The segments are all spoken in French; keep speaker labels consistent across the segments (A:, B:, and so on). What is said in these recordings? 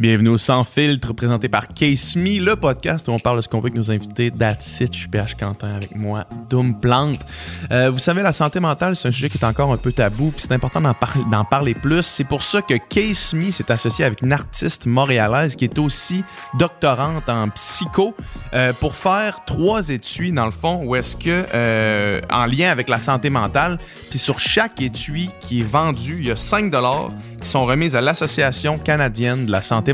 A: Bienvenue au Sans Filtre, présenté par Case Me, le podcast où on parle de ce qu'on veut avec nos invités. That's it, je suis PH Quentin avec moi, Doom Plante. Euh, vous savez, la santé mentale, c'est un sujet qui est encore un peu tabou, puis c'est important d'en, par- d'en parler plus. C'est pour ça que Case Me s'est associé avec une artiste montréalaise qui est aussi doctorante en psycho euh, pour faire trois étuis, dans le fond, où est-ce que, euh, en lien avec la santé mentale, puis sur chaque étui qui est vendu, il y a 5 qui sont remises à l'Association canadienne de la santé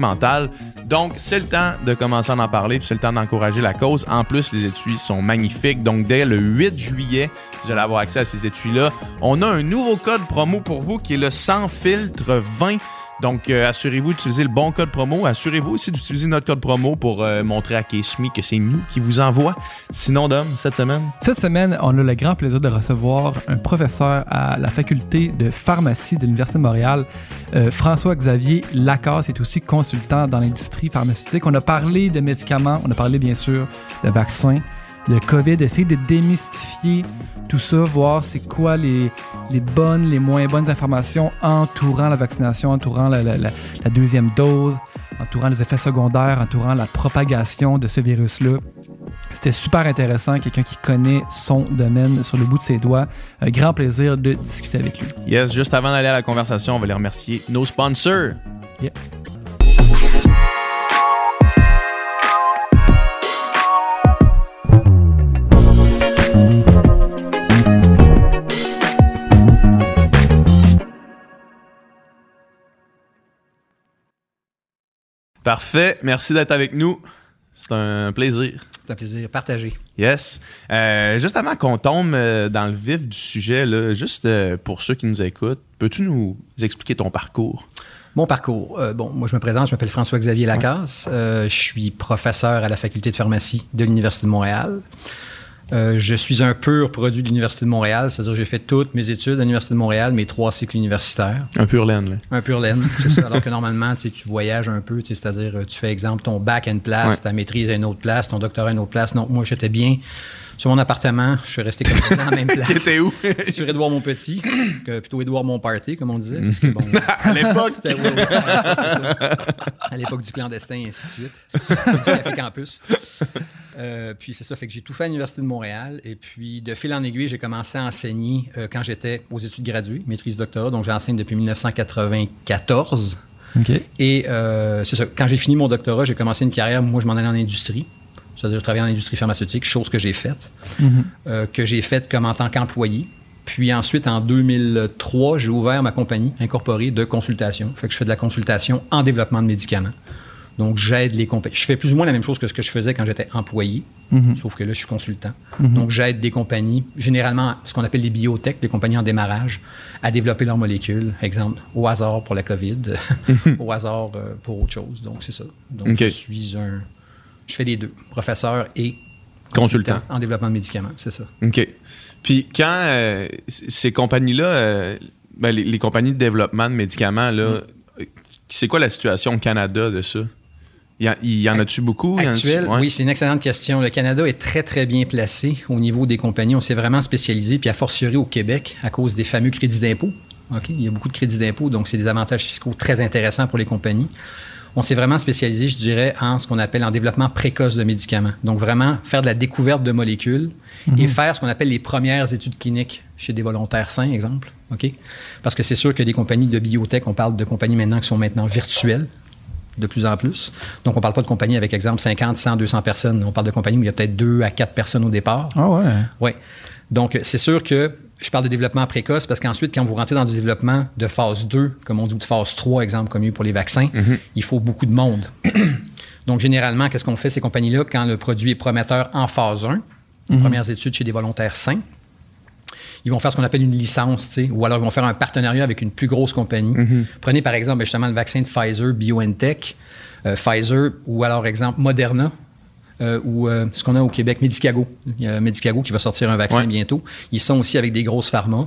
A: Donc, c'est le temps de commencer à en parler, puis c'est le temps d'encourager la cause. En plus, les étuis sont magnifiques. Donc, dès le 8 juillet, vous allez avoir accès à ces étuis-là. On a un nouveau code promo pour vous qui est le sans filtre 20. Donc, euh, assurez-vous d'utiliser le bon code promo. Assurez-vous aussi d'utiliser notre code promo pour euh, montrer à Me que c'est nous qui vous envoie. Sinon, Dom, cette semaine,
B: Cette semaine, on a le grand plaisir de recevoir un professeur à la faculté de pharmacie de l'Université de Montréal, euh, François-Xavier Lacasse, est aussi consultant dans l'industrie pharmaceutique. On a parlé de médicaments, on a parlé bien sûr de vaccins, de COVID, essayer de démystifier tout ça, voir c'est quoi les, les bonnes, les moins bonnes informations entourant la vaccination, entourant la, la- la- la deuxième dose, entourant les effets secondaires, entourant la propagation de ce virus-là. C'était super intéressant, quelqu'un qui connaît son domaine sur le bout de ses doigts. Un grand plaisir de discuter avec lui.
A: yes, juste avant d'aller à la conversation, on va les remercier nos sponsors.
B: Yeah.
A: Parfait. Merci d'être avec nous. C'est un plaisir.
C: C'est un plaisir partagé.
A: Yes. Euh, juste avant qu'on tombe euh, dans le vif du sujet, là, juste euh, pour ceux qui nous écoutent, peux-tu nous expliquer ton parcours?
C: Mon parcours. Euh, bon, moi, je me présente, je m'appelle François-Xavier Lacasse. Euh, je suis professeur à la faculté de pharmacie de l'Université de Montréal. Euh, je suis un pur produit de l'Université de Montréal, c'est-à-dire que j'ai fait toutes mes études à l'Université de Montréal, mes trois cycles universitaires.
A: Un pur laine, là.
C: Un pur laine, c'est ça. Alors que normalement, tu voyages un peu, c'est-à-dire, euh, tu fais exemple ton bac à une place,
A: Ouais.
C: ta maîtrise à une autre place, ton doctorat à une autre place. Non, moi, j'étais bien sur mon appartement. Je suis resté comme 10 ans à la même place.
A: T'étais où?
C: sur Édouard mon petit, que plutôt Édouard mon party, comme on disait. parce que, bon,
A: à l'époque.
C: c'était- à l'époque, ça. Du clandestin, et ainsi de suite. du Café Campus. Euh, puis c'est ça, fait que j'ai tout fait à l'Université de Montréal. Et puis, de fil en aiguille, j'ai commencé à enseigner euh, quand j'étais aux études graduées, maîtrise doctorat. Donc, j'enseigne depuis 1994.
B: OK.
C: Et euh, c'est ça, quand j'ai fini mon doctorat, j'ai commencé une carrière, moi, je m'en allais en industrie. C'est-à-dire, je travaillais en industrie pharmaceutique, chose que j'ai faite, euh, que j'ai faite comme en tant qu'employé. Puis ensuite, en 2003, j'ai ouvert ma compagnie incorporée de consultation. Fait que je fais de la consultation en développement de médicaments. Donc, j'aide les compagnies. Je fais plus ou moins la même chose que ce que je faisais quand j'étais employé, sauf que là, je suis consultant. Donc, j'aide des compagnies, généralement ce qu'on appelle les biotech, des compagnies en démarrage, à développer leurs molécules. Exemple, au hasard pour la COVID, au hasard euh, pour autre chose. Donc, c'est ça. Donc, je suis un. Je fais les deux, professeur et
A: Consultant.
C: en développement de médicaments, c'est ça.
A: OK. Puis quand euh, ces compagnies-là, euh, ben, les, les compagnies de développement de médicaments, là, euh, c'est quoi la situation au Canada de ça? Il y, en- a-tu beaucoup?
C: Actuel,
A: ouais.
C: oui, c'est une excellente question. Le Canada est très, très bien placé au niveau des compagnies. On s'est vraiment spécialisé, puis a fortiori au Québec, à cause des fameux crédits d'impôt. OK? Il y a beaucoup de crédits d'impôt, donc c'est des avantages fiscaux très intéressants pour les compagnies. On s'est vraiment spécialisé, je dirais, en ce qu'on appelle en développement précoce de médicaments. Donc, vraiment faire de la découverte de molécules et faire ce qu'on appelle les premières études cliniques chez des volontaires sains, exemple. OK? Parce que c'est sûr que les compagnies de biotech, on parle de compagnies maintenant qui sont maintenant virtuelles de plus en plus. Donc, on ne parle pas de compagnies avec, exemple, 50, 100, 200 personnes. On parle de compagnies où il y a peut-être 2 à 4 personnes au départ.
B: Ah ouais.
C: Oui. Donc, c'est sûr que je parle de développement précoce parce qu'ensuite, quand vous rentrez dans du développement de phase 2, comme on dit, ou de phase 3, exemple, comme il y a eu pour les vaccins, il faut beaucoup de monde. Donc, généralement, qu'est-ce qu'on fait, ces compagnies-là, quand le produit est prometteur en phase 1, les premières études chez des volontaires sains, ils vont faire ce qu'on appelle une licence, tu sais, ou alors ils vont faire un partenariat avec une plus grosse compagnie. Prenez par exemple justement le vaccin de Pfizer, BioNTech, euh, Pfizer, ou alors exemple Moderna, euh, ou euh, ce qu'on a au Québec, Medicago. Il y a Medicago qui va sortir un vaccin
A: Ouais.
C: bientôt. Ils sont aussi avec des grosses pharma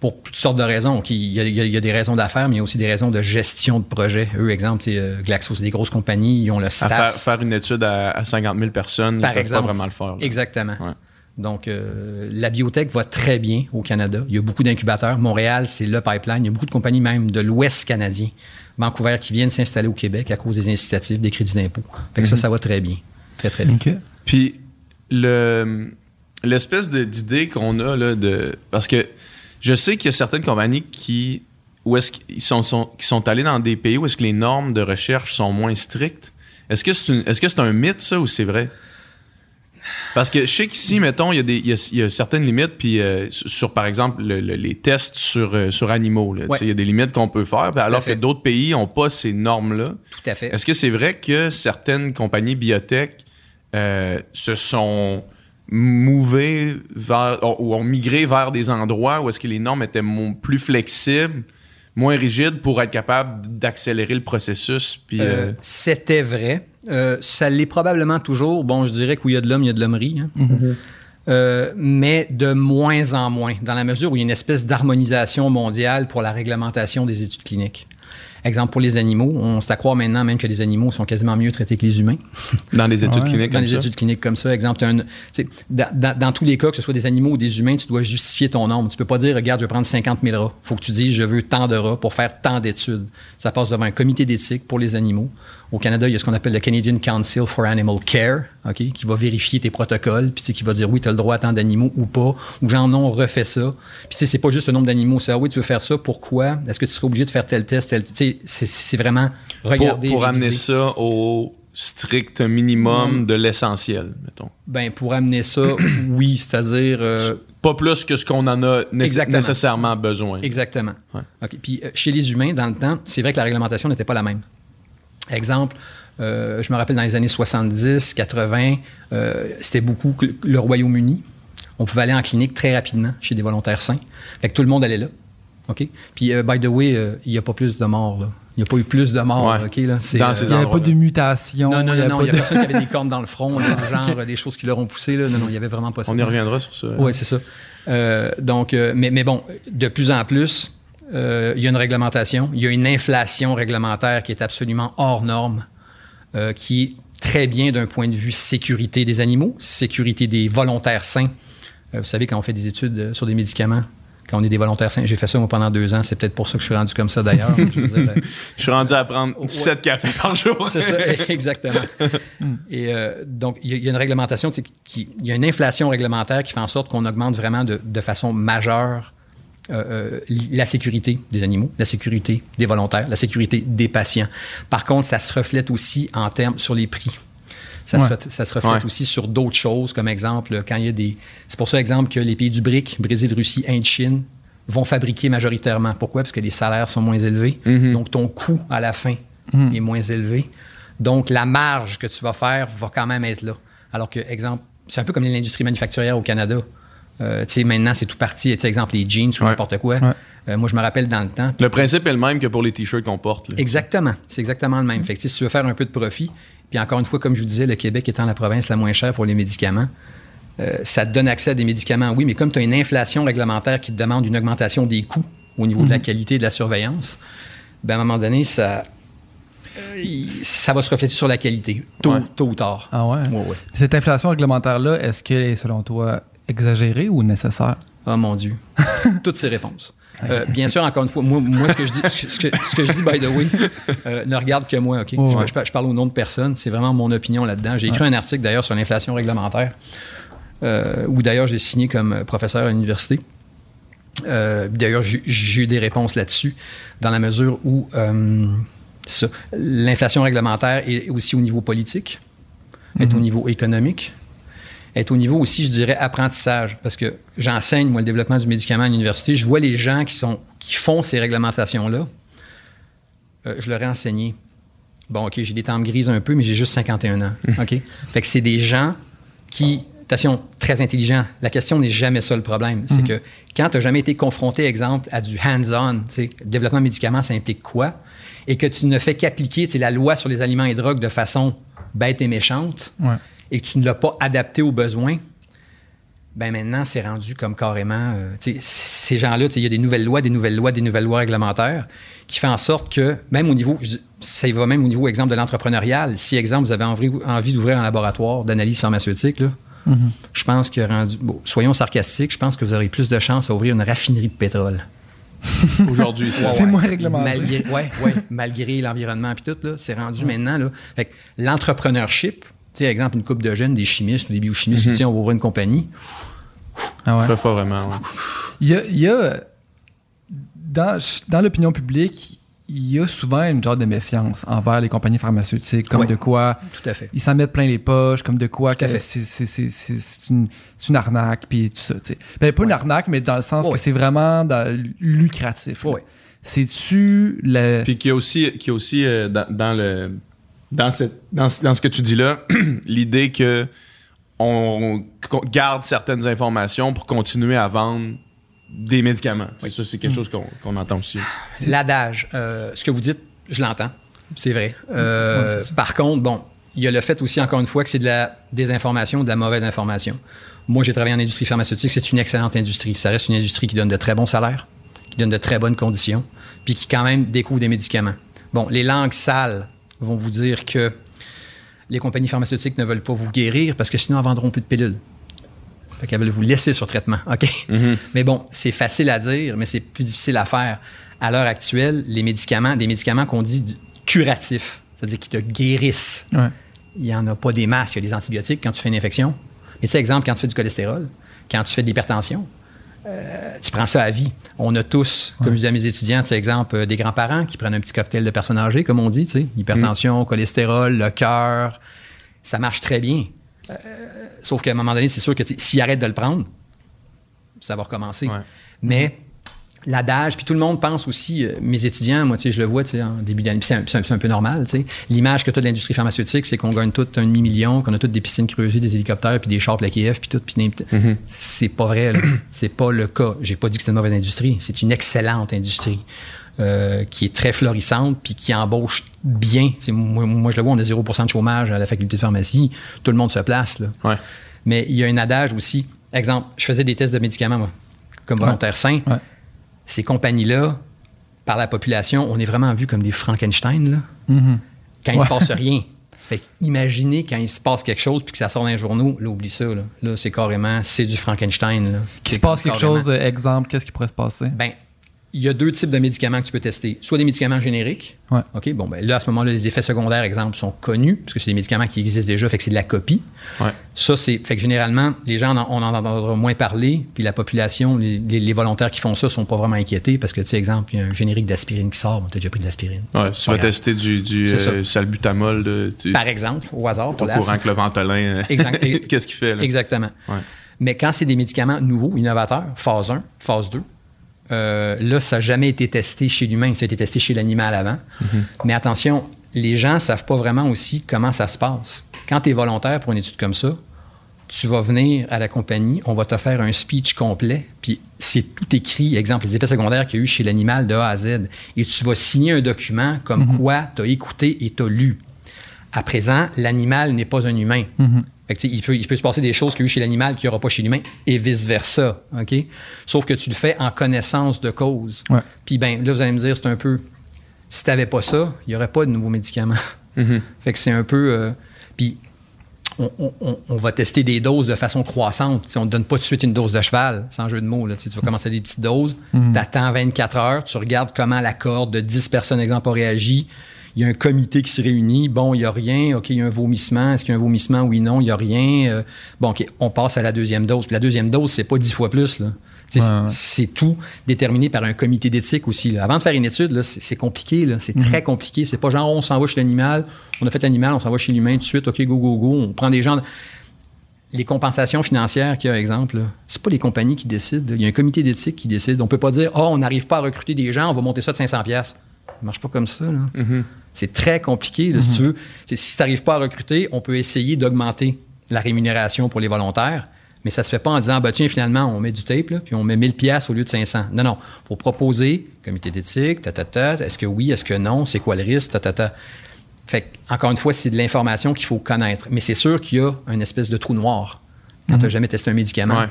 C: pour toutes sortes de raisons. Il, y a, il y des raisons d'affaires, mais il y a aussi des raisons de gestion de projet. Eux, exemple, euh, Glaxo, c'est des grosses compagnies, ils ont le
A: À
C: staff.
A: faire, faire une étude à, à 50 000 personnes,
C: Par
A: ils
C: exemple.
A: pas vraiment le faire. là.
C: Exactement.
A: Ouais.
C: Donc, euh, la biotech va très bien au Canada. Il y a beaucoup d'incubateurs. Montréal, c'est le pipeline. Il y a beaucoup de compagnies même de l'Ouest canadien, Vancouver, qui viennent s'installer au Québec à cause des incitatifs, des crédits d'impôt. Fait que ça, ça va très bien. Très, très bien.
A: Puis le l'espèce de- d'idée qu'on a là de parce que je sais qu'il y a certaines compagnies qui où est-ce qu'ils sont, sont- qui sont allés dans des pays où est-ce que les normes de recherche sont moins strictes. Est-ce que c'est une- est-ce que c'est un mythe ça ou c'est vrai? Parce que je sais qu'ici mettons il y a des il y a, il y a certaines limites puis euh, sur, par exemple le- le- les tests sur euh, sur animaux là,
C: Ouais.
A: il y a des limites qu'on peut faire puis alors que d'autres pays ont pas ces normes là.
C: Tout à fait.
A: Est-ce que c'est vrai que certaines compagnies biotech euh, se sont mouvées vers ou ont migré vers des endroits où est-ce que les normes étaient plus flexibles, moins rigides pour être capable d'accélérer le processus puis
C: Euh,
A: euh,
C: C'était vrai. Euh, ça l'est probablement toujours. Bon, je dirais qu'où il y a de l'homme, il y a de l'hommerie. hein. Euh, mais de moins en moins, dans la mesure où il y a une espèce d'harmonisation mondiale pour la réglementation des études cliniques. Exemple, pour les animaux, on croire maintenant même que les animaux sont quasiment mieux traités que les humains.
A: dans les études
B: Ouais,
A: cliniques
C: Dans
A: comme
C: les
A: ça.
C: études cliniques comme ça, exemple, un- dans, dans- dans tous les cas, que ce soit des animaux ou des humains, tu dois justifier ton nombre. Tu peux pas dire, regarde, je vais prendre 50 000 rats. faut que tu dises, je veux tant de rats pour faire tant d'études. Ça passe devant un comité d'éthique pour les animaux. Au Canada, il y a ce qu'on appelle le Canadian Council for Animal Care, OK, qui va vérifier tes protocoles, puis qui va dire, oui, tu as le droit à tant d'animaux ou pas, ou genre, non, on refait ça. Puis c'est pas juste le nombre d'animaux, c'est, ah oui, tu veux faire ça, pourquoi? Est-ce que tu serais obligé de faire tel test, tel... C'est- vraiment
A: pour,
C: regarder,
A: pour amener ça au strict minimum de l'essentiel, mettons.
C: Ben, pour amener ça, oui, c'est-à-dire... euh,
A: Pas plus que ce qu'on en a né- nécessairement besoin.
C: Exactement.
A: Ouais.
C: Puis euh, chez les humains, dans le temps, c'est vrai que la réglementation n'était pas la même. Exemple, euh, je me rappelle dans les années 70, 80, euh, c'était beaucoup le Royaume-Uni. On pouvait aller en clinique très rapidement chez des volontaires sains. Fait que tout le monde allait là. OK? Puis, euh, by the way, euh, il n'y a pas plus de morts. Là. Il n'y a pas eu plus de morts.
A: Ouais.
C: OK? Là. C'est,
A: Dans
C: euh,
A: ces
B: Il n'y avait pas de mutation.
C: non, non,
B: il y
C: non,
B: avait
C: non.
B: pas
C: Il n'y a
B: de-
C: personne qui avait des cornes dans le front, là, genre des choses qui leur ont poussé. Là. Non, non, il n'y avait vraiment pas ça.
A: On y reviendra sur ça.
C: Oui, c'est ça. Euh, donc, euh, mais, mais bon, de plus en plus, euh, il y a une réglementation, il y a une inflation réglementaire qui est absolument hors norme, euh, qui est très bien d'un point de vue sécurité des animaux, sécurité des volontaires sains. Euh, vous savez, quand on fait des études sur des médicaments, quand on est des volontaires sains, j'ai fait ça moi pendant deux ans, c'est peut-être pour ça que je suis rendu comme ça d'ailleurs. Je dire, euh,
A: Je suis rendu à prendre
C: Ouais.
A: 7 cafés par jour.
C: c'est ça, exactement. Et euh, donc, il y, a- il y a une réglementation, tu sais, qui, il y a une inflation réglementaire qui fait en sorte qu'on augmente vraiment de, de façon majeure euh, la sécurité des animaux, la sécurité des volontaires, la sécurité des patients. Par contre, ça se reflète aussi en termes sur les prix. Ça,
B: Ouais.
C: se, re- ça se reflète
A: Ouais.
C: aussi sur d'autres choses, comme exemple, quand il y a des... C'est pour ça, exemple, que les pays du BRIC, Brésil, Russie, Inde, Chine, vont fabriquer majoritairement. Pourquoi? Parce que les salaires sont moins élevés. Donc, ton coût à la fin est moins élevé. Donc, la marge que tu vas faire va quand même être là. Alors que, exemple, c'est un peu comme l'industrie manufacturière au Canada. Euh, tu sais, maintenant, c'est tout parti. Tu sais, exemple, les jeans ou
A: Ouais.
C: n'importe quoi.
B: Ouais.
C: Euh, moi, je me rappelle dans le temps.
A: Le principe est le même que pour les t-shirts qu'on porte. là.
C: Exactement. C'est exactement le même. Fait que, tu sais, si tu veux faire un peu de profit, puis encore une fois, comme je vous disais, le Québec étant la province la moins chère pour les médicaments, euh, ça te donne accès à des médicaments, oui, mais comme tu as une inflation réglementaire qui te demande une augmentation des coûts au niveau de la qualité et de la surveillance, ben, à un moment donné, ça, ça va se refléter sur la qualité, tôt,
A: Ouais.
C: tôt ou tard.
B: Ah ouais?
C: Ouais, ouais.
B: Cette inflation réglementaire-là, est-ce qu'elle est, selon toi, exagérée ou nécessaire?
C: Oh mon Dieu. Toutes ces réponses. Euh, bien sûr, encore une fois, moi, moi ce, que je dis, ce, que, ce que je dis, by the way, euh, ne regarde que moi, OK?
B: Oh,
C: je,
B: ouais.
C: je par- je parle au nom de personne. C'est vraiment mon opinion là-dedans. J'ai écrit un article, d'ailleurs, sur l'inflation réglementaire, euh, où, d'ailleurs, j'ai signé comme professeur à l'université. D'ailleurs, j'ai eu des réponses là-dessus, dans la mesure où l'inflation réglementaire est aussi au niveau politique, est au niveau économique, est au niveau aussi, je dirais, apprentissage. Parce que j'enseigne, moi, le développement du médicament à l'université. Je vois les gens qui, sont, qui font ces réglementations-là. Euh, je leur ai enseigné. Bon, OK, j'ai des tempes grises un peu, mais j'ai juste 51 ans. OK? Fait que c'est des gens qui, attention, très intelligents. La question n'est jamais ça le problème. C'est que quand tu n'as jamais été confronté, exemple, à du hands-on, développement de médicaments, ça implique quoi? Et que tu ne fais qu'appliquer la loi sur les aliments et drogues de façon bête et méchante,
B: Ouais.
C: Et que tu ne l'as pas adapté aux besoins, ben maintenant, c'est rendu comme carrément. euh, ces gens-là, il y a des nouvelles lois, des nouvelles lois, des nouvelles lois réglementaires qui font en sorte que, même au niveau, je ça y va même au niveau, exemple, de l'entrepreneurial. Si, exemple, vous avez envie, envie d'ouvrir un laboratoire d'analyse pharmaceutique, là, je pense que rendu. Bon, soyons sarcastiques, je pense que vous aurez plus de chances à ouvrir une raffinerie de pétrole.
A: Aujourd'hui, c'est
B: C'est moins réglementé.
C: Malgré, ouais, ouais, malgré l'environnement et tout, là, c'est rendu maintenant. Là. Fait que l'entrepreneurship, sais, exemple, une couple de jeunes, des chimistes ou des biochimistes, qui disent, on va ouvrir une compagnie.
B: Ah ouais?
A: Ils peuvent pas vraiment. ouais.
B: Il y a, il y a- dans, dans l'opinion publique, il y a souvent une genre de méfiance envers les compagnies pharmaceutiques, comme de quoi
C: Tout à fait.
B: ils s'en mettent plein les poches, comme de quoi
C: Tout à
B: que
C: fait.
B: c'est c'est- c'est- c'est- c'est une, c'est une arnaque, puis tout ça. tu sais. Ben, pas une arnaque, mais dans le sens
C: Ouais.
B: que c'est vraiment dans- lucratif. C'est-tu le.
A: Puis qu'il y a aussi, qu'il y a aussi euh, dans, dans le dans, cette, dans, ce- dans ce que tu dis là, l'idée que on qu'on garde certaines informations pour continuer à vendre des médicaments. C'est Ça, c'est quelque chose qu'on qu'on entend aussi.
C: L'adage, euh, ce que vous dites, je l'entends. C'est vrai. Euh, par contre, bon, il y a le fait aussi, encore une fois, que c'est de la désinformation, de la mauvaise information. Moi, j'ai travaillé en industrie pharmaceutique. C'est une excellente industrie. Ça reste une industrie qui donne de très bons salaires, qui donne de très bonnes conditions, puis qui, quand même, découvre des médicaments. Bon, les langues sales vont vous dire que les compagnies pharmaceutiques ne veulent pas vous guérir parce que sinon, elles vendront plus de pilules. Fait qu'elles veulent vous laisser sur traitement. OK? Mais bon, c'est facile à dire, mais c'est plus difficile à faire. À l'heure actuelle, les médicaments, des médicaments qu'on dit curatifs, c'est-à-dire qui te guérissent,
B: Ouais.
C: il n'y en a pas des masses. Il y a des antibiotiques quand tu fais une infection. Mais tu sais, exemple, quand tu fais du cholestérol, quand tu fais de l'hypertension, euh, tu prends ça à vie. On a tous, comme je dis à mes étudiants, tu sais, exemple, euh, des grands-parents qui prennent un petit cocktail de personnes âgées, comme on dit, tu sais, hypertension, cholestérol, le cœur. Ça marche très bien. Euh, sauf qu'à un moment donné, c'est sûr que s'ils arrêtent de le prendre, ça va recommencer.
A: Ouais.
C: Mais l'adage, puis tout le monde pense aussi, euh, mes étudiants, moi, tu sais, je le vois, tu sais, en début d'année, c'est un, c'est c'est peu normal, tu sais. L'image que tu as de l'industrie pharmaceutique, c'est qu'on gagne tout un demi-million, qu'on a toutes des piscines creusées, des hélicoptères, puis des chars, puis la KF, puis tout, puis n'importe- C'est pas vrai, là. C'est pas le cas. J'ai pas dit que c'était une mauvaise industrie. C'est une excellente industrie. euh, qui est très florissante puis qui embauche bien. Tu sais, moi, moi, je le vois, on a 0 de chômage à la faculté de pharmacie. Tout le monde se place. Là.
A: Ouais.
C: Mais il y a un adage aussi. Exemple, je faisais des tests de médicaments, moi, comme volontaire sain.
B: Ouais.
C: Ces compagnies-là, par la population, on est vraiment vus comme des Frankenstein, là,
B: Mhm.
C: quand il
B: Ouais.
C: se passe rien. Fait imaginez quand il se passe quelque chose puis que ça sort dans les journaux, là, oublie ça. Là, Là, c'est carrément, c'est du Frankenstein. Là.
B: Qu'il se passe quelque
C: carrément-
B: chose, euh, exemple, qu'est-ce qui pourrait se passer?
C: ben, il y a deux types de médicaments que tu peux tester. Soit des médicaments génériques.
B: Ouais.
C: OK, bon, ben là, à ce moment-là, les effets secondaires, exemple, sont connus, parce que c'est des médicaments qui existent déjà, fait que c'est de la copie.
A: Ouais.
C: Ça, c'est. Fait que généralement, les gens, en- on en entendra moins parler, puis la population, les, les- les volontaires qui font ça sont pas vraiment inquiétés, parce que, tu sais, exemple, il y a un générique d'aspirine qui sort, bon, t'as déjà pris de l'aspirine.
A: Ouais, si tu vas
C: grave.
A: tester du, euh, salbutamol, de, tu
C: Par exemple, au hasard,
A: au courant que le Ventolin, euh, qu'est-ce qu'il fait? Là?
C: Exactement. Mais quand c'est des médicaments nouveaux, innovateurs, phase 1, phase 2, euh, là, ça n'a jamais été testé chez l'humain, ça a été testé chez l'animal avant. Mais attention, les gens ne savent pas vraiment aussi comment ça se passe. Quand tu es volontaire pour une étude comme ça, tu vas venir à la compagnie, on va te faire un speech complet, puis c'est tout écrit, exemple, les effets secondaires qu'il y a eu chez l'animal de A à Z. Et tu vas signer un document comme quoi tu as écouté et tu as lu. À présent, l'animal n'est pas un humain. Fait que, il, peut, il peut se passer des choses qu'il y a eu chez l'animal qu'il n'y aura pas chez l'humain et vice-versa. OK? Sauf que tu le fais en connaissance de cause.
B: Ouais.
C: Puis ben, là, vous allez me dire, c'est un peu. Si tu n'avais pas ça, il n'y aurait pas de nouveaux médicaments. Fait que c'est un peu. euh, puis on, on- on- on va tester des doses de façon croissante. Tu sais, on ne te donne pas tout de suite une dose de cheval, sans jeu de mots. Là. Tu vas commencer à des petites doses, tu attends 24 heures, tu regardes comment la corde de 10 personnes, exemple, a réagi. Il y a un comité qui se réunit. Bon, il n'y a rien. OK, il y a un vomissement. Est-ce qu'il y a un vomissement? Oui, non, il n'y a rien. Euh, bon, OK, on passe à la deuxième dose. Puis la deuxième dose, c'est pas 10 fois plus. Là. Tu sais,
B: Ouais, ouais.
C: C'est tout déterminé par un comité d'éthique aussi. là. Avant de faire une étude, là, c'est c'est compliqué. là. C'est très compliqué. C'est pas genre on s'en va chez l'animal, on a fait l'animal, on s'en va chez l'humain tout de suite. OK, go, go, go. On prend des gens. Les compensations financières qu'il y a, exemple, c'est pas les compagnies qui décident. Il y a un comité d'éthique qui décide. On peut pas dire, oh, on n'arrive pas à recruter des gens, on va monter ça de 500 pièces. Ça marche pas comme ça. là. C'est très compliqué. là, Si tu veux, si tu n'arrives pas à recruter, on peut essayer d'augmenter la rémunération pour les volontaires. Mais ça se fait pas en disant, bah, tiens, finalement, on met du tape, là, puis on met 1000 pièces au lieu de 500. Non, non. faut proposer, comité d'éthique, ta, ta, ta, est-ce que oui, est-ce que non, c'est quoi le risque, ta, ta, ta. Fait encore une fois, c'est de l'information qu'il faut connaître. Mais c'est sûr qu'il y a une espèce de trou noir quand tu n'as jamais testé un médicament.
A: Ouais.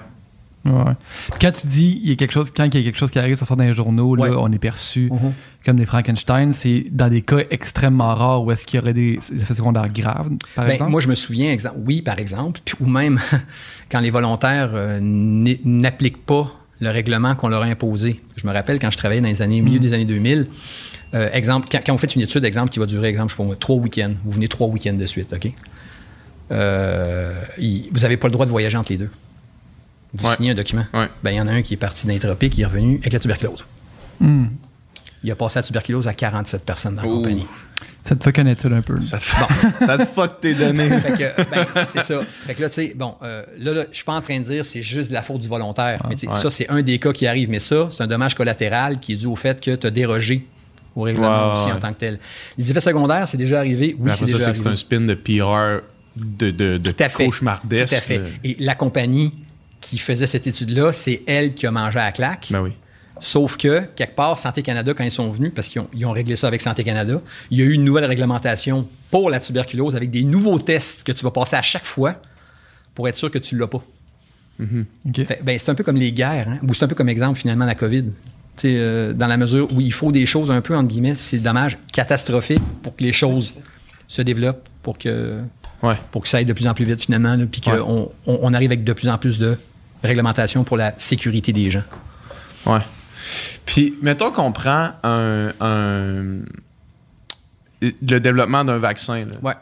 B: Ouais. Quand tu dis il y a quelque chose, quand il y a quelque chose qui arrive, ça sort dans les journaux, là, on est perçu
C: Mhm.
B: comme des Frankenstein. C'est dans des cas extrêmement rares où est-ce qu'il y aurait des effets secondaires graves, par
C: Ben,
B: exemple?
C: moi, je me souviens, oui, par exemple, ou même quand les volontaires euh, n'appliquent pas le règlement qu'on leur a imposé. Je me rappelle quand je travaillais dans les années, au milieu des années 2000, euh, exemple, quand, quand vous faites une étude, exemple, qui va durer, exemple, je sais pas moi, trois week-ends, vous venez trois week-ends de suite, OK? Euh, vous n'avez pas le droit de voyager entre les deux. Vous
A: Ouais.
C: signez un document.
A: Ouais.
C: Ben, il y en a un qui est parti d'un tropique, qui est revenu avec la tuberculose.
B: Hmm.
C: Il a passé la tuberculose à 47 personnes dans la
A: Ouh.
C: compagnie.
B: Ça te fait étude un peu.
A: Ça te, ça te fuck tes données.
C: Fait que, ben, c'est ça. Fait que là, tu sais, bon, euh, là, là, je suis pas en train de dire c'est juste de la faute du volontaire. mais
A: ouais.
C: ça, c'est un des cas qui arrive. Mais ça, c'est un dommage collatéral qui est dû au fait que tu as dérogé au règlement
A: Ouais,
C: aussi
A: ouais.
C: en tant que tel. Les effets secondaires, c'est déjà arrivé. Oui, c'est
A: après ça,
C: déjà
A: c'est que c'est un spin de PR de, de, de
C: Tout à fait.
A: cauchemardesque.
C: Tout à fait.
A: là.
C: Et la compagnie qui faisait cette étude-là, c'est elle qui a mangé à la claque.
A: Ben oui.
C: Sauf que, quelque part, Santé Canada, quand ils sont venus, parce qu'ils ont, ils ont réglé ça avec Santé Canada, il y a eu une nouvelle réglementation pour la tuberculose avec des nouveaux tests que tu vas passer à chaque fois pour être sûr que tu ne l'as pas. Fait- ben, c'est un peu comme les guerres, hein, ou c'est un peu comme exemple finalement la COVID. Euh, dans la mesure où il faut des choses un peu, entre guillemets, c'est dommage, catastrophiques pour que les choses se développent, pour que,
A: Ouais.
C: pour que ça aille de plus en plus vite finalement, puis qu'on
A: Ouais.
C: on, on arrive avec de plus en plus de réglementation pour la sécurité des gens.
A: Ouais. Puis, mettons qu'on prend un, un- le développement d'un vaccin. là.
C: Ouais.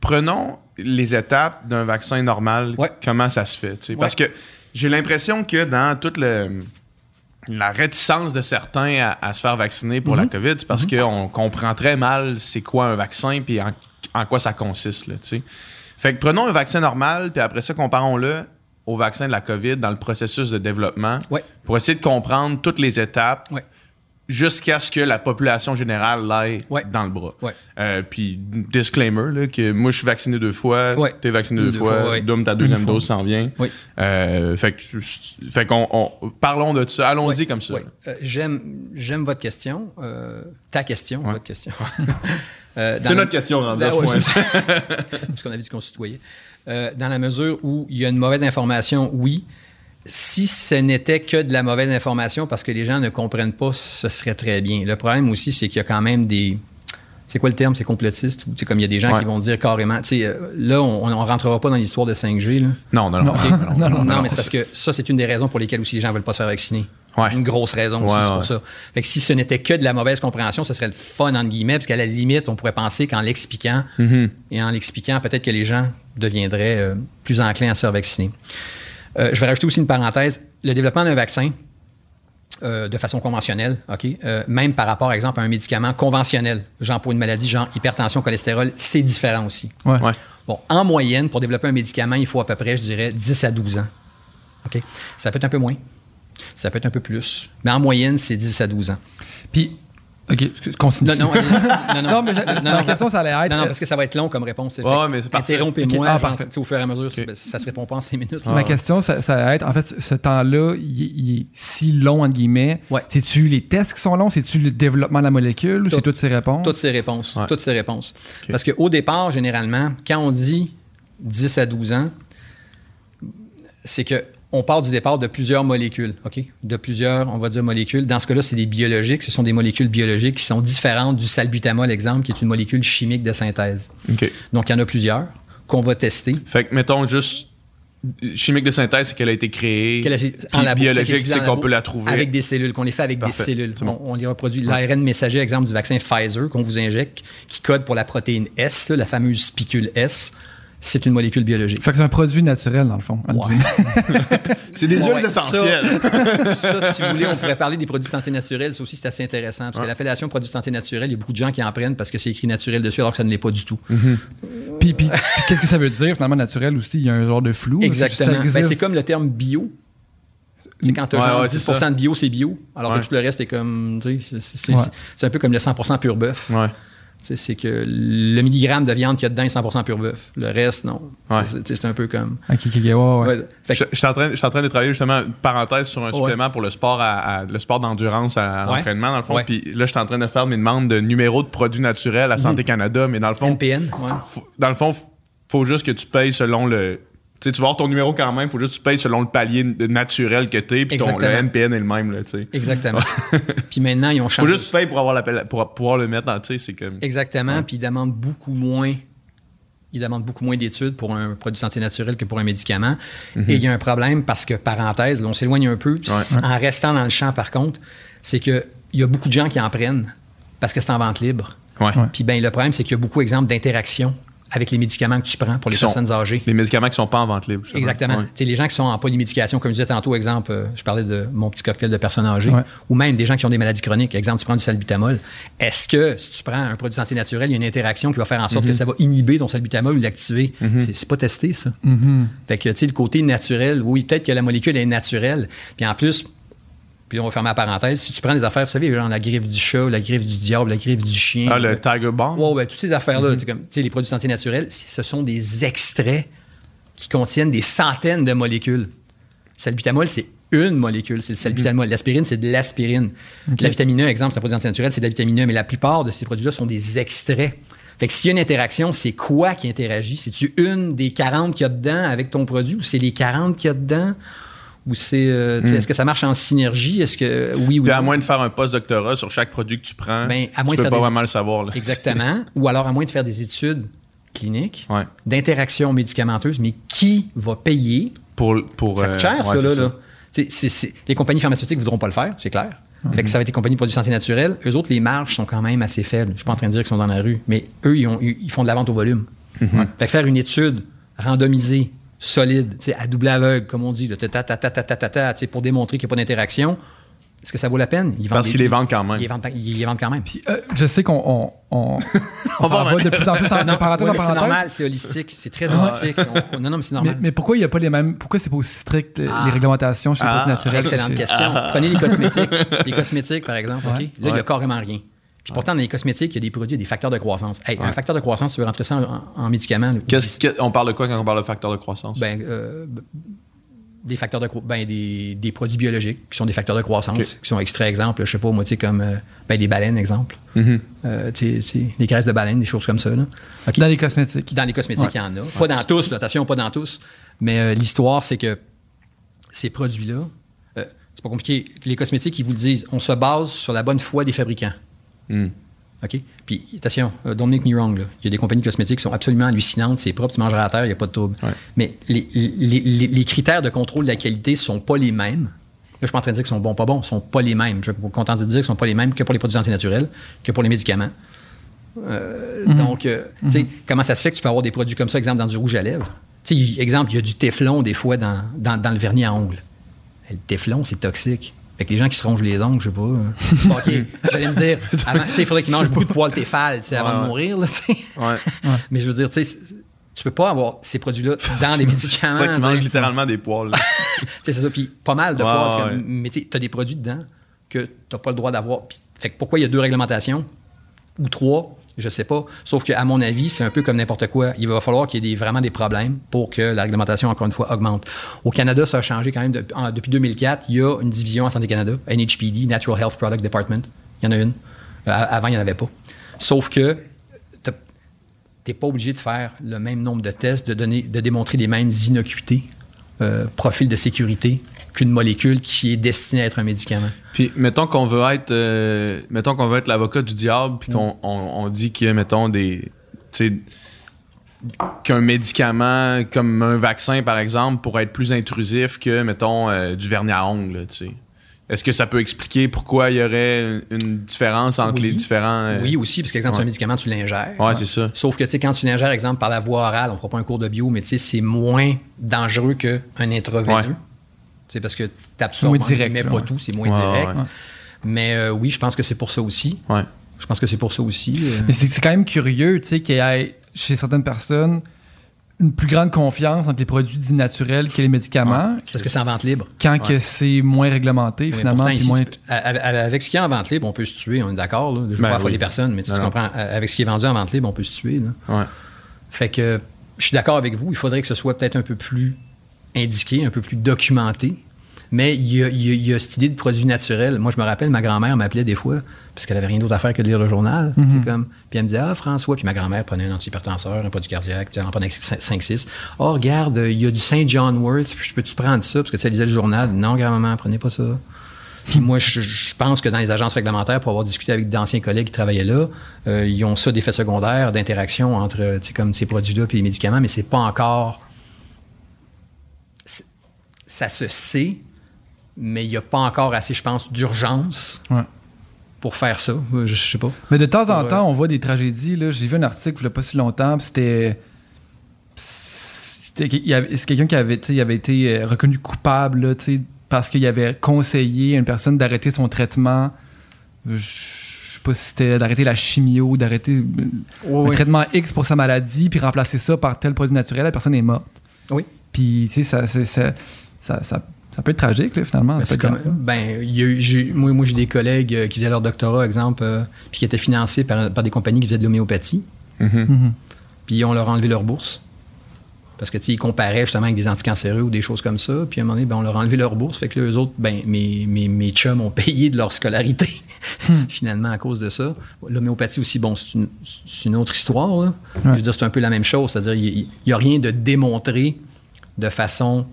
A: Prenons les étapes d'un vaccin normal.
C: Ouais.
A: Comment ça se fait.
C: Ouais.
A: Parce que j'ai l'impression que dans toute le, la réticence de certains à, à se faire vacciner pour la COVID, c'est parce qu'on comprend très mal c'est quoi un vaccin puis en, en quoi ça consiste. Là, fait que prenons un vaccin normal, puis après ça, comparons-le au vaccin de la COVID dans le processus de développement
C: Ouais.
A: pour essayer de comprendre toutes les étapes
C: Ouais.
A: jusqu'à ce que la population générale l'aille
C: Ouais.
A: dans le bras. Euh, puis, disclaimer, là, que moi, je suis vacciné deux fois, t'es vacciné deux,
C: Deux
A: fois,
C: fois.
A: Dom, ta deuxième
B: Une
A: dose s'en vient.
C: Oui.
A: Euh, fait que, fait qu'on, on- parlons de ça, allons-y comme ça.
C: Euh, j'aime, j'aime votre question, euh, ta question, votre question. Dans
A: C'est notre question, rendu
C: Ben. Parce qu'on a dit qu'on se tutoyait. Euh, dans la mesure où il y a une mauvaise information, oui. Si ce n'était que de la mauvaise information parce que les gens ne comprennent pas, ce serait très bien. Le problème aussi, c'est qu'il y a quand même des. C'est quoi le terme? C'est complotiste? Ou, comme il y a des gens
A: Ouais.
C: qui vont dire carrément. euh, là, on ne rentrera pas dans l'histoire de 5G. Là.
A: Non, non, non.
B: Non.
A: non,
B: Non,
C: Non, mais c'est parce que ça, c'est une des raisons pour lesquelles aussi les gens ne veulent pas se faire vacciner.
A: Ouais.
C: Une grosse raison aussi, c'est pour ça. Fait que si ce n'était que de la mauvaise compréhension, ce serait le fun, entre guillemets, parce qu'à la limite, on pourrait penser qu'en l'expliquant,
A: Mhm.
C: et en l'expliquant, peut-être que les gens deviendraient euh, plus enclins à se faire vacciner. Euh, je vais rajouter aussi une parenthèse. Le développement d'un vaccin, euh, de façon conventionnelle, OK, euh, même par rapport, par exemple, à un médicament conventionnel, genre pour une maladie, genre hypertension, cholestérol, c'est différent aussi.
B: Ouais.
A: Ouais.
C: Bon, en moyenne, pour développer un médicament, il faut à peu près, je dirais, 10 à 12 ans. OK? Ça peut être un peu moins. Ça peut être un peu plus. Mais en moyenne, c'est 10 à 12 ans.
B: Puis, OK, continue.
C: Non, non, non,
B: Non, mais question, ça allait être-
C: Non, non, parce que ça va être long comme réponse.
A: Ouais, mais c'est.
C: Interrompez-moi,
B: ah,
C: au fur et à mesure. Ça se répond pas en 5 minutes.
B: Ma question, ça, ça va être, en fait, ce temps-là, il, est- si long, entre guillemets.
C: Ouais.
B: C'est-tu les tests qui sont longs? C'est-tu le développement de la molécule ou c'est toutes ces réponses?
C: Toutes ces réponses.
A: Ouais.
C: Toutes ces réponses. Parce qu'au départ, généralement, quand on dit 10 à 12 ans, c'est que on part du départ de plusieurs molécules, OK? De plusieurs, on va dire, molécules. Dans ce cas-là, c'est des biologiques. Ce sont des molécules biologiques qui sont différentes du salbutamol, exemple, qui est une molécule chimique de synthèse. Donc, il y en a plusieurs qu'on va tester.
A: Fait que, mettons juste. Chimique de synthèse, c'est qu'elle a été créée.
C: Qu'elle en labo,
A: biologique, c'est qu'on peut la trouver.
C: Avec des cellules, qu'on les fait avec
A: Parfait.
C: des cellules.
A: Bon.
C: On, on les reproduit. L'ARN messager, exemple du vaccin Pfizer qu'on vous injecte, qui code pour la protéine S, là, la fameuse spicule S, c'est une molécule biologique.
B: Fait que c'est un produit naturel, dans le fond.
A: C'est des huiles
C: ouais,
A: essentielles.
C: Ça, ça, si vous voulez, on pourrait parler des produits de santé naturelle. Ça aussi, c'est assez intéressant. Parce que l'appellation produit de santé naturelle, il y a beaucoup de gens qui en prennent parce que c'est écrit naturel dessus, alors que ça ne l'est pas du tout.
B: Puis, puis- puis qu'est-ce que ça veut dire, finalement, naturel aussi? Il y a un genre de flou.
C: Exactement.
B: Ça
C: Ben, c'est comme le terme bio. C'est quand tu as
A: Ouais,
C: genre
A: ouais, c'est
C: 10
A: ça.
C: de bio, c'est bio. Alors
A: Ouais.
C: que tout le reste est comme. tu sais, C'est c'est-
B: Ouais.
C: c'est un peu comme le 100 pur bœuf.
A: Ouais.
C: Tu sais, C'est que le milligramme de viande qu'il y a dedans est 100% pur bœuf. Le reste, non.
A: Ouais.
C: C'est- un peu comme.
B: Ok, ok, ok, ouais, ouais.
C: Ouais. Fait
A: Je, suis en train, je suis en train de travailler justement, une parenthèse sur un
C: Ouais.
A: supplément pour le sport à, à- le sport d'endurance à, l'entraînement, dans le fond.
C: Ouais.
A: Puis là, je suis en train de faire mes demandes de numéro de produits naturels à Santé Canada, mais dans le fond,
C: NPN.
A: faut- dans le fond, faut juste que tu payes selon le. Sais, tu vas avoir ton numéro quand même, faut juste que tu payes selon le palier naturel que t'es, puis ton, le. NPN est le même, là, tu sais.
C: Exactement. puis maintenant, ils ont
A: Faut
C: changé.
A: juste que tu payes pour, avoir l'appel- pour pouvoir le mettre dans, tu sais, c'est comme...
C: Exactement. Puis ils demandent beaucoup moins. Ils demandent beaucoup moins d'études pour un produit santé naturel que pour un médicament. Et il y a un problème parce que, parenthèse, là, on s'éloigne un peu. En restant dans le champ, par contre, c'est qu'il y a beaucoup de gens qui en prennent parce que c'est en vente libre.
A: Ouais.
B: Ouais.
C: Puis ben, le problème, c'est qu'il y a beaucoup d'exemples d'interaction avec les médicaments que tu prends pour les
A: sont-
C: personnes âgées.
A: Les médicaments qui sont pas en vente libre. justement.
C: Exactement.
A: Ouais.
C: Tu sais, Les gens qui sont en polymédication, comme je disais tantôt, exemple, euh, je parlais de mon petit cocktail de personnes âgées,
B: Ouais.
C: ou même des gens qui ont des maladies chroniques. Exemple, tu prends du salbutamol. Est-ce que si tu prends un produit de santé naturelle, il y a une interaction qui va faire en sorte que
A: Mm-hmm.
C: ça va inhiber ton salbutamol ou l'activer? C'est- C'est pas testé, ça.
B: Mhm.
C: Fait que, tu sais, le côté naturel, oui, peut-être que la molécule est naturelle. Puis en plus, puis on va fermer la parenthèse, si tu prends des affaires, vous savez, genre la griffe du chat, la griffe du diable, la griffe du chien.
A: Ah,
C: le-
A: le Tiger Bomb?
C: Ouais, ouais, toutes ces affaires-là, comme, sais, les produits de santé naturelle, ce sont des extraits qui contiennent des centaines de molécules. Salbutamol, c'est une molécule, c'est le salbutamol. L'aspirine, c'est de l'aspirine. La vitamine E, exemple, c'est un produit naturel, c'est de la vitamine E, mais la plupart de ces produits-là sont des extraits. Fait que s'il y a une interaction, c'est quoi qui interagit? C'est-tu une des 40 qu'il y a dedans avec ton produit ou c'est les 40 qu'il y a dedans? Ou c'est. euh, sais, Est-ce que ça marche en synergie? Est-ce que. Oui ou
A: à moins de faire un post-doctorat sur chaque produit que tu prends,
C: Ben, à moins
A: tu
C: de
A: peux
C: faire
A: pas
C: des-
A: vraiment le savoir. Là.
C: Exactement. Ou alors, à moins de faire des études cliniques
A: Ouais.
C: d'interaction médicamenteuse, mais qui va payer?
A: Pour, pour,
C: Ça
A: euh,
C: coûte cher,
A: ouais,
C: ça, là. là. C'est- c'est- c'est- les compagnies pharmaceutiques ne voudront pas le faire, c'est clair. Fait que ça va être les compagnies de produits de santé naturelle. Eux autres, les marges sont quand même assez faibles. Je suis pas en train de dire qu'ils sont dans la rue, mais eux, ils, ont- ils font de la vente au volume. Fait que faire une étude randomisée, solide, à double aveugle, comme on dit, pour démontrer qu'il n'y a pas d'interaction. Est-ce que ça vaut la peine?
A: Parce qu'ils les vendent quand même.
C: Ils les vendent, les quand même.
B: Euh, je sais qu'on on, on, on
A: va,
B: de plus en plus en, parenthèse en.
C: C'est normal, c'est holistique, c'est très holistique. non, non, mais c'est normal.
B: Mais, pourquoi il n'y a pas les mêmes. Pourquoi c'est pas aussi strict euh, les ah. réglementations chez les
A: ah.
B: produits naturels?
C: Excellente question. Ah. Prenez les cosmétiques. les cosmétiques, par exemple. Là, il n'y a carrément rien. Puis pourtant, dans les cosmétiques, il y a des produits, des facteurs de croissance. Hey, Un facteur de croissance, tu veux rentrer ça en, en- en médicament?
A: Qu'est-ce on parle de quoi quand on parle de facteur de croissance?
C: ben, euh, des facteurs de ben, des, des produits biologiques qui sont des facteurs de croissance, qui sont extraits, exemple, je sais pas, moi, tu sais, comme euh, ben, des baleines, exemple.
A: Mhm.
C: Euh, tu sais, des graisses de baleines, des choses comme ça. Là.
B: Dans les cosmétiques.
C: Dans les cosmétiques,
B: Ouais.
C: il y en a. Pas dans tous, attention, pas dans tous. Mais euh, l'histoire, c'est que ces produits-là, c'est pas compliqué. Les cosmétiques, ils vous le disent, on se base sur la bonne foi des fabricants.
A: Hmm.
C: OK? Puis, attention, euh, don't make me wrong. là. Il y a des compagnies cosmétiques qui sont absolument hallucinantes. C'est propre, tu mangeras à terre, il n'y a pas de trouble.
A: Ouais.
C: Mais les, les- les- les critères de contrôle de la qualité ne sont pas les mêmes. Là, je suis pas en train de dire qu'ils sont bons, pas bons. Ils sont pas les mêmes. Je suis content de dire qu'ils sont pas les mêmes que pour les produits antinaturels, que pour les médicaments. Euh, Donc, euh, tu sais, comment ça se fait que tu peux avoir des produits comme ça, exemple, dans du rouge à lèvres? Tu sais, il- exemple, il y a du téflon des fois dans, dans, dans le vernis à ongles. Le téflon, c'est toxique. Fait que les gens qui se rongent les ongles, je sais pas. euh, bon, OK, j'allais me dire, avant- tu sais, il faudrait qu'ils mangent beaucoup de poils téfal, tu sais, avant
A: Ouais,
C: de
A: ouais.
C: mourir, là.
A: Ouais.
C: Mais je veux dire, tu sais, tu peux pas avoir ces produits-là dans les médicaments.
A: Toi qui manges littéralement des poils.
C: c'est ça. Puis pas mal de
A: Ouais, ouais.
C: Mais tu as des produits dedans que tu n'as pas le droit d'avoir. Fait que pourquoi il y a deux réglementations ou trois, je sais pas. Sauf qu'à mon avis, c'est un peu comme n'importe quoi. Il va falloir qu'il y ait vraiment des problèmes pour que la réglementation, encore une fois, augmente. Au Canada, ça a changé quand même. depuis 2004, il y a une division en Santé Canada, NHPD, Natural Health Product Department. Il y en a une. Euh, avant, il n'y en avait pas. Sauf que tu n'es pas obligé de faire le même nombre de tests, de, donner, de démontrer les mêmes innocuités, euh, profils de sécurité qu'une molécule qui est destinée à être un médicament.
A: Puis mettons qu'on veut être euh, mettons qu'on veut être l'avocat du diable puis qu'on on, on dit qu'il y a mettons des qu'un médicament comme un vaccin par exemple pourrait être plus intrusif que mettons euh, du vernis à ongles, là, tu sais. Est-ce que ça peut expliquer pourquoi il y aurait une, différence entre
C: Oui.
A: les différents euh,
C: Oui, aussi, parce qu'exemple,
A: ouais.
C: un médicament, tu l'ingères.
A: Ouais, c'est ça.
C: Sauf que, tu sais, quand tu l'ingères, exemple, par la voie orale, on fera pas un cours de bio, mais tu sais, c'est moins dangereux qu'un intraveineux.
A: Ouais.
C: Sais, parce que tu absorbes, mais pas
B: ouais.
C: tout, c'est moins
A: Ouais,
C: direct.
A: ouais.
C: Mais euh, oui, je pense que c'est pour ça aussi.
A: Ouais.
C: Je pense que c'est pour ça aussi. euh.
B: Mais c'est c'est quand même curieux, tu sais, qu'il y ait chez certaines personnes une plus grande confiance entre les produits dits naturels que les médicaments,
C: C'est parce que c'est en vente libre.
B: quand que c'est moins réglementé,
C: Mais
B: finalement.
C: pourtant, ici,
B: moins-
C: peux- avec ce qui est en vente libre, on peut se tuer, on est d'accord. Je ne veux
A: Ben
C: pas affoler
A: oui.
C: personne, mais tu,
A: Non,
C: tu
A: non.
C: comprends. Avec ce qui est vendu en vente libre, on peut se tuer. là.
A: Ouais.
C: Fait que je suis d'accord avec vous. Il faudrait que ce soit peut-être un peu plus indiqué, un peu plus documenté. Mais il y, a, il, y a, cette idée de produit naturel. Moi, je me rappelle, ma grand-mère m'appelait des fois, parce qu'elle avait rien d'autre à faire que de lire le journal. Mm comme, puis elle me disait, ah, François, puis ma grand-mère prenait un antihypertenseur, un produit cardiaque, elle en prenait 5-6. Oh, regarde, il y a du Saint John Worth, je peux-tu prendre ça? Parce que tu lisais le journal. Non, grand-maman, prenez pas ça. Puis moi, je, pense que dans les agences réglementaires, pour avoir discuté avec d'anciens collègues qui travaillaient là, euh, ils ont ça d'effets secondaires, d'interaction entre comme ces produits-là et les médicaments, mais c'est pas encore. Ça se sait, mais il n'y a pas encore assez, je pense, d'urgence. Pour faire ça, je, sais pas.
B: Mais de temps en temps, on voit des tragédies. J'ai vu un article il n'y a pas si longtemps, c'était c'est quelqu'un qui avait, avait été euh, reconnu coupable là, parce qu'il avait conseillé à une personne d'arrêter son traitement. Je sais pas si c'était d'arrêter la chimio, d'arrêter un traitement X pour sa maladie, puis remplacer ça par tel produit naturel, la personne est morte.
C: Oui.
B: Puis, tu sais, ça, ça, ça, peut être tragique, finalement.
C: Ben, ben moi, j'ai des collègues euh, qui faisaient leur doctorat, exemple, euh, puis qui étaient financés par, des compagnies qui faisaient de l'homéopathie. Mm-hmm. Mm-hmm. Puis on leur a enlevé leur bourse. Parce que, ils comparaient justement avec des anticancéreux ou des choses comme ça. Puis à un moment donné, ben, on leur a enlevé leur bourse. Fait que les autres, ben, mes, mes, mes chums ont payé de leur scolarité, hmm. finalement, à cause de ça. L'homéopathie aussi, bon, c'est une, une, autre histoire. Je veux dire, c'est un peu la même chose. C'est-à-dire, il n'y a rien de démontré de façon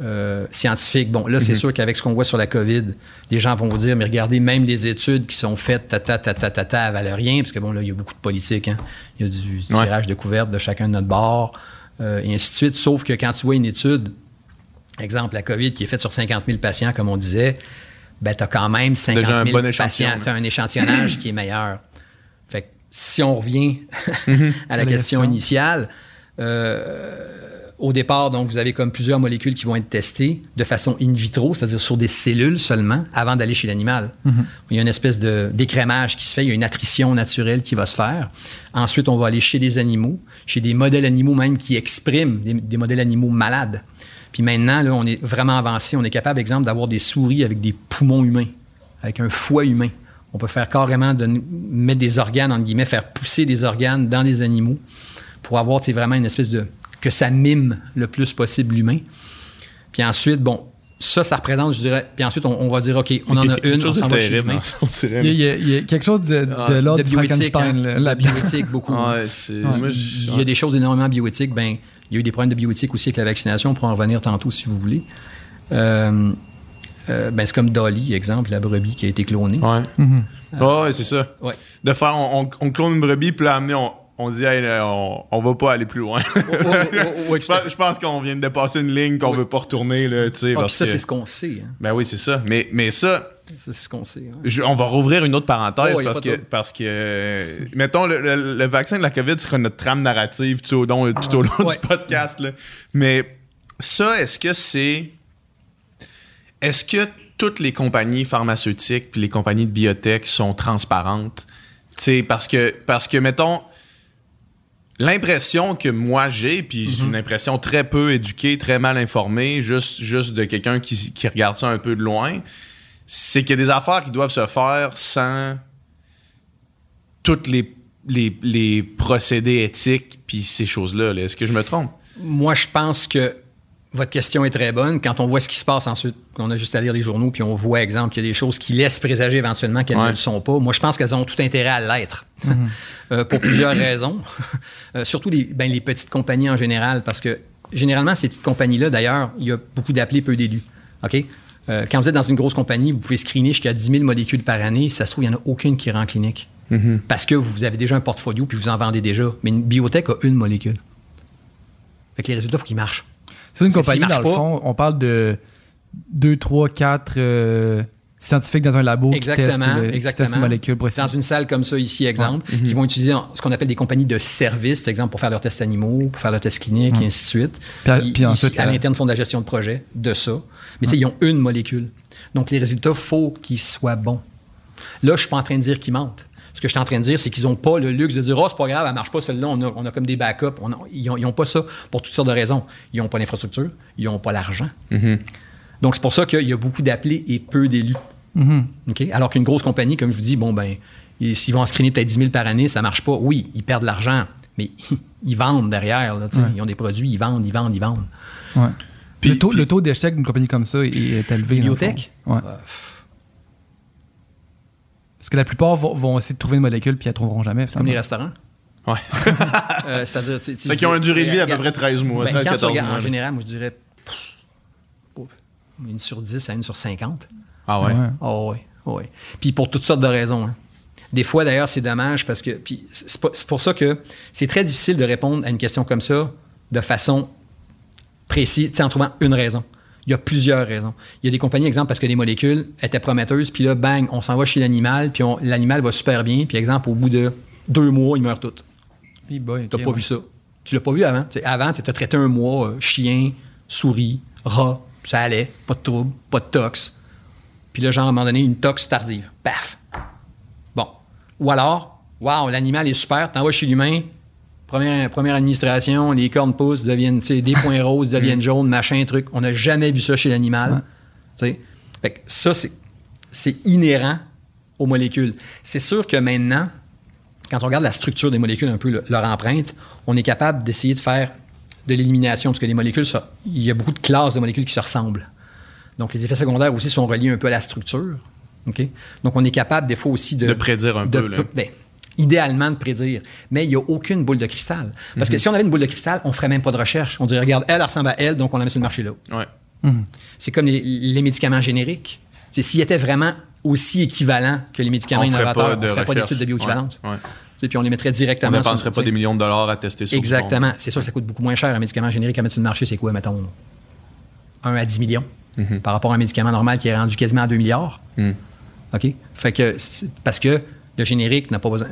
C: euh, scientifique. Bon, là, c'est mhm. sûr qu'avec ce qu'on voit sur la COVID, les gens vont vous dire, mais regardez, même les études qui sont faites, ta, ta, ta, ta, valent rien, parce que bon, là, il y a beaucoup de politique. Hein. Il y a du tirage de couvertes de chacun de notre bord. Euh, et ainsi de suite. Sauf que quand tu vois une étude, exemple, la COVID qui est faite sur 50 000 patients, comme on disait, ben, tu as quand même 50 000 patients. Tu as un échantillonnage qui est meilleur. Fait que si on revient mhm. à la question initiale, euh, au départ, donc, vous avez comme plusieurs molécules qui vont être testées de façon in vitro, c'est-à-dire sur des cellules seulement, avant d'aller chez l'animal. Mhm. Il y a une espèce de d'écrémage qui se fait, il y a une attrition naturelle qui va se faire. Ensuite, on va aller chez des animaux, chez des modèles animaux même qui expriment des, modèles animaux malades. Puis maintenant, là, on est vraiment avancé. On est capable, exemple, d'avoir des souris avec des poumons humains, avec un foie humain. On peut faire carrément de, mettre des organes, entre guillemets, faire pousser des organes dans des animaux pour avoir vraiment une espèce de que ça mime le plus possible l'humain. Puis ensuite, bon, ça, ça représente, je dirais. Puis ensuite, on, va dire, OK, on en a une, on s'en va chez l'humain.
B: Il, il, y a quelque chose de, de l'ordre de bioéthique. Hein,
C: la bioéthique, beaucoup. il y a des choses énormément bioéthiques. Ben, il y a eu des problèmes de bioéthique aussi avec la vaccination. On pourra en revenir tantôt si vous voulez. Euh, euh, ben, c'est comme Dolly, exemple, la brebis qui a été clonée.
A: Ouais. Mm ouais, c'est ça. Ouais. De faire, on, on, clone une brebis, puis l'amener, on, on dit on, on, va pas aller plus loin. je, pense, qu'on vient de dépasser une ligne qu'on veut pas retourner. Là,
C: ah, ça, c'est ce qu'on sait. Hein.
A: Ben oui, c'est ça. Mais, mais ça.
C: c'est ce qu'on sait.
A: on va rouvrir une autre parenthèse parce, que, parce que, mettons, le, vaccin de la COVID sera notre trame narrative tout au long, tout au long du podcast. Mais ça, est-ce que c'est. Est-ce que toutes les compagnies pharmaceutiques puis les compagnies de biotech sont transparentes? parce que, parce que, mettons, L'impression que moi j'ai, puis c'est une mhm. impression très peu éduquée, très mal informée, juste, juste de quelqu'un qui, regarde ça un peu de loin, c'est qu'il y a des affaires qui doivent se faire sans tous les, les, procédés éthiques puis ces choses-là. -là, est ce que je me trompe?
C: Moi, je pense que votre question est très bonne. Quand on voit ce qui se passe ensuite, on a juste à lire les journaux, puis on voit, exemple, qu'il y a des choses qui laissent présager éventuellement qu'elles ne le sont pas. Moi, je pense qu'elles ont tout intérêt à l'être. Mhm. Euh, pour plusieurs raisons. Euh, surtout les, ben, les petites compagnies en général, parce que généralement, ces petites compagnies-là, d'ailleurs, il y a beaucoup d'appelés, peu d'élus. OK? Euh, quand vous êtes dans une grosse compagnie, vous pouvez screener jusqu'à 10 000 molécules par année. Ça se trouve, il n'y en a aucune qui rentre en clinique. Mhm. Parce que vous avez déjà un portfolio, puis vous en vendez déjà. Mais une biotech a une molécule. Fait que les résultats, il faut qu'ils marchent.
B: C'est une compagnie, dans le fond, on parle de 2, 3, 4 scientifiques dans un labo exactement, qui testent, exactement. une molécule
C: Dans une salle comme ça ici, exemple, qui mhm. vont utiliser ce qu'on appelle des compagnies de services, exemple, pour faire leurs tests animaux, pour faire leurs tests cliniques, et ainsi de suite. Puis, ensuite, à l'interne, font de la gestion de projet de ça. Mais tu sais, ils ont une molécule. Donc, les résultats, faut qu'ils soient bons. Là, je suis pas en train de dire qu'ils mentent. Ce que je suis en train de dire, c'est qu'ils n'ont pas le luxe de dire, oh, c'est pas grave, elle marche pas celle-là, on a, comme des backups. ils n'ont pas ça pour toutes sortes de raisons. Ils n'ont pas l'infrastructure, ils n'ont pas l'argent. Mhm. Donc, c'est pour ça qu'il y a beaucoup d'appelés et peu d'élus. Mm-hmm. Alors qu'une grosse compagnie, comme je vous dis, bon, ben, s'ils vont en screener peut-être 10 000 par année, ça marche pas. Oui, ils perdent de l'argent, mais ils vendent derrière. Ils ont des produits, ils vendent, ils vendent, ils vendent.
A: Puis-
B: le, taux,
A: puis-
B: le taux d'échec d'une compagnie comme ça est, est élevé.
C: Biotech?
B: Ouais.
C: Euh,
B: que la plupart vont, vont essayer de trouver une molécule puis elles trouveront jamais.
C: comme les restaurants.
A: Ouais.
C: Euh, C'est-à-dire, tu sais, tu
A: Fait qu'ils ont une durée de vie à peu près 13 mois.
C: Ben,
A: 13,
C: quand tu
A: 14
C: regardes,
A: mois.
C: en général, moi, je dirais pff, une sur 10 à une sur 50.
A: Ah ouais?
B: Ouais.
C: Oh, oui, oh, oui. Puis pour toutes sortes de raisons. hein. Des fois, d'ailleurs, c'est dommage parce que. Puis c'est pas- c'est pour ça que c'est très difficile de répondre à une question comme ça de façon précise, tu sais, en trouvant une raison. Il y a plusieurs raisons. Il y a des compagnies, exemple, parce que les molécules étaient prometteuses, puis là, bang, on s'en va chez l'animal, puis l'animal va super bien, puis exemple, au bout de deux mois, il meurt tout.
B: Hey boy,
C: T'as pas
B: ouais.
C: vu ça. Tu l'as pas vu avant. T'sais, avant, tu as traité un mois, euh, chien, souris, rat, ça allait, pas de trouble, pas de tox. Puis là, genre, à un moment donné, une tox tardive. Paf! Bon. Ou alors, waouh, l'animal est super, t'envoies chez l'humain, première, première administration, les cornes poussent, deviennent, des points roses deviennent jaunes, machin, truc. On n'a jamais vu ça chez l'animal. Fait que ça, c'est, inhérent aux molécules. C'est sûr que maintenant, quand on regarde la structure des molécules, un peu le- leur empreinte, on est capable d'essayer de faire de l'élimination, parce que les molécules, ça- il y a beaucoup de classes de molécules qui se ressemblent. Donc, les effets secondaires aussi sont reliés un peu à la structure. Donc, on est capable des fois aussi de...
A: De prédire un
C: de-
A: peu, là.
C: ben, idéalement de prédire. Mais il n'y a aucune boule de cristal. Parce
A: Mhm.
C: que si on avait une boule de cristal, on ne ferait même pas de recherche. On dirait, regarde, elle, elle ressemble à elle, donc on la met sur le marché là.
A: Ouais.
C: C'est comme les, les médicaments génériques. C'est S'ils étaient vraiment aussi équivalents que les médicaments
A: On
C: innovateurs, on ne ferait pas d'études de bioéquivalence.
A: Ouais, ouais.
C: Puis on les mettrait
A: On
C: directement
A: ne
C: sur-
A: dépenserait pas des millions de dollars à tester sur
C: Exactement. C'est sûr que ça coûte beaucoup moins cher un médicament générique à mettre sur le marché. C'est quoi, mettons, 1 à 10 millions
A: Mhm.
C: par rapport à un médicament normal qui est rendu quasiment à 2 milliards. OK? Fait que, parce que le générique n'a pas besoin.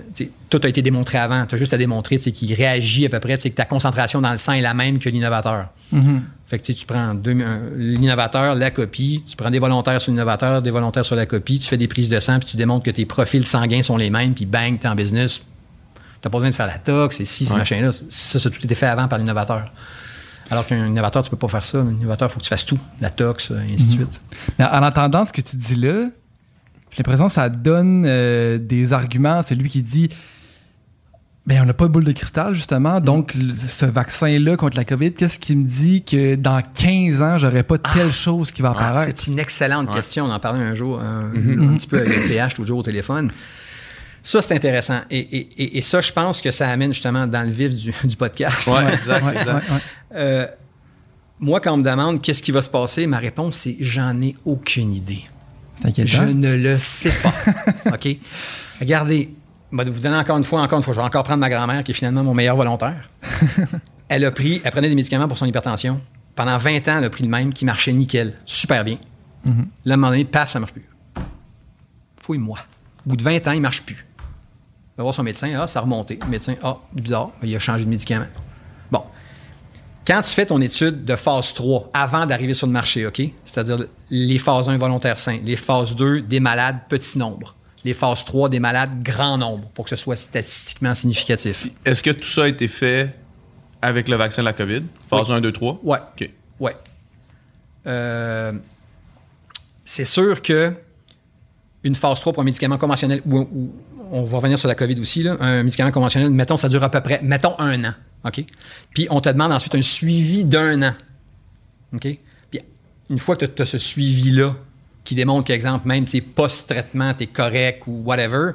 C: Tout a été démontré avant. Tu as juste à démontrer qu'il réagit à peu près, que ta concentration dans le sang est la même que l'innovateur.
B: Mhm.
C: Fait que tu prends l'innovateur, la copie, tu prends des volontaires sur l'innovateur, des volontaires sur la copie, tu fais des prises de sang, puis tu démontres que tes profils sanguins sont les mêmes, puis bang, tu es en business. Tu pas besoin de faire la tox, et si, ce machin-là. Ça, ça a tout été fait avant par l'innovateur. Alors qu'un innovateur, tu peux pas faire ça. Un innovateur, il faut que tu fasses tout. La tox, et ainsi de suite.
B: Mais en entendant ce que tu dis là, j'ai l'impression que ça donne euh, des arguments. Celui qui dit ben, on n'a pas de boule de cristal, justement. Donc, le- ce vaccin-là contre la COVID, qu'est-ce qui me dit que dans 15 ans, j'aurais pas telle chose qui va
C: Ah,
B: apparaître?
C: c'est une excellente
A: Ouais.
C: question. On en parlait un jour, un, un petit peu avec PH, toujours au téléphone. Ça, c'est intéressant. Et, et- et- et ça, je pense que ça amène justement dans le vif du, du podcast.
A: Ouais, exact,
B: Ouais,
A: exact.
B: ouais, ouais.
C: Euh, moi, quand on me demande qu'est-ce qui va se passer, ma réponse, c'est j'en ai aucune idée. Je ne le sais pas. OK? Regardez, je vais vous donner encore une fois, encore une fois, je vais encore prendre ma grand-mère, qui est finalement mon meilleur volontaire. elle a pris, elle prenait des médicaments pour son hypertension. Pendant 20 ans, elle a pris le même qui marchait nickel, super bien. Là, à un moment donné, paf, ça marche plus. Fouille-moi. Au bout de 20 ans, il marche plus. Il va voir son médecin, ah, ça a remonté. Le médecin, ah, bizarre, il a changé de médicament. Quand tu fais ton étude de phase 3 avant d'arriver sur le marché, OK? C'est-à-dire les phases 1 volontaires sains, les phases 2 des malades petit nombre, les phases 3 des malades grand nombre pour que ce soit statistiquement significatif.
A: Est-ce que tout ça a été fait avec le vaccin de la COVID? Phase
C: Oui.
A: 1, 2, 3?
C: Ouais.
A: OK.
C: Ouais. Euh, c'est sûr que une phase 3 pour un médicament conventionnel, ou, ou- on va revenir sur la COVID aussi, là, un médicament conventionnel, mettons, ça dure à peu près, mettons un an. OK? Puis on te demande ensuite un suivi d'un an. OK? Puis une fois que tu as ce suivi-là, qui démontre qu'exemple, même tu sais, post-traitement, tu es correct ou whatever,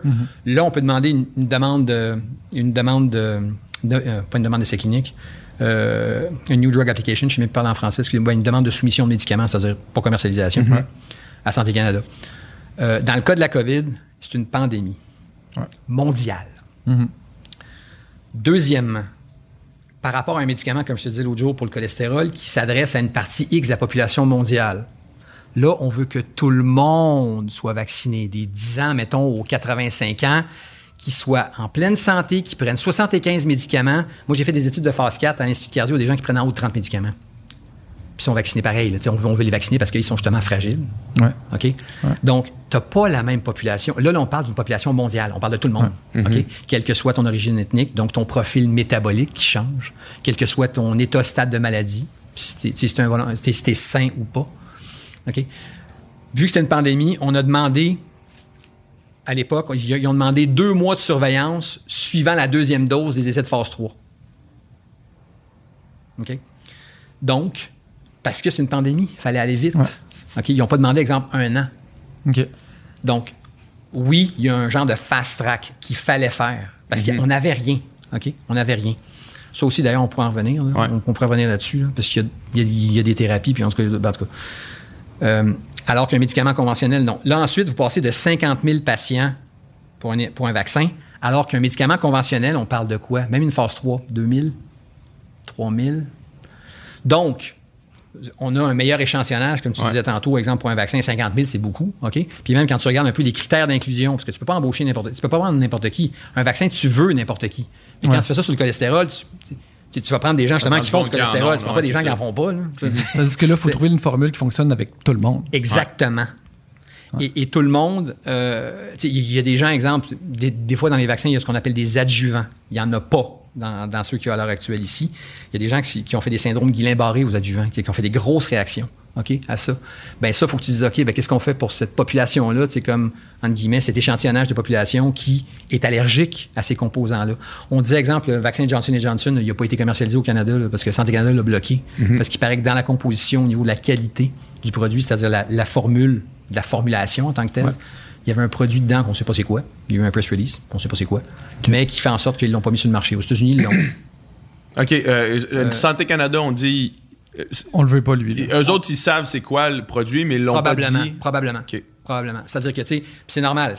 C: là, on peut demander une, une demande de. Une demande de. de- euh, pas une demande d'essai clinique. euh, une New Drug Application, je ne sais même pas parler en français, excusez-moi, une demande de soumission de médicaments, c'est-à-dire pour commercialisation, à Santé Canada. Euh, dans le cas de la COVID, c'est une pandémie
B: Ouais.
C: mondiale.
B: Mhm.
C: Deuxièmement, par rapport à un médicament, comme je te disais l'autre jour pour le cholestérol, qui s'adresse à une partie X de la population mondiale. Là, on veut que tout le monde soit vacciné, des 10 ans, mettons, aux 85 ans, qui soient en pleine santé, qui prennent 75 médicaments. Moi, j'ai fait des études de phase 4 à l'Institut cardio, des gens qui prennent en haut de 30 médicaments. Puis ils sont vaccinés pareil. là. On veut, on veut les vacciner parce qu'ils sont justement fragiles.
B: Ouais.
C: OK? Donc, tu n'as pas la même population. Là, là, on parle d'une population mondiale. On parle de tout le monde. OK? Quelle que soit ton origine ethnique, donc ton profil métabolique qui change, quel que soit ton état stade de maladie, si tu es, sain ou pas. OK? Vu que c'était une pandémie, on a demandé, à l'époque, ils ils ont demandé deux mois de surveillance suivant la deuxième dose des essais de phase 3. OK? Donc, Parce que c'est une pandémie, il fallait aller vite.
B: Ouais.
C: OK? Ils n'ont pas demandé, exemple, un an.
B: OK.
C: Donc, oui, il y a un genre de fast track qu'il fallait faire parce
A: Mhm.
C: qu'on n'avait rien. OK? On n'avait rien. Ça aussi, d'ailleurs, on pourrait en revenir. là.
A: Ouais.
C: On, on pourrait revenir là-dessus là, parce qu'il y a, y y des thérapies, puis en tout cas, ben, en tout cas. Euh, alors qu'un médicament conventionnel, non. Là, ensuite, vous passez de 50 000 patients pour un, pour un vaccin, alors qu'un médicament conventionnel, on parle de quoi? Même une phase 3, 2000, 3000. Donc, on a un meilleur échantillonnage, comme tu
A: Ouais.
C: disais tantôt, exemple, pour un vaccin, 50 000, c'est beaucoup, OK? Puis même quand tu regardes un peu les critères d'inclusion, parce que tu peux pas embaucher n'importe tu peux pas prendre n'importe qui. Un vaccin, tu veux n'importe qui. Mais
B: Ouais.
C: quand tu fais ça sur le cholestérol, tu, tu- vas prendre des gens justement qui font du
A: qui en
C: cholestérol,
A: ont,
C: tu prends pas des gens qui en font pas. là.
B: Parce que là, il faut
C: C'est-
B: trouver une formule qui fonctionne avec tout le monde.
C: Exactement. Et, et tout le monde, euh, tu sais, il y a des gens, exemple, des, des fois dans les vaccins, il y a ce qu'on appelle des adjuvants. Il n'y en a pas dans, dans ceux qui ont à l'heure actuelle ici. Il y a des gens qui, qui ont fait des syndromes Guillain-Barré aux adjuvants, qui, qui ont fait des grosses réactions OK, à ça. Ben ça, il faut que tu dises, OK, ben, qu'est-ce qu'on fait pour cette population-là? C'est comme, entre guillemets, cet échantillonnage de population qui est allergique à ces composants-là. On disait, exemple, le vaccin Johnson Johnson, il n'a pas été commercialisé au Canada là, parce que Santé Canada l'a bloqué. Parce qu'il paraît que dans la composition, au niveau de la qualité du produit, c'est-à-dire la, la formule, la formulation en tant que telle,
B: Ouais.
C: Il y avait un produit dedans qu'on ne sait pas c'est quoi. Il y a eu un press release, on ne sait pas c'est quoi. Mais qui fait en sorte qu'ils ne l'ont pas mis sur le marché. Aux États-Unis, ils l'ont.
A: OK. euh, euh, Santé Canada, on dit. euh,
B: On le veut pas, lui. là.
A: eux autres, ils savent c'est quoi le produit, mais ils l'ont pas
C: probablement.
A: dit.
C: Probablement.
A: OK.
C: Probablement. C'est-à-dire que, tu sais, c'est normal.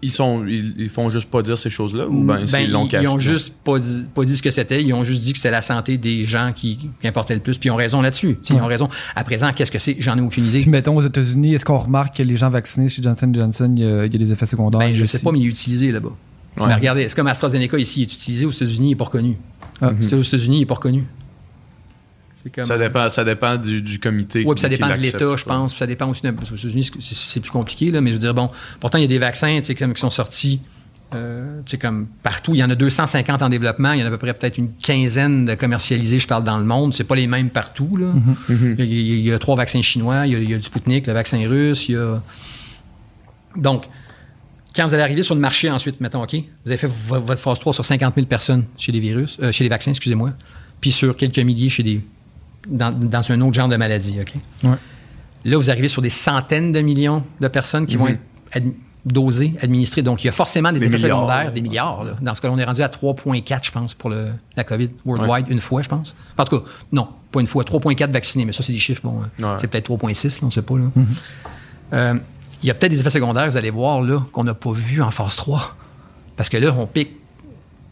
A: Ils, sont, ils, ils font juste pas dire ces choses-là ou ben,
C: Ben,
A: c'est- ils l'ont
C: ils,
A: caché?
C: ils ont juste pas dit, pas dit ce que c'était. Ils ont juste dit que c'était la santé des gens qui, qui importait le plus. Puis ils ont raison là-dessus. Ils ont raison. À présent, qu'est-ce que c'est? J'en ai aucune idée.
B: Puis mettons aux États-Unis, est-ce qu'on remarque que les gens vaccinés chez Johnson Johnson, il y a, il y a des effets secondaires?
C: Ben, je
B: aussi?
C: sais pas, mais il est utilisé là-bas.
A: Ouais.
C: mais regardez, c'est comme AstraZeneca ici. Il est utilisé aux États-Unis, il n'est pas reconnu?
B: Ah.
C: C'est aux États-unis, il n'est pas reconnu. Comme.
A: Ça dépend, ça dépend du, du comité.
C: Oui, puis ça
A: qui
C: dépend de l'État, je pense. Puis ça dépend aussi parce qu'aux États-Unis, c'est- plus compliqué, là, mais je veux dire, bon, pourtant, il y a des vaccins, comme qui sont sortis, euh, comme partout. Il y en a 250 en développement. Il y en a à peu près peut-être une quinzaine de commercialisés, je parle dans le monde. C'est pas les mêmes partout, là.
A: Mhm.
C: il, y a, il y a trois vaccins chinois, il y a, il y a du Sputnik, le vaccin russe, il y a... Donc, quand vous allez arriver sur le marché ensuite, mettons, OK, vous avez fait vo- votre phase 3 sur 50 000 personnes chez les virus, euh, chez les vaccins, excusez-moi, puis sur quelques milliers chez des... Dans, dans un autre genre de maladie, OK?
B: Ouais.
C: Là, vous arrivez sur des centaines de millions de personnes qui vont être ad- dosées, administrées. Donc, il y a forcément des,
A: Des
C: effets
A: milliards.
C: secondaires, des milliards. là. Dans ce cas-là, on est rendu à 3,4, je pense, pour le, la COVID worldwide, une fois, je pense. En tout cas, non, pas une fois, 3,4 vaccinés, mais ça, c'est des chiffres, bon, euh,
A: Ouais.
C: c'est peut-être 3,6, là, on ne sait pas. là. Euh, il y a peut-être des effets secondaires, vous allez voir, là, qu'on n'a pas vu en phase 3. Parce que là, on pique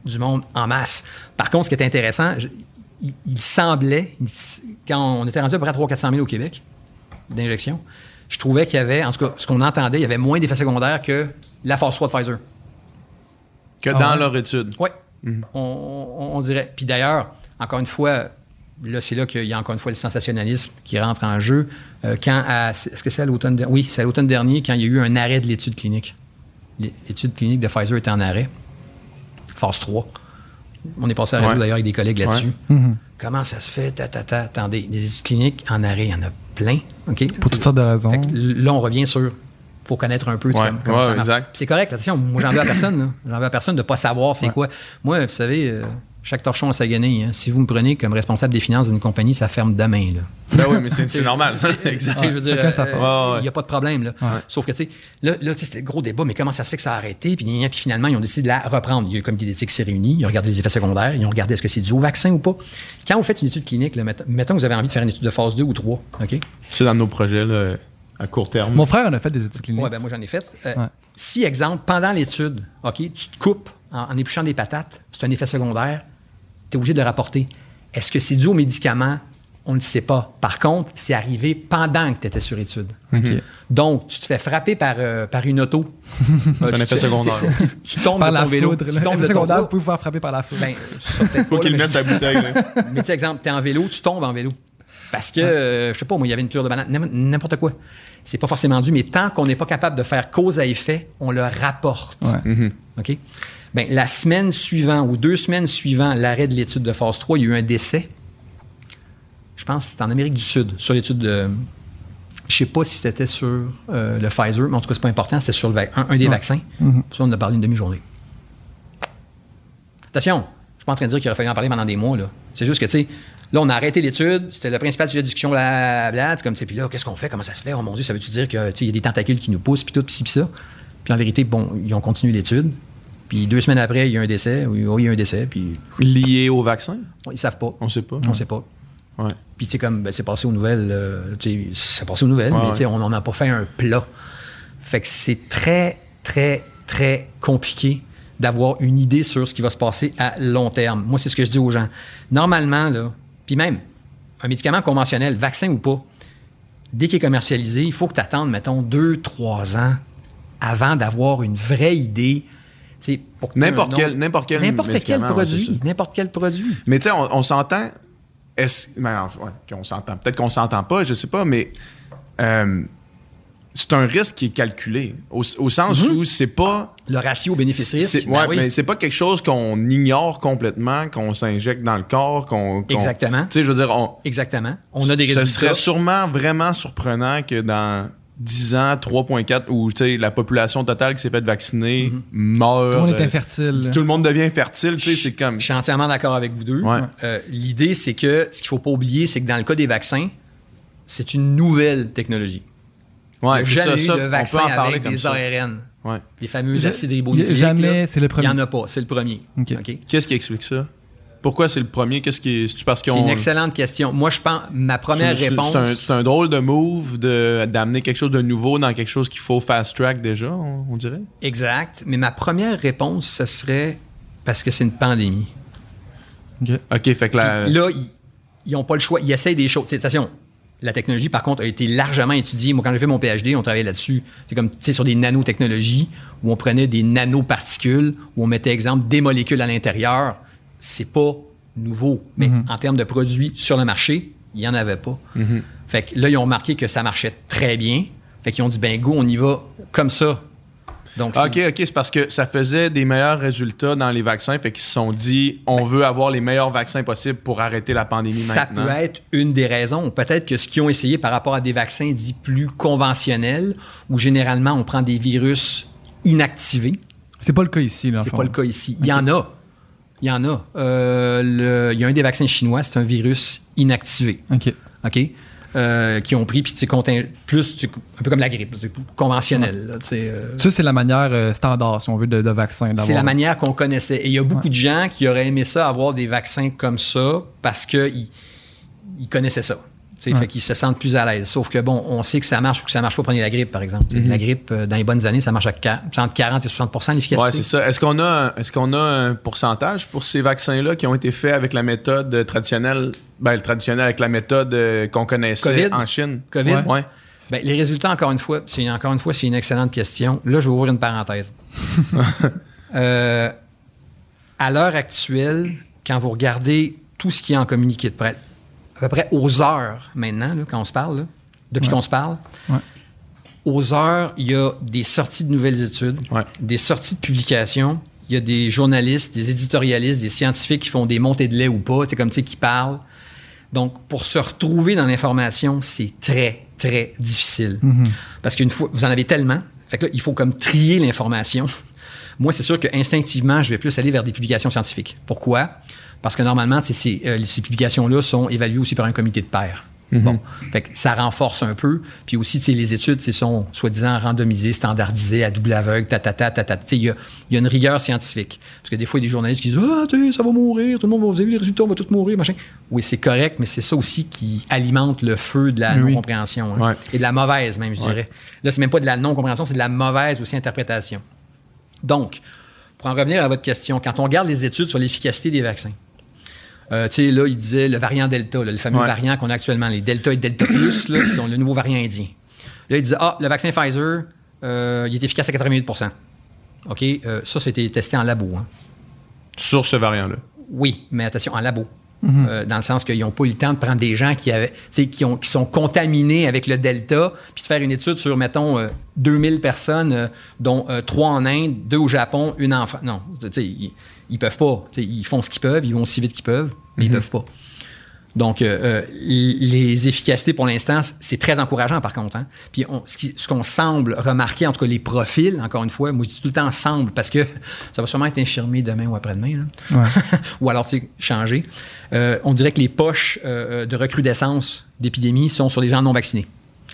C: du monde en masse. Par contre, ce qui est intéressant, il, il semblait, il quand on était rendu à peu près à 300-400 000 au Québec d'injection, je trouvais qu'il y avait, en tout cas, ce qu'on entendait, il y avait moins d'effets secondaires que la phase 3 de Pfizer.
A: Que
B: Ah
A: dans leur étude.
C: Oui, on, on- on dirait. Puis d'ailleurs, encore une fois, là, c'est là qu'il y a encore une fois le sensationnalisme qui rentre en jeu. Euh, quand à- est-ce que c'est à l'automne dernier? Oui, c'est à l'automne dernier quand il y a eu un arrêt de l'étude clinique. L'étude clinique de Pfizer était en arrêt. Phase 3. On est passé à la radio
A: Ouais.
C: d'ailleurs avec des collègues là-dessus.
B: Mhm.
C: Comment ça se fait? Ta, ta, ta? Attendez, des études cliniques en arrêt, il y en a plein. OK?
B: Pour toutes sortes de raisons.
C: Fait que là, on revient sur. faut connaître un peu
A: Ouais,
C: comme- comment
A: ouais,
C: ça C'est correct, attention, moi j'en veux à personne. J'en veux à personne de ne pas savoir c'est
B: Ouais.
C: quoi. Moi, vous savez, euh, chaque torchon a sa guenille. hein. Si vous me prenez comme responsable des finances d'une compagnie, ça ferme demain. Là.
A: Ben oui, mais c'est normal.
C: Je veux dire, euh.
A: Ouais, ouais.
C: il n'y a pas de problème. Là.
B: Ouais.
C: Sauf que, tu sais, là, là c'était le gros débat, mais comment ça se fait que ça a arrêté? Puis, puis finalement, ils ont décidé de la reprendre. Il y a eu le comité d'éthique qui s'est réuni, ils ont regardé les effets secondaires, ils ont regardé est-ce que c'est dû au vaccin ou pas. Quand vous faites une étude clinique, là, mettons, mettons que vous avez envie de faire une étude de phase 2 ou 3, OK?
A: c'est dans nos projets là, à court terme.
B: Mon frère en a fait des études cliniques.
C: Ouais, ben moi, j'en ai fait. Euh,
B: Ouais.
C: Si, exemple, pendant l'étude, OK, tu te coupes en, en épluchant des patates, c'est un effet secondaire, tu es obligé de le rapporter. Est-ce que c'est dû au médicament? On ne le sait pas. Par contre, c'est arrivé pendant que tu étais sur étude. Donc, tu te fais frapper par, euh, par une auto.
A: Un
C: tu
A: effet secondaire.
C: Tu, tu- tu tombes
B: Par
C: de ton vélo.
B: foudre.
C: Tu tombes de
B: secondaire,
C: vélo.
B: vous pouvez vous faire frapper par la foudre.
C: Ben, ça, peut-être
A: Faut
C: pas,
A: qu'il mette sa bouteille. là.
C: mais tu sais, exemple, tu es en vélo, tu tombes en vélo. Parce que, euh, je sais pas, moi, il y avait une pleure de banane, n'im- n'importe quoi. C'est pas forcément dû, mais tant qu'on n'est pas capable de faire cause à effet, on le rapporte.
B: Ouais.
C: OK? Ben, la semaine suivante ou deux semaines suivant l'arrêt de l'étude de phase 3, il y a eu un décès. Je pense que c'était en Amérique du Sud, sur l'étude de. Je sais pas si c'était sur euh, le Pfizer, mais en tout cas, c'est pas important, c'était sur le un, un des
B: Ouais.
C: vaccins.
B: Mhm.
C: Ça, on en a parlé une demi-journée. Attention, je suis pas en train de dire qu'il aurait fallu en parler pendant des mois. là. C'est juste que, tu sais, Là, on a arrêté l'étude. C'était le principal sujet de discussion. Blablabla. C'est comme, puis là, qu'est-ce qu'on fait? Comment ça se fait? Oh mon Dieu, ça veut-tu dire qu'il y a des tentacules qui nous poussent, puis tout, puis ci, puis ça? Puis en vérité, bon, ils ont continué l'étude. Puis deux semaines après, il y a un décès. Oui, il y a un décès. Puis.
A: Lié au vaccin?
C: Ils savent pas.
A: On sait pas.
C: On sait pas.
A: Ouais.
C: Puis, tu sais, comme, ben, c'est passé aux nouvelles. euh, c'est passé aux nouvelles,
A: Ouais,
C: mais
A: ouais.
C: on n'en a pas fait un plat. Fait que c'est très, très, très compliqué d'avoir une idée sur ce qui va se passer à long terme. Moi, c'est ce que je dis aux gens. Normalement, là, puis même, un médicament conventionnel, vaccin ou pas, dès qu'il est commercialisé, il faut que tu attendes, mettons, deux, trois ans avant d'avoir une vraie idée.
A: N'importe quel- n'importe quel
C: N'importe produit. N'importe quel produit.
A: Mais tu sais, on, on s'entend. Est-ce. ben, ouais, qu'on s'entend. Peut-être qu'on s'entend pas, je sais pas, mais. euh, c'est un risque qui est calculé. Au, au sens où c'est pas.
C: Le ratio bénéfice-risque. ben oui.
A: mais c'est pas quelque chose qu'on ignore complètement, qu'on s'injecte dans le corps, qu'on. qu'on-
C: Exactement.
A: Tu sais, je veux dire, on,
C: Exactement. On a des
A: ce
C: résultats.
A: serait sûrement vraiment surprenant que dans 10 ans, 3,4, où tu sais, la population totale qui s'est faite vacciner
C: Mm-hmm.
A: meurt.
B: Tout le monde est
A: euh,
B: infertile.
A: tout le monde devient fertile, tu sais, c'est comme.
C: Je suis entièrement d'accord avec vous deux.
A: Ouais.
C: Euh, L'idée, c'est que ce qu'il faut pas oublier, c'est que dans le cas des vaccins, c'est une nouvelle technologie.
A: Ouais,
C: jamais
A: ça,
C: eu de
A: on
C: vaccin
A: peut en parler
C: avec
A: comme
C: des
A: ça.
C: ARN.
A: Ouais.
C: Les fameux acides ribonucléiques.
B: jamais,
C: là,
B: c'est le premier.
C: Il n'y en a pas, c'est le premier.
B: OK.
C: OK?
A: Qu'est-ce qui explique ça? Pourquoi c'est le premier? Qu'est-ce qui est. C'est-tu parce
C: C'est une excellente question. Moi, je pense, ma première
A: C'est- c'est-
C: réponse.
A: C'est un, c'est un drôle de move de- d'amener quelque chose de nouveau dans quelque chose qu'il faut fast track déjà, on, on dirait.
C: Exact. Mais ma première réponse, ce serait parce que c'est une pandémie.
B: OK.
A: OK, fait que la.
C: Là, ils n'ont pas le choix. Ils essayent des choses. Attention, la technologie, par contre, a été largement étudiée. Moi, quand j'ai fait mon PhD, on travaillait là-dessus. C'est comme, tu sais, sur des nanotechnologies où on prenait des nanoparticules, où on mettait, exemple, des molécules à l'intérieur. C'est pas nouveau. Mais en termes de produits sur le marché, il n'y en avait pas. Fait que là, ils ont remarqué que ça marchait très bien. Fait qu'ils ont dit, ben go, on y va comme ça. Donc,
A: OK, OK, c'est parce que ça faisait des meilleurs résultats dans les vaccins, fait qu'ils se sont dit, on veut avoir les meilleurs vaccins possibles pour arrêter la pandémie
C: Ça
A: maintenant.
C: peut être une des raisons. Peut-être que ce qu'ils ont essayé par rapport à des vaccins dits plus conventionnels, où généralement on prend des virus inactivés,
B: C'est pas le cas ici, là.
C: c'est pas le cas ici. Il y en a. Il y en a. Euh, le- il y a un des vaccins chinois, c'est un virus inactivé.
B: OK.
C: OK? Euh, qui ont pris, puis contin- plus, un peu comme la grippe, c'est conventionnel. là, euh,
B: Ça, c'est la manière euh, standard, si on veut, de, de vaccin.
C: C'est la manière qu'on connaissait. Et il y a beaucoup de gens qui auraient aimé ça, avoir des vaccins comme ça, parce qu'ils ils connaissaient ça.
B: Ouais.
C: Fait qu'ils se sentent plus à l'aise. Sauf que, bon, on sait que ça marche ou que ça marche pas. Prenez la grippe, par exemple. La grippe, euh, dans les bonnes années, ça marche à entre 40 et 60 d'efficacité.
A: Ouais, c'est ça. Est-ce qu'on a, un- est-ce qu'on a un pourcentage pour ces vaccins-là qui ont été faits avec la méthode traditionnelle, ben, le traditionnel avec la méthode euh, qu'on connaissait
C: COVID?
A: en Chine?
C: COVID?
A: Ouais.
C: Ben, les résultats, encore une fois, c'est encore une fois, c'est une excellente question. Là, je vais ouvrir une parenthèse. Euh, à l'heure actuelle, quand vous regardez tout ce qui est en communiqué de presse, peu près aux heures maintenant, là, quand on se parle, là, depuis
B: Ouais.
C: qu'on se parle,
B: Ouais.
C: aux heures, il y a des sorties de nouvelles études,
A: Ouais.
C: des sorties de publications. Il y a des journalistes, des éditorialistes, des scientifiques qui font des montées de lait ou pas, comme tu sais, qui parlent. Donc, pour se retrouver dans l'information, c'est très, très difficile. Parce qu'une fois, vous en avez tellement, fait que là, il faut comme trier l'information. Moi, c'est sûr que instinctivement, je vais plus aller vers des publications scientifiques. Pourquoi? Parce que normalement, ces, euh, ces publications-là sont évaluées aussi par un comité de pairs. Bon, fait que ça renforce un peu. Puis aussi, les études, sont soi-disant randomisées, standardisées, à double aveugle, ta, ta, ta, ta, ta. Tu sais, Il y a, il y a une rigueur scientifique. Parce que des fois, il y a des journalistes qui disent Ah, tu sais, ça va mourir, tout le monde va, vous avez vu les résultats, on va tous mourir, machin. Oui, c'est correct, mais c'est ça aussi qui alimente le feu de la
B: oui.
C: non-compréhension. hein.
A: Ouais.
C: Et de la mauvaise, même, je
A: Ouais.
C: dirais. Là, c'est même pas de la non-compréhension, c'est de la mauvaise aussi interprétation. Donc, pour en revenir à votre question, quand on regarde les études sur l'efficacité des vaccins, euh, tu sais, là, il disait le variant Delta, là, le fameux
A: Ouais.
C: variant qu'on a actuellement, les Delta et Delta Plus, là, qui sont le nouveau variant indien. Là, il disait, ah, le vaccin Pfizer, euh, il est efficace à 88% OK, euh, ça, c'était testé en labo. hein.
A: Sur ce variant-là.
C: Oui, mais attention, en labo. Euh, dans le sens qu'ils n'ont pas eu le temps de prendre des gens qui, avaient, tu sais, qui, ont, qui sont contaminés avec le Delta, puis de faire une étude sur, mettons, euh, 2000 personnes, euh, dont euh, trois en Inde, deux au Japon, une en France. Non, tu sais, ils, peuvent pas. Ils font ce qu'ils peuvent, ils vont aussi vite qu'ils peuvent, mais ils peuvent pas. Donc, euh, euh, les efficacités pour l'instant, c'est très encourageant par contre. Hein. Puis on, ce qu'on semble remarquer, en tout cas les profils, encore une fois, moi je dis tout le temps semble parce que ça va sûrement être infirmé demain ou après-demain, ouais. ou alors c'est changé. Euh, on dirait que les poches euh, de recrudescence d'épidémie sont sur les gens non vaccinés.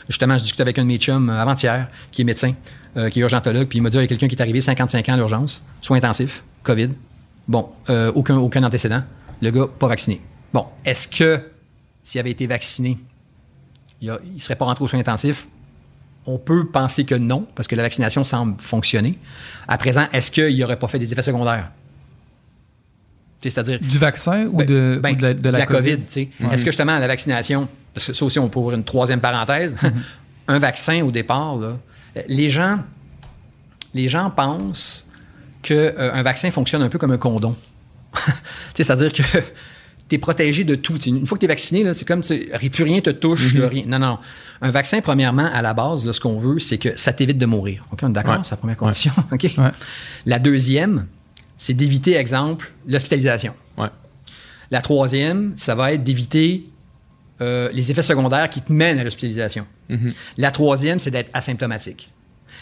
C: Justement, je discutais avec un de mes chums avant-hier, qui est médecin, qui est urgentologue, puis il m'a dit il y a quelqu'un qui est arrivé 55 ans à l'urgence, soins intensifs, COVID. Bon, aucun, aucun antécédent. Le gars, pas vacciné. Bon, est-ce que s'il avait été vacciné, il ne serait pas rentré aux soins intensifs? On peut penser que non, parce que la vaccination semble fonctionner. À présent, est-ce qu'il n'aurait pas fait des effets secondaires?
B: C'est-à-dire. Du vaccin ou, ben, de,
C: ben,
B: de, la, COVID?
C: Est-ce que justement la vaccination, parce que ça aussi, on peut ouvrir une troisième parenthèse, un vaccin au départ, les, gens, les gens pensent qu'un euh, vaccin fonctionne un peu comme un condom. C'est-à-dire que tu es protégé de tout. une fois que tu es vacciné, c'est comme plus rien te touche. Mm-hmm. rien. Non, non. Un vaccin, premièrement, à la base, ce qu'on veut, c'est que ça t'évite de mourir. OK, on est d'accord? C'est la première condition. La deuxième, c'est d'éviter, exemple, l'hospitalisation. La troisième, ça va être d'éviter euh, les effets secondaires qui te mènent à l'hospitalisation. Mm-hmm. La troisième, c'est d'être asymptomatique.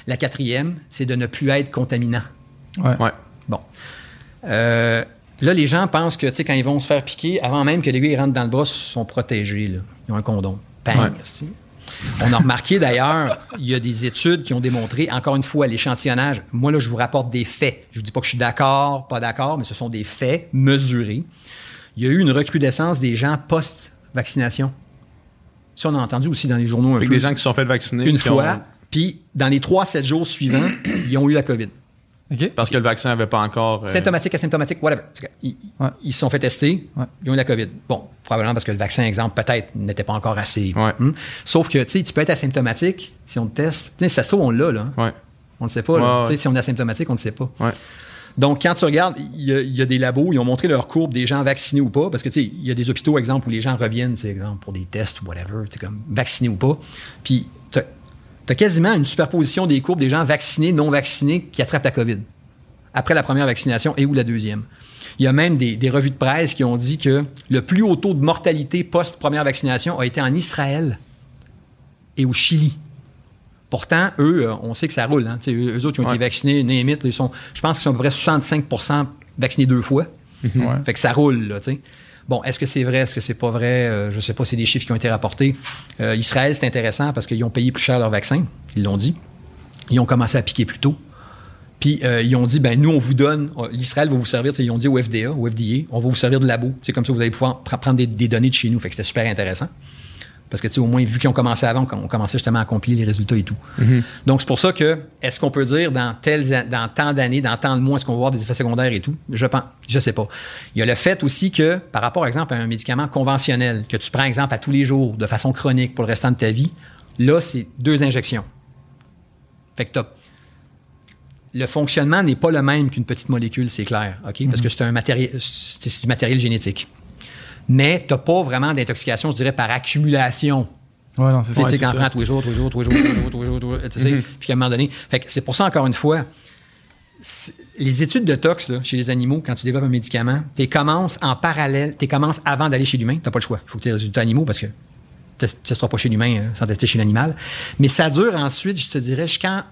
C: La quatrième, c'est de ne plus être contaminant.
A: Ouais.
C: Bon. Euh, Là, les gens pensent que, tu sais, quand ils vont se faire piquer, avant même que les gars ils rentrent dans le bras, ils sont protégés. Là. Ils ont un condom. Bang! On a remarqué d'ailleurs, il y a des études qui ont démontré, encore une fois, l'échantillonnage. Moi, là, je vous rapporte des faits. Je vous dis pas que je suis d'accord, pas d'accord, mais ce sont des faits mesurés. Il y a eu une recrudescence des gens post-vaccination. Ça, on a entendu aussi dans les journaux un
A: peu. des gens qui se sont fait vacciner.
C: Une fois, puis dans les 3-7 jours suivants, ils ont eu la COVID.
A: Parce que le vaccin n'avait pas encore.
C: Euh, Symptomatique, asymptomatique, whatever. Ils, se sont fait tester, ils ont eu la COVID. Bon, probablement parce que le vaccin, exemple, peut-être n'était pas encore assez. Hmm? Sauf que, tu sais, tu peux être asymptomatique si on te teste. Si ça se trouve, on l'a, là. On ne le sait pas. Si on est asymptomatique, on ne le sait pas. Donc, quand tu regardes, il y, a des labos, ils ont montré leur courbe des gens vaccinés ou pas, parce que, tu sais, il y a des hôpitaux, exemple, où les gens reviennent, exemple, pour des tests ou whatever, tu comme vaccinés ou pas. Puis, tu as quasiment une superposition des courbes des gens vaccinés, non vaccinés qui attrapent la COVID après la première vaccination et ou la deuxième. Il y a même des, revues de presse qui ont dit que le plus haut taux de mortalité post-première vaccination a été en Israël et au Chili. Pourtant, eux, euh, on sait que ça roule. Hein. Eux, autres qui ont été vaccinés, Néhémite, ils sont, je pense qu'ils sont à peu près 65% vaccinés deux fois. Mhm. Fait que ça roule. Là, Bon, est-ce que c'est vrai, est-ce que c'est pas vrai? Euh, je sais pas, c'est des chiffres qui ont été rapportés. Euh, Israël, c'est intéressant parce qu'ils ont payé plus cher leur vaccin, ils l'ont dit. Ils ont commencé à piquer plus tôt. Puis euh, ils ont dit, ben nous, on vous donne, l'Israël va vous servir, ils ont dit au FDA, au FDA, on va vous servir de labo. C'est comme ça, vous allez pouvoir prendre des, données de chez nous. Fait que c'était super intéressant. Parce que, tu sais, au moins, vu qu'ils ont commencé avant, on commençait justement à compiler les résultats et tout. Mm-hmm. Donc, c'est pour ça que, est-ce qu'on peut dire dans, tel, dans tant d'années, dans tant de mois, est-ce qu'on va voir des effets secondaires et tout? Je pense, je sais pas. Il y a le fait aussi que, par rapport, par exemple, à un médicament conventionnel, que tu prends, exemple, à tous les jours, de façon chronique pour le restant de ta vie, là, c'est deux injections. Fait que tu le fonctionnement n'est pas le même qu'une petite molécule, c'est clair, OK? Parce que c'est un matériel, c'est du matériel génétique. Mais tu n'as pas vraiment d'intoxication, je dirais, par accumulation.
B: Ouais, non, c'est ça.
C: Tu sais, quand tous les jours, tous les jours, tous les jours, tous les jours, tous les jours, tous les jours, tu sais, mm-hmm. puis à un moment donné. Fait que c'est pour ça, encore une fois, les études de tox là, chez les animaux, quand tu développes un médicament, tu commences en parallèle, tu commences avant d'aller chez l'humain. Tu n'as pas le choix. Il faut que tu aies des résultats animaux parce que tu ne seras pas chez l'humain hein, sans tester chez l'animal. Mais ça dure ensuite, je te dirais, jusqu'en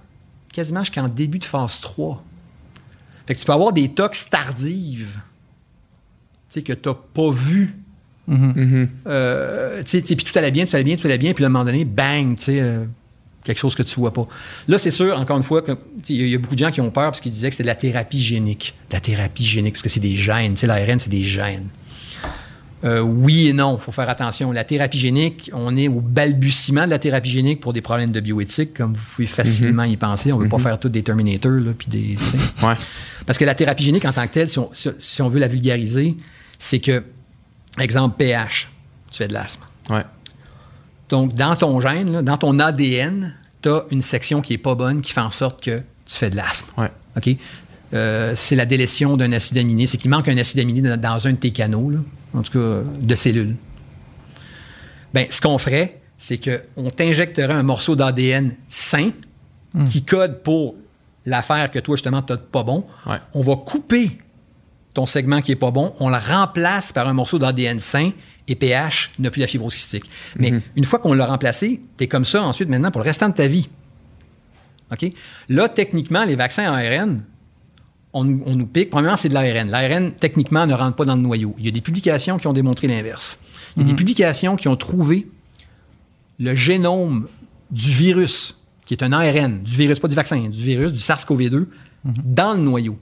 C: quasiment jusqu'en début de phase 3. Fait que tu peux avoir des tox tardives, tu sais, que tu n'as pas vu. Mm-hmm. Euh, tu sais, puis tout allait bien, tout allait bien, tout allait bien, puis à un moment donné, bang, tu sais, euh, quelque chose que tu vois pas. Là, c'est sûr, encore une fois, il y a beaucoup de gens qui ont peur parce qu'ils disaient que c'était de la thérapie génique. la thérapie génique, parce que c'est des gènes, tu sais, l'ARN, c'est des gènes. Euh, oui et non, il faut faire attention. La thérapie génique, on est au balbutiement de la thérapie génique pour des problèmes de bioéthique, comme vous pouvez facilement y penser. On ne veut pas faire tout des Terminators, là, puis des... Parce que la thérapie génique en tant que telle, si on, veut la vulgariser, c'est que, exemple, pH, tu fais de l'asthme. Donc, dans ton gène, dans ton ADN, tu as une section qui n'est pas bonne qui fait en sorte que tu fais de l'asthme. OK? Euh, c'est la délétion d'un acide aminé. C'est qu'il manque un acide aminé dans, un de tes canaux. Là en tout cas de cellules. Ben, ce qu'on ferait, c'est qu'on t'injecterait un morceau d'ADN sain hmm. qui code pour l'affaire que toi, justement, tu n'as pas bon. On va couper ton segment qui est pas bon, on le remplace par un morceau d'ADN sain et PH n'a plus la fibrose cystique. Mais une fois qu'on l'a remplacé, tu es comme ça ensuite maintenant pour le restant de ta vie. OK? Là, techniquement, les vaccins ARN, on, nous- on nous pique. Premièrement, c'est de l'ARN. L'ARN, techniquement, ne rentre pas dans le noyau. Il y a des publications qui ont démontré l'inverse. Il y a des publications qui ont trouvé le génome du virus, qui est un ARN, du virus, pas du vaccin, du virus, du SARS-CoV-2, dans le noyau.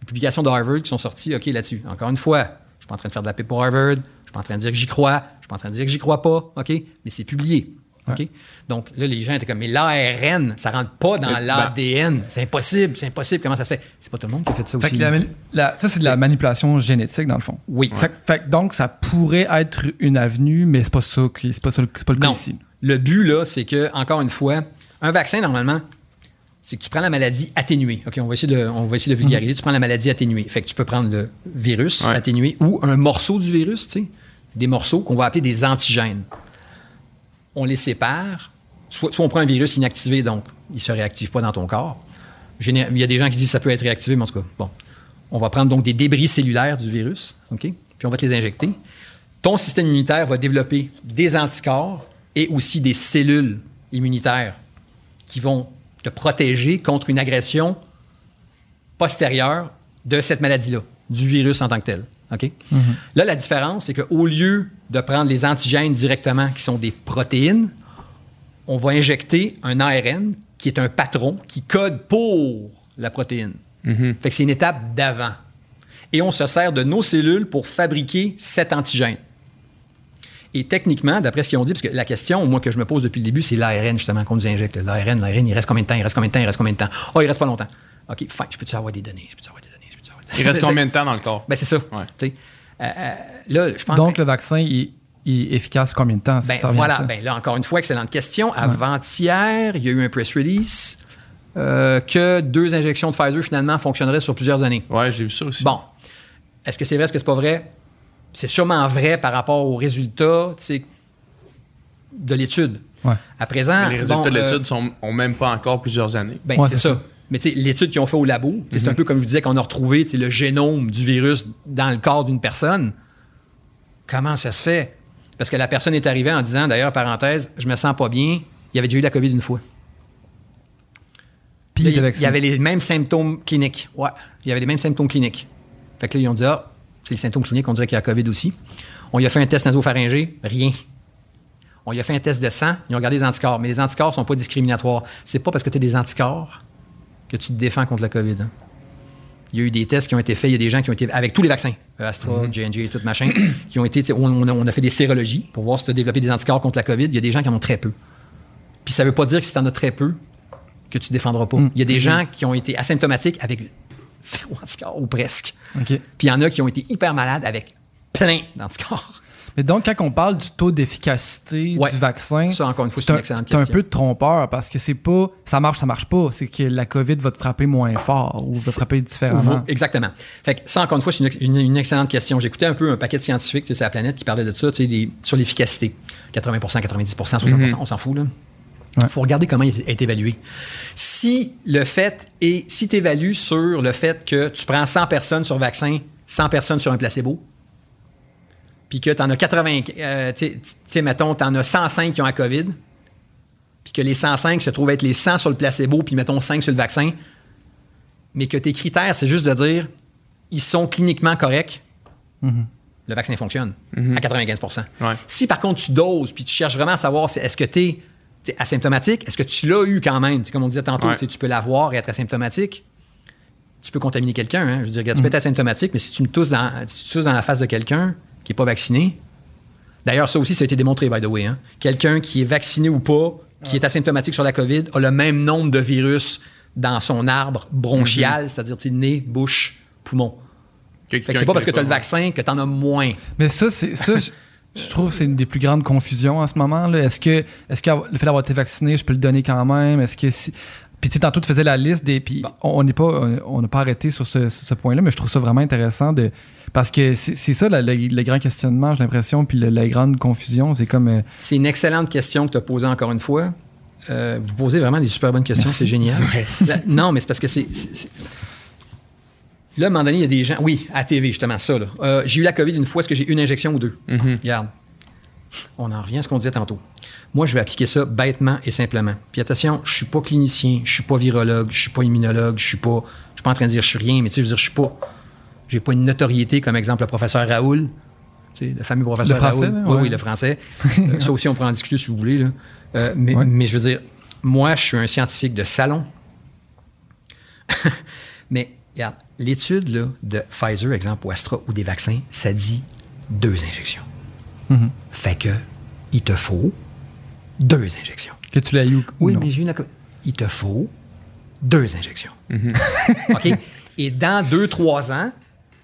C: Des publications de Harvard qui sont sorties, OK, là-dessus. Encore une fois, je ne suis pas en train de faire de la paix pour Harvard, je ne suis pas en train de dire que j'y crois, je ne suis pas en train de dire que j'y crois pas, OK, mais c'est publié. OK? Donc là, les gens étaient comme, mais l'ARN, ça rentre pas dans
A: Mais, ben-
C: l'ADN. C'est impossible, c'est impossible. Comment ça se fait? C'est pas tout le monde qui a fait ça
B: Fait
C: aussi.
B: la la- ça, c'est de la manipulation génétique, dans le fond.
C: Oui.
B: Ça- fait que donc, ça pourrait être une avenue, mais c'est pas ça, qui- c'est pas, ça le- c'est pas le cas
C: Non.
B: ici.
C: Le but, là, c'est que, encore une fois, un vaccin, normalement, c'est que tu prends la maladie atténuée. OK, on va essayer de, on va essayer de vulgariser. Tu prends la maladie atténuée. Fait que tu peux prendre le virus
A: Ouais.
C: atténué ou un morceau du virus, tu sais, des morceaux qu'on va appeler des antigènes. On les sépare. Soit, soit on prend un virus inactivé, donc il ne se réactive pas dans ton corps. Géné- Il y a des gens qui disent que ça peut être réactivé, mais en tout cas, bon. On va prendre donc des débris cellulaires du virus, OK? Puis on va te les injecter. Ton système immunitaire va développer des anticorps et aussi des cellules immunitaires qui vont te protéger contre une agression postérieure de cette maladie-là, du virus en tant que tel. OK? Là, la différence, c'est qu'au lieu de prendre les antigènes directement, qui sont des protéines, on va injecter un ARN qui est un patron qui code pour la protéine. Fait que c'est une étape d'avant. Et on se sert de nos cellules pour fabriquer cet antigène. Et techniquement, d'après ce qu'ils ont dit, parce que la question, moi, que je me pose depuis le début, c'est l'ARN, justement, qu'on nous injecte. L'ARN, l'ARN, il reste combien de temps? Il reste combien de temps? Il reste combien de temps? Oh, il reste pas longtemps. OK, fine, je peux-tu avoir des données? Je peux-tu avoir des données? Je peux-tu avoir des
A: Il reste
C: données?
A: combien de temps dans le corps?
C: Ben, c'est ça.
A: Ouais.
C: Euh, euh, là, je pense
B: Donc, le vaccin, il, il est efficace combien de temps?
C: ben,
B: Ça revient à
C: voilà.
B: ça.
C: Ben, là, encore une fois, excellente question. Avant-hier, il y a eu un press release euh, que deux injections de Pfizer, finalement, fonctionneraient sur plusieurs années.
A: Ouais, j'ai vu ça aussi.
C: Bon. Est-ce que c'est vrai, est-ce que c'est pas vrai? C'est sûrement vrai par rapport aux résultats de l'étude.
B: Ouais.
C: À présent,
A: Mais les résultats
C: bon,
A: de
C: euh,
A: l'étude sont ont même pas encore plusieurs années.
C: ben,
B: Ouais,
C: c'est ça.
B: ça.
C: Mais l'étude qu'ils ont fait au labo, c'est un peu comme je vous disais qu'on a retrouvé le génome du virus dans le corps d'une personne. Comment ça se fait? Parce que la personne est arrivée en disant, d'ailleurs, parenthèse, je me sens pas bien, il avait déjà eu la COVID une fois.
B: Puis
C: Là,
B: il
C: y avait les mêmes symptômes cliniques. Ouais, il y avait les mêmes symptômes cliniques. Fait que là, ils ont dit, ah, c'est les symptômes cliniques, on dirait qu'il y a COVID aussi. On lui a fait un test nasopharyngé, rien. On lui a fait un test de sang, ils ont regardé les anticorps. Mais les anticorps sont pas discriminatoires. C'est pas parce que tu as des anticorps que tu te défends contre la COVID. hein. Il y a eu des tests qui ont été faits, il y a des gens qui ont été, avec tous les vaccins, euh, Astra, J&J, tout machin, qui ont été, on, on a, fait des sérologies pour voir si tu as développé des anticorps contre la COVID. Il y a des gens qui en ont très peu. Puis ça veut pas dire que si tu en as très peu, que tu ne défendras pas. Il y a des gens qui ont été asymptomatiques avec zéro anticorps ou presque. Puis il y en a qui ont été hyper malades avec plein d'anticorps.
B: Mais donc, quand on parle du taux d'efficacité
C: Ouais.
B: du vaccin,
C: Ça, encore une fois, c'est une
B: un,
C: excellente
B: c'est un
C: question.
B: peu de trompeur parce que c'est pas ça marche, ça marche pas. C'est que la COVID va te frapper moins fort ou va te frapper différemment.
C: Exactement. Fait que ça, encore une fois, c'est une, ex- une- une excellente question. J'écoutais un peu un paquet de scientifiques tu sais, sur la planète qui parlaient de ça, tu sais, des- sur l'efficacité. 80% 90% 60% on s'en fout, là. Il
B: Ouais.
C: faut regarder comment il est évalué. Si le fait est, si tu évalues sur le fait que tu prends 100 personnes sur vaccin, 100 personnes sur un placebo, puis que tu en as 80, euh, tu sais- mettons, tu en as 105 qui ont la COVID, puis que les 105 se trouvent être les 100 sur le placebo, puis mettons 5 sur le vaccin, mais que tes critères, c'est juste de dire, ils sont cliniquement corrects, le vaccin fonctionne à 95
A: Ouais.
C: Si par contre tu doses, puis tu cherches vraiment à savoir est-ce que tu es asymptomatique, est-ce que tu l'as eu quand même, comme on disait tantôt,
A: Ouais.
C: tu peux l'avoir et être asymptomatique, tu peux contaminer quelqu'un. hein. Je veux dire, regarde, tu peux être asymptomatique, mais si tu me tousses dans, si tu tousses dans la face de quelqu'un qui n'est pas vacciné, d'ailleurs, ça aussi, ça a été démontré, by the way. hein. Quelqu'un qui est vacciné ou pas, qui est asymptomatique sur la COVID, a le même nombre de virus dans son arbre bronchial, c'est-à-dire tu sais, nez, bouche, poumon. Fait que c'est pas parce que tu as le vaccin que tu en as moins.
B: Mais ça, c'est ça. je- trouve que c'est une des plus grandes confusions en ce moment. Là. Est-ce que, est-ce que le fait d'avoir été vacciné, je peux le donner quand même? Est-ce que si. Puis tu sais, tantôt tu faisais la liste des. Puis on n'est pas, on n'a pas arrêté sur ce, point-là, mais je trouve ça vraiment intéressant de. Parce que c'est ça le, le- le grand questionnement, j'ai l'impression, puis le- la grande confusion, c'est comme. euh,
C: C'est une excellente question que tu as posée encore une fois. Euh, vous posez vraiment des super bonnes questions, c'est génial.
A: Ouais.
C: Non, mais c'est parce que c'est. Là, à un moment donné, il y a des gens. Oui, à TV, justement, ça. là. Euh, j'ai eu la COVID une fois, est-ce que j'ai une injection ou deux? Regarde. On en revient à ce qu'on disait tantôt. Moi, je vais appliquer ça bêtement et simplement. Puis attention, je suis pas clinicien, je suis pas virologue, je suis pas immunologue, je suis pas. Je suis pas en train de dire je suis rien, mais tu sais, je veux dire, je suis pas. J'ai pas une notoriété comme exemple le professeur Raoul. Tu sais, le fameux professeur
B: Le français,
C: Raoul. Oui, le français. Euh, ça aussi, on pourra en discuter si vous voulez. là. Euh, mais,
B: Ouais.
C: mais je veux dire, moi, je suis un scientifique de salon. Mais regarde, l'étude là, de Pfizer, exemple, ou Astra, ou des vaccins, ça dit deux injections.
B: Mhm.
C: Fait que il te faut deux injections.
B: Que tu l'as eu ou
C: Oui,
B: non.
C: mais j'ai une. Il te faut deux injections. OK? Et dans deux, trois ans,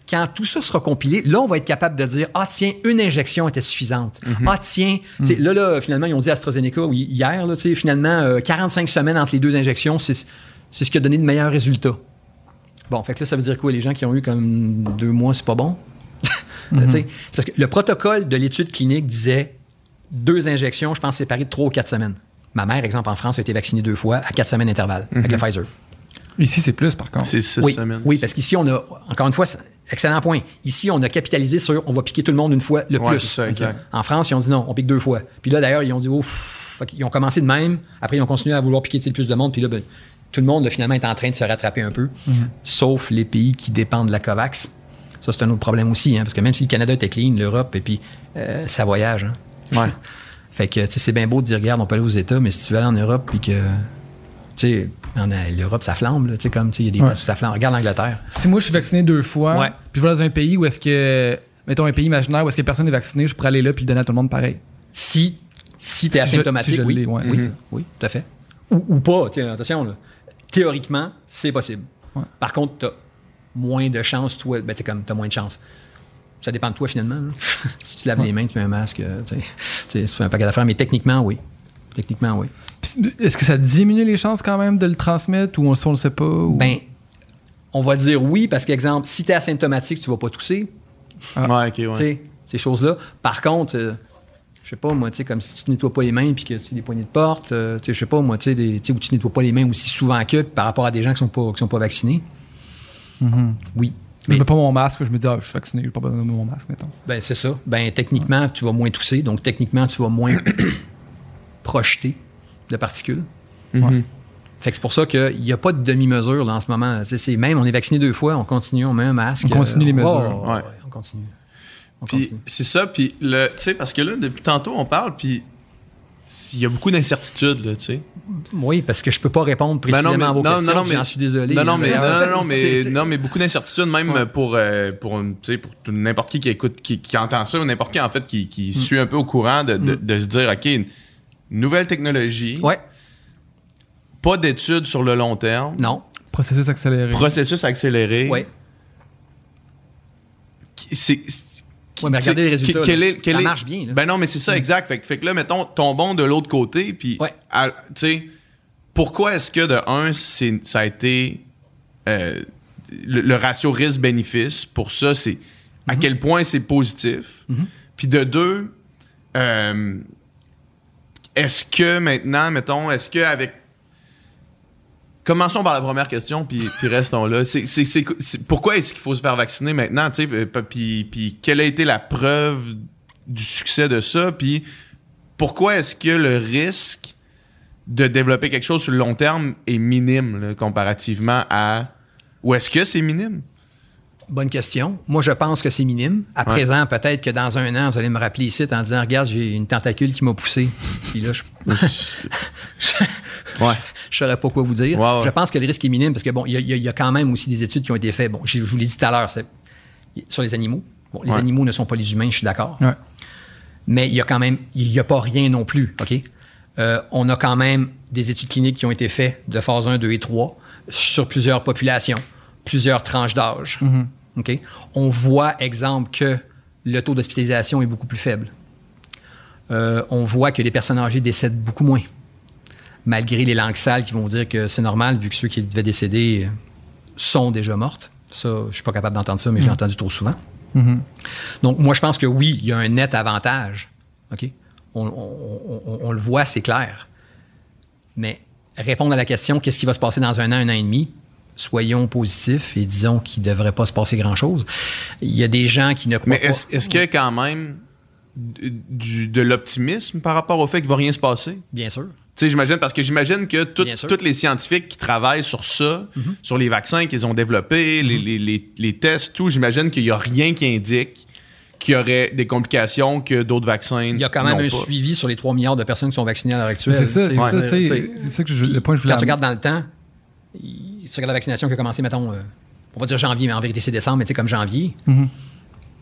C: quand tout ça sera compilé, là, on va être capable de dire Ah, tiens, une injection était suffisante. Ah, tiens, tu sais, là, là, finalement, ils ont dit à AstraZeneca oui, hier, là, tu sais, finalement, euh, 45 semaines entre les deux injections, c'est c'est ce qui a donné de meilleurs résultats. Bon, fait que là, ça veut dire quoi? Les gens qui ont eu comme deux mois, c'est pas bon? C'est Parce que le protocole de l'étude clinique disait deux injections, je pense, séparées de trois ou quatre semaines. Ma mère, exemple, en France, a été vaccinée deux fois à quatre semaines d'intervalle avec le Pfizer.
B: Ici, c'est plus, par contre.
A: C'est six
C: Oui,
A: semaines.
C: oui, parce qu'ici, on a, encore une fois, excellent point. Ici, on a capitalisé sur on va piquer tout le monde une fois le
A: Ouais,
C: plus.
A: c'est ça, exact.
C: En France, ils ont dit non, on pique deux fois. Puis là, d'ailleurs, ils ont dit ouf. Qu'ils ont commencé de même. Après, ils ont continué à vouloir piquer le plus de monde. Puis là, ben, tout le monde, là, finalement, est en train de se rattraper un peu,
A: Mhm.
C: sauf les pays qui dépendent de la COVAX. Ça, c'est un autre problème aussi, hein, parce que même si le Canada était clean, l'Europe, et puis euh, ça voyage. hein.
A: Ouais.
C: Fait que, tu sais, c'est bien beau de dire, regarde, on peut aller aux États, mais si tu veux aller en Europe, puis que, tu sais, euh, l'Europe, ça flambe, là, tu sais, comme, tu sais, il y a des
B: Ouais.
C: places où ça flambe. Regarde l'Angleterre.
B: Si moi, je suis vacciné deux fois,
C: Ouais.
B: puis je vais dans un pays où est-ce que, mettons un pays imaginaire où est-ce que personne n'est vacciné, je pourrais aller là puis le donner à tout le monde pareil.
C: Si, si tu es
B: Si je-
C: asymptomatique,
B: si je
C: oui. oui, tout à fait. Ou, ou pas, tu sais, attention, là. Théoriquement, c'est possible.
B: Ouais.
C: Par contre, tu as moins de chances, toi, ben, tu comme tu as moins de chances. Ça dépend de toi, finalement. si tu laves les mains, tu mets un masque, euh, tu sais, fais un paquet d'affaires, mais techniquement, oui. Techniquement, oui.
B: Est-ce que ça diminue les chances quand même de le transmettre ou on, ça, on le sait pas? ou-
C: Ben, on va dire oui, parce qu'exemple, si tu es asymptomatique, tu vas pas tousser.
A: Ouais, ok, ouais.
C: Tu sais, ces choses-là. Par contre, euh, je sais pas, moi, tu sais, comme si tu ne nettoies pas les mains puis que tu des poignées de porte, euh, tu sais, je sais pas, moi, tu sais, des- tu sais, où tu nettoies pas les mains aussi souvent que par rapport à des gens qui sont pas, qui sont pas vaccinés.
B: Mhm.
C: Oui.
B: Je
C: Mais,
B: mets pas mon masque, je me dis, ah, je suis vacciné, j'ai pas besoin de mon masque, mettons.
C: ben, c'est ça. Ben, techniquement, tu vas moins tousser, donc techniquement, tu vas moins projeter de particules.
A: Mhm.
C: Fait que c'est pour ça qu'il n'y a pas de demi-mesure en ce moment. C'est même, on est vacciné deux fois, on continue, on met un masque.
B: On continue les
C: euh,
B: mesures.
C: ouais,
A: Ouais.
C: on continue.
A: Puis c'est ça, puis le, tu sais, parce que là, depuis tantôt, on parle, puis il y a beaucoup d'incertitudes, là, tu sais.
C: Oui, parce que je peux pas répondre
A: Ben
C: précisément
A: non, mais-
C: à vos
A: non,
C: questions,
A: non, non,
C: puis
A: mais-
C: j'en suis désolé.
A: Non, non, mais, non, mais, non, mais beaucoup d'incertitudes, même pour, euh, pour, une- tu sais, pour n'importe qui qui écoute, qui, qui entend ça, ou n'importe qui, en fait, qui,
C: Mm.
A: qui suit un peu au courant de, de, de se dire, OK, nouvelle technologie,
C: Ouais,
A: pas d'études sur le long terme,
C: non,
B: Processus accéléré.
A: processus accéléré.
C: ouais.
A: Qui-
C: Ouais, mais regardez les résultats,
A: Quel est, quel
C: Ça
A: est-
C: marche bien, là.
A: Ben non, mais c'est ça, exact. Fait, que- fait que là, mettons, tombons de l'autre côté, puis,
C: Ouais.
A: tu sais, pourquoi est-ce que de un, ça a été euh, le, le ratio risque-bénéfice pour ça, c'est à quel point c'est positif? Puis de deux, euh, est-ce que maintenant, mettons, est-ce que avec Commençons par la première question, puis, puis restons là. C'est, c'est- c'est- c'est- pourquoi est-ce qu'il faut se faire vacciner maintenant? tu sais, euh, Puis, puis quelle a été la preuve du succès de ça? Puis pourquoi est-ce que le risque de développer quelque chose sur le long terme est minime là, comparativement à... Ou est-ce que c'est minime?
C: Bonne question. Moi, je pense que c'est minime. À
A: Ouais.
C: présent, peut-être que dans un an, vous allez me rappeler ici en disant Regarde, j'ai une tentacule qui m'a poussé. Puis là, je
A: Ouais.
C: je saurais pas quoi vous dire.
A: Ouais, ouais.
C: Je pense que le risque est minime parce que, bon, il y, a- y y quand même aussi des études qui ont été faites. Bon, je, je vous l'ai dit tout à l'heure, c'est sur les animaux. Bon, les
A: Ouais.
C: animaux ne sont pas les humains, je suis d'accord.
B: Ouais.
C: mais il y a quand même, il n'y a pas rien non plus, OK? Euh, on a quand même des études cliniques qui ont été faites de phase 1, 2 et 3 sur plusieurs populations, plusieurs tranches d'âge. OK? On voit, exemple, que le taux d'hospitalisation est beaucoup plus faible. Euh, on voit que les personnes âgées décèdent beaucoup moins, malgré les langues sales qui vont dire que c'est normal, vu que ceux qui devaient décéder sont déjà mortes. Ça, je suis pas capable d'entendre ça, mais je l'ai entendu trop souvent.
B: Mhm.
C: Donc, moi, je pense que oui, il y a un net avantage. OK? On, on- on- on le voit, c'est clair. Mais répondre à la question, qu'est-ce qui va se passer dans un an, un an et demi, soyons positifs et disons qu'il ne devrait pas se passer grand-chose. Il y a des gens qui ne croient
A: Mais
C: pas.
A: est-ce est-ce qu'il y a quand même du- de l'optimisme par rapport au fait qu'il va rien se passer?
C: Bien sûr.
A: Tu sais, j'imagine, parce que j'imagine que tous les scientifiques qui travaillent sur ça, sur les vaccins qu'ils ont développés, les, les- les- les tests, tout, j'imagine qu'il n'y a rien qui indique qu'il y aurait des complications que d'autres vaccins.
C: Il y a quand même un
A: pas.
C: suivi sur les 3 milliards de personnes qui sont vaccinées à l'heure actuelle.
B: C'est ça, c'est ça, c'est ça que je, le point que je voulais
C: Quand tu regardes dans le temps, il- si tu regardes la vaccination qui a commencé, mettons, euh, on va dire janvier, mais en vérité c'est décembre, mais tu sais, comme janvier,
B: Mhm.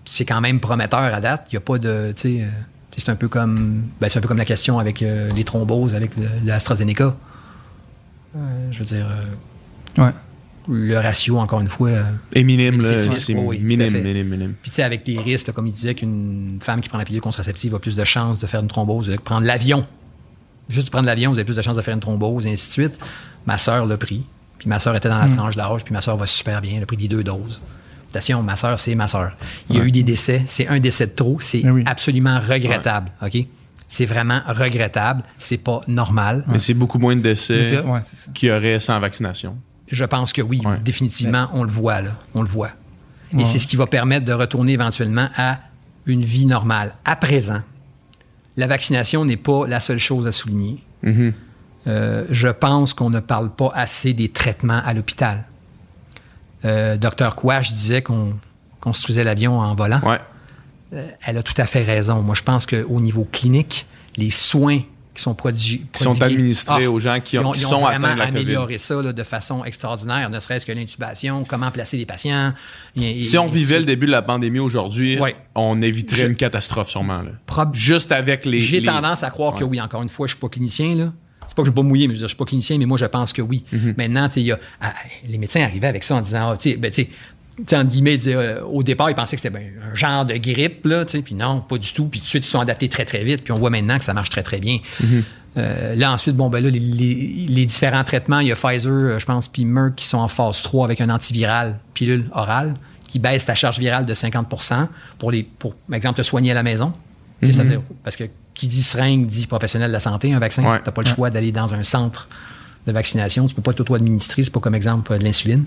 C: c'est quand même prometteur à date. Il n'y a pas de. Tu sais, euh, c'est un peu comme. Ben, c'est un peu comme la question avec euh, les thromboses, avec l'AstraZeneca. Euh, je veux dire, euh,
B: Ouais.
C: le ratio, encore une fois. euh,
A: Et minime, là, c'est
C: oui,
A: minime, minime, minime.
C: Puis, tu sais, avec des risques, là, comme il disait, qu'une femme qui prend la pilule contraceptive a plus de chances de faire une thrombose, de prendre l'avion. Juste de prendre l'avion, vous avez plus de chances de faire une thrombose, et ainsi de suite. Ma sœur l'a pris. Puis ma sœur était dans la tranche d'âge, puis ma sœur va super bien. Elle a pris les deux doses. Attention, ma sœur, c'est ma sœur. Il y a eu des décès. C'est un décès de trop. C'est
B: oui.
C: absolument regrettable. OK? C'est vraiment regrettable. C'est pas normal.
A: Mais c'est beaucoup moins de décès qu'il y aurait sans vaccination.
C: Je pense que oui, définitivement, on le voit, là. On le voit. Et c'est ce qui va permettre de retourner éventuellement à une vie normale. À présent, la vaccination n'est pas la seule chose à souligner.
A: Mhm.
C: Euh, je pense qu'on ne parle pas assez des traitements à l'hôpital. Euh, Docteur Quash disait qu'on construisait l'avion en volant.
A: Ouais.
C: Euh, elle a tout à fait raison. Moi, je pense qu'au niveau clinique, les soins qui sont prodigés,
A: Qui sont administrés aux gens qui ont-
C: ils ont,
A: qui
C: ils ont
A: sont
C: vraiment
A: atteints de la COVID.
C: amélioré ça là, de façon extraordinaire, ne serait-ce que l'intubation, comment placer les patients. Et- et-
A: Si on vivait le début de la pandémie aujourd'hui,
C: Ouais.
A: on éviterait
C: Je-
A: une catastrophe sûrement. là. Juste avec les.
C: J'ai
A: les-
C: tendance à croire que oui, encore une fois, je suis pas clinicien, là. C'est pas que je ne vais pas mouiller, mais je je suis pas clinicien, mais moi, je pense que oui.
A: Mhm.
C: Maintenant, y a- ah, les médecins arrivaient avec ça en disant, ah, tu sais, ben, entre guillemets, disaient, euh, au départ, ils pensaient que c'était ben, un genre de grippe, là, puis non, pas du tout. Puis tout de suite, ils se sont adaptés très, très vite, puis on voit maintenant que ça marche très, très bien.
A: Mhm.
C: Euh, là, ensuite, bon, ben là, les, les- les différents traitements, il y a Pfizer, euh, je pense, puis Merck qui sont en phase 3 avec un antiviral, pilule orale, qui baisse ta charge virale de 50% pour, les, pour par exemple, te soigner à la maison. Sais, c'est-à-dire, parce que qui dit seringue dit professionnel de la santé, un vaccin.
A: Ouais.
C: Tu n'as pas le choix d'aller dans un centre de vaccination. Tu peux pas t'auto-administrer. C'est pas comme exemple euh, de l'insuline.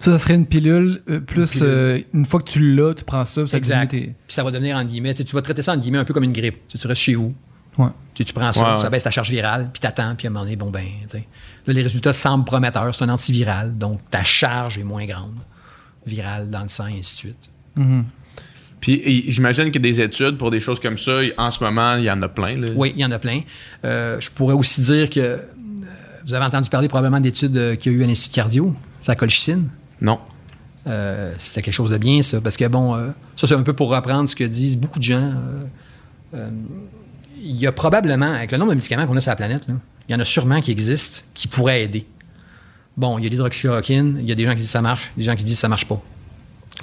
B: Ça, ça serait une pilule, euh, plus
C: pilule.
B: euh, une fois que tu l'as, tu prends ça, puis ça
C: exact. Puis ça va devenir, en guillemets, tu vas traiter ça, en guillemets, un peu comme une grippe. Tu restes chez vous,
B: Ouais.
C: tu, tu prends ça,
A: Ouais, ouais.
C: ça baisse ta charge virale, puis t'attends, puis à un moment donné, bon, ben, tu sais. Là, les résultats semblent prometteurs. C'est un antiviral, donc ta charge est moins grande, virale dans le sang, et ainsi de suite.
B: Mhm.
A: Puis j'imagine que des études pour des choses comme ça, en ce moment, il y en a plein. Là.
C: Oui, il y en a plein. Euh, je pourrais aussi dire que euh, vous avez entendu parler probablement d'études euh, qu'il y a eu à l'Institut cardio, la colchicine?
A: Non.
C: Euh, c'était quelque chose de bien, ça. Parce que, bon, euh, ça, c'est un peu pour reprendre ce que disent beaucoup de gens. il y a probablement, avec le nombre de médicaments qu'on a sur la planète, là, il y en a sûrement qui existent qui pourraient aider. Bon, il y a l'hydroxychloroquine, il y a des gens qui disent que ça marche, des gens qui disent que ça marche pas.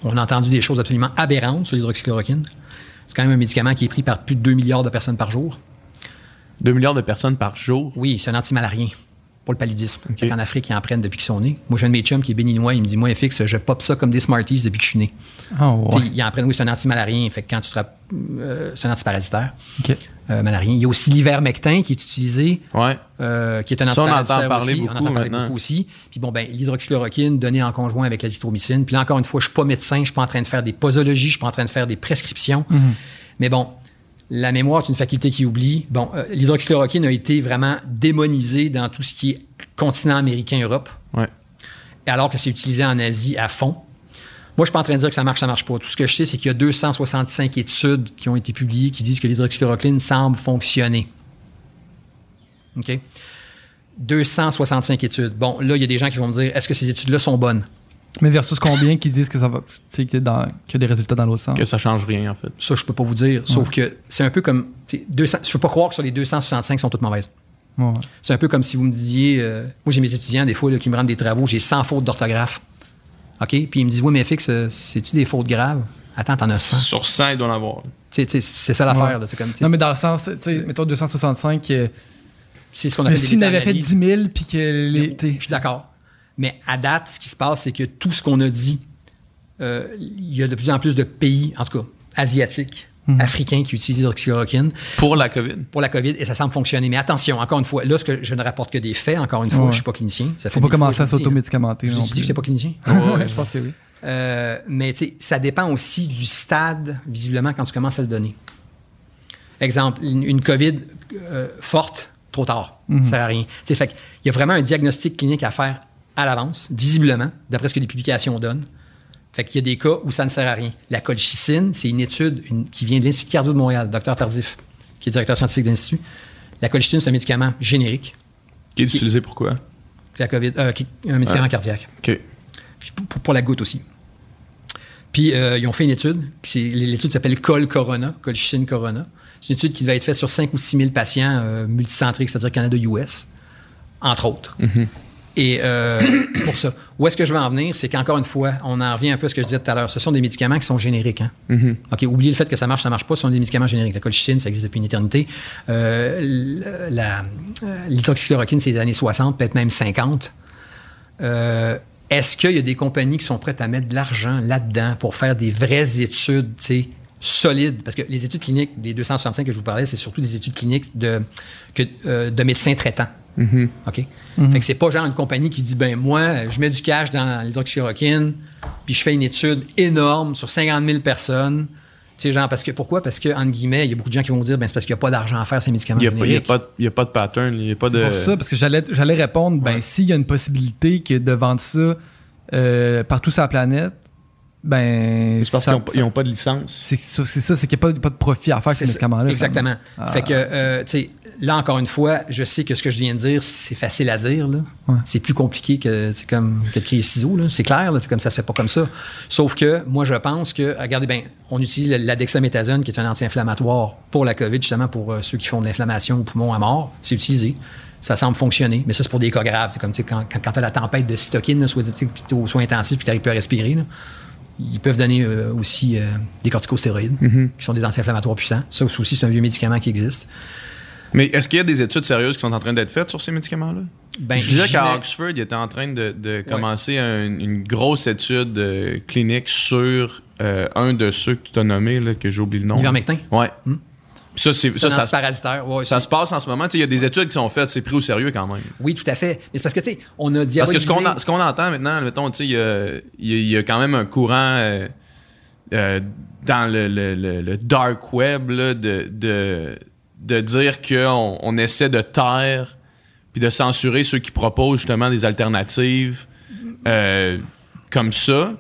C: On a entendu des choses absolument aberrantes sur l'hydroxychloroquine. C'est quand même un médicament qui est pris par plus de 2 milliards de personnes par jour.
A: 2 milliards de personnes par jour?
C: Oui, c'est un antimalarien pour le paludisme.
A: Ok.
C: En Afrique, ils en prennent depuis qu'ils sont nés. Moi, j'ai un de mes chums qui est béninois, il me dit Moi, FX, je pop ça comme des Smarties depuis que je suis né.
B: Ah, ouais.
C: Ils en prennent, oui, c'est un antimalarien. Fait que quand tu te euh, c'est un antiparasitaire, euh, malarien. Il y a aussi l'ivermectin qui est utilisé,
A: Ouais.
C: euh, qui est un
A: Ça, on
C: antiparasitaire
A: entend parler
C: aussi.
A: beaucoup
C: on entend parler
A: maintenant.
C: beaucoup aussi. Puis bon, ben, l'hydroxychloroquine donnée en conjoint avec l'azithromycine. Puis là, encore une fois, je suis pas médecin, je suis pas en train de faire des posologies, je suis pas en train de faire des prescriptions. Mais bon, la mémoire est une faculté qui oublie. Bon, euh, l'hydroxychloroquine a été vraiment démonisée dans tout ce qui est continent américain, Europe
A: Ouais.
C: alors que c'est utilisé en Asie à fond. Moi, je suis pas en train de dire que ça marche, ça marche pas. Tout ce que je sais, c'est qu'il y a 265 études qui ont été publiées qui disent que l'hydroxychloroquine semble fonctionner. OK? 265 études. Bon, là, il y a des gens qui vont me dire, est-ce que ces études-là sont bonnes?
B: Mais versus combien qui disent que ça va, tu sais, qu'il y a dans- qu'il y a des résultats dans l'autre sens?
A: Que ça change rien, en fait.
C: Ça, je peux pas vous dire. Sauf que c'est un peu comme, tu sais, 200 je peux pas croire que sur les 265 sont toutes mauvaises.
B: Ouais.
C: C'est un peu comme si vous me disiez, euh, moi j'ai mes étudiants des fois là, qui me rendent des travaux, j'ai 100 fautes d'orthographe. OK? Puis ils me disent, oui, mais fixe, euh, c'est-tu des fautes graves? Attends, t'en as 100. Tu
A: Sur 100, il doit en avoir.
C: c'est ça l'affaire.
B: Ouais.
C: comme, tu sais,
B: Non, mais dans le sens, tu sais, mettons 265, euh,
C: c'est ce qu'on
B: mais
C: appelle des
B: s'il n'avait fait
C: méta-analyses.
B: 10 000, puis que les.
C: Je suis d'accord. Mais à date, ce qui se passe, c'est que tout ce qu'on a dit, euh, il y a de plus en plus de pays, en tout cas asiatiques, africains qui utilisent l'hydroxychloroquine
A: Pour la COVID.
C: pour la COVID et ça semble fonctionner. Mais attention, encore une fois, là, ce que je ne rapporte que des faits, encore une fois,
B: Ouais.
C: je suis pas clinicien. Ça
B: Faut
C: fait
B: pas
C: mille fois
B: commencer à
C: je
B: s'automédicamenter.
C: Je
B: non
C: dis que c'est pas clinicien.
B: Ouais, je pense que oui.
C: Euh, mais tu ça dépend aussi du stade, visiblement, quand tu commences à le donner. Exemple, une, une COVID euh, forte, trop tard. Ça sert à rien. Tu fait qu'il y a vraiment un diagnostic clinique à faire à l'avance, visiblement, d'après ce que les publications donnent. Fait qu'il y a des cas où ça ne sert à rien. La colchicine, c'est une étude une- qui vient de l'Institut de cardio de Montréal, docteur Tardif, qui est directeur scientifique de l'Institut. La colchicine, c'est un médicament générique.
A: Qui est utilisé pour quoi?
C: La COVID, euh, qui- un médicament
A: Ouais.
C: cardiaque.
A: OK.
C: Puis pour, pour- pour la goutte aussi. Puis euh, ils ont fait une étude, l'étude s'appelle Col Corona, Colchicine Corona. C'est une étude qui devait être faite sur 5 ou 6 000 patients euh, multicentriques, c'est-à-dire Canada-US, entre autres. Et euh, pour ça, où est-ce que je veux en venir? C'est qu'encore une fois, on en revient un peu à ce que je disais tout à l'heure. Ce sont des médicaments qui sont génériques. Hein? OK, oubliez le fait que ça marche, ça marche pas. Ce sont des médicaments génériques. La colchicine, ça existe depuis une éternité. Euh, la- euh, L'hydroxychloroquine, c'est les années 60, peut-être même 50. Euh, Est-ce qu'il y a des compagnies qui sont prêtes à mettre de l'argent là-dedans pour faire des vraies études, tu sais, solides? Parce que les études cliniques des 265 que je vous parlais, c'est surtout des études cliniques de, que, de médecins traitants. OK? Fait que c'est pas genre une compagnie qui dit, ben moi, je mets du cash dans l'hydroxychloroquine, puis je fais une étude énorme sur 50 000 personnes. Tu sais, genre, parce que, pourquoi? Parce que, entre guillemets, il y a beaucoup de gens qui vont dire, ben c'est parce qu'il n'y a pas d'argent à faire ces médicaments
A: Il n'y a, pas- il y a pas de- il y a pas de pattern, il n'y a pas
B: C'est
A: de.
B: pour ça, parce que j'allais, j'allais répondre, ben,
A: Ouais.
B: s'il y a une possibilité que de vendre ça euh, partout sur la planète, ben.
A: C'est parce qu'ils n'ont pas de licence.
B: C'est ça, c'est qu'il n'y a pas, pas de profit à faire avec ces médicaments-là.
C: Exactement. Fait que, euh, tu sais, là, encore une fois, je sais que ce que je viens de dire, c'est facile à dire.
B: Ouais.
C: C'est plus compliqué que, c'est comme, que de crier ciseaux. C'est clair, c'est comme ça se fait pas comme ça. Sauf que moi, je pense que, regardez bien, on utilise le- la dexaméthasone, qui est un anti-inflammatoire pour la COVID, justement pour euh, ceux qui font de l'inflammation au poumon à mort. C'est utilisé. Ça semble fonctionner, mais ça, c'est pour des cas graves. C'est comme quand, quand, quand tu as la tempête de cytokine, là, soit, aux soins intensifs puis tu n'arrives plus à respirer. là, ils peuvent donner euh, aussi euh, des corticostéroïdes, qui sont des anti-inflammatoires puissants. Ça aussi, c'est un vieux médicament qui existe.
A: Mais est-ce qu'il y a des études sérieuses qui sont en train d'être faites sur ces médicaments-là?
C: Ben,
A: je disais qu'à Oxford, il était en train de, de commencer un- une grosse étude euh, clinique sur euh, un de ceux que tu as nommé, là, que j'ai oublié le nom.
C: Ivermectin. Hmm.
A: Puis Ça, c'est, ça, ça.
C: Ouais,
A: ça se passe en ce moment. Il y a des études qui sont faites, c'est pris au sérieux quand même.
C: Oui, tout à fait. Mais c'est parce que, tu sais, on a
A: Parce
C: diabolisé...
A: que ce qu'on, a- ce qu'on entend maintenant, mettons, tu sais, il y a, y a- y a quand même un courant euh, euh, dans le, le- le- le dark web là, de, de, de dire qu'on on essaie de taire puis de censurer ceux qui proposent justement des alternatives euh, comme ça.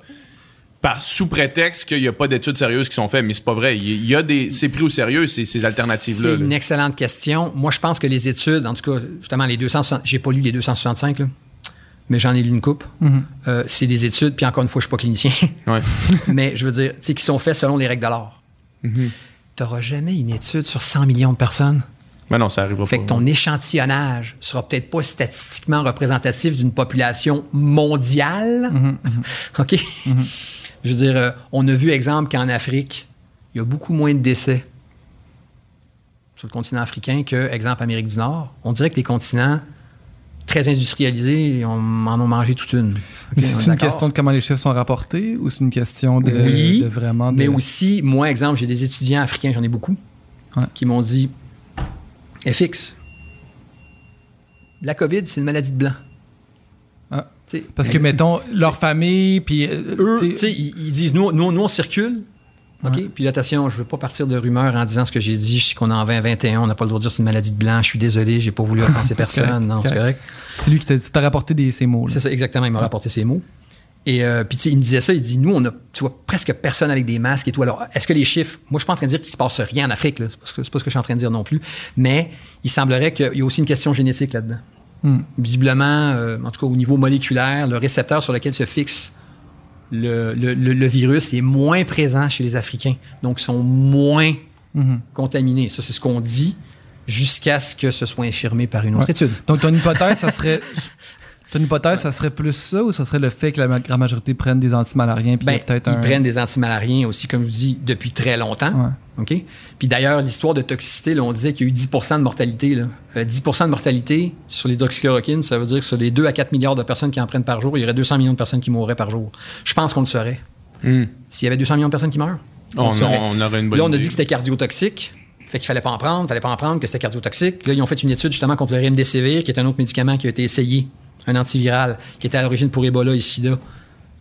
A: Par, sous prétexte qu'il n'y a pas d'études sérieuses qui sont faites, mais c'est pas vrai. Il y a- des, c'est pris au sérieux ces, ces alternatives-là.
C: C'est une excellente question. Moi, je pense que les études, en tout cas, justement, les 260... J'ai pas lu les 265, là, mais j'en ai lu une coupe.
B: Mhm.
C: Euh, c'est des études, puis encore une fois, je suis pas clinicien,
A: Ouais.
C: mais je veux dire, tu sais, qui sont faits selon les règles de l'art.
A: Mhm.
C: Tu n'auras jamais une étude sur 100 millions de personnes.
A: Mais non, ça arrivera
C: Fait
A: pas.
C: que ton échantillonnage sera peut-être pas statistiquement représentatif d'une population mondiale. OK? Je veux dire, euh, on a vu, exemple, qu'en Afrique, il y a beaucoup moins de décès sur le continent africain que, exemple, Amérique du Nord. On dirait que les continents très industrialisés on en ont mangé toute une.
B: Mais
C: OK, on est
B: c'est une question de comment les chiffres sont rapportés ou c'est une question de,
C: Oui,
B: de vraiment. de-
C: Mais aussi, moi, exemple, j'ai des étudiants africains, j'en ai beaucoup,
B: Ouais.
C: qui m'ont dit FX, la COVID, c'est une maladie de blanc.
B: Ah. Parce que, mettons, leur famille, puis. euh,
C: eux, ils, ils disent nous, nous, nous, on circule. OK?
B: Ouais.
C: Puis attention, je veux pas partir de rumeurs en disant ce que j'ai dit. Je sais qu'on est en 2021, on n'a pas le droit de dire c'est une maladie de blanc. Je suis désolé, j'ai pas voulu offenser personne. Non, c'est correct.
B: c'est lui qui t'a rapporté des, ces mots.
C: C'est ça, exactement. Il m'a rapporté ces mots. Et euh, puis, tu sais, il me disait ça. Il dit Nous, on a, tu vois, presque personne avec des masques et tout. Alors, est-ce que les chiffres. Moi, je suis pas en train de dire qu'il se passe rien en Afrique. C'est pas, pas ce que je suis en train de dire non plus. Mais il semblerait qu'il y a aussi une question génétique là-dedans.
B: Hmm.
C: Visiblement, euh, en tout cas, au niveau moléculaire, le récepteur sur lequel se fixe le, le- le- virus est moins présent chez les Africains. Donc, ils sont moins
B: Mhm.
C: contaminés. Ça, c'est ce qu'on dit jusqu'à ce que ce soit infirmé par une autre
B: Ouais.
C: étude.
B: Donc, ton hypothèse, ça serait. Ton hypothèse, ça serait plus ça ou ça serait le fait que la grande majorité prennent des antimalariens puis
C: Ben,
B: peut-être
C: ils
B: un.
C: prennent des antimalariens aussi, comme je vous dis, depuis très longtemps.
B: Ouais.
C: OK? Puis d'ailleurs, l'histoire de toxicité, là, on disait qu'il y a eu 10% de mortalité. Là. Euh, 10% de mortalité sur l'hydroxychloroquine, ça veut dire que sur les 2 à 4 milliards de personnes qui en prennent par jour, il y aurait 200 millions de personnes qui mourraient par jour. Je pense qu'on le saurait.
A: Hmm.
C: S'il y avait 200 millions de personnes qui meurent,
A: On,
C: le saurait.
A: on aurait une bonne
C: Là, on a
A: idée.
C: dit que c'était cardiotoxique. Fait qu'il fallait pas en prendre, fallait pas en prendre, que c'était cardiotoxique. Là, ils ont fait une étude justement contre le remdesivir, qui est un autre médicament qui a été essayé, un antiviral, qui était à l'origine pour Ebola et SIDA,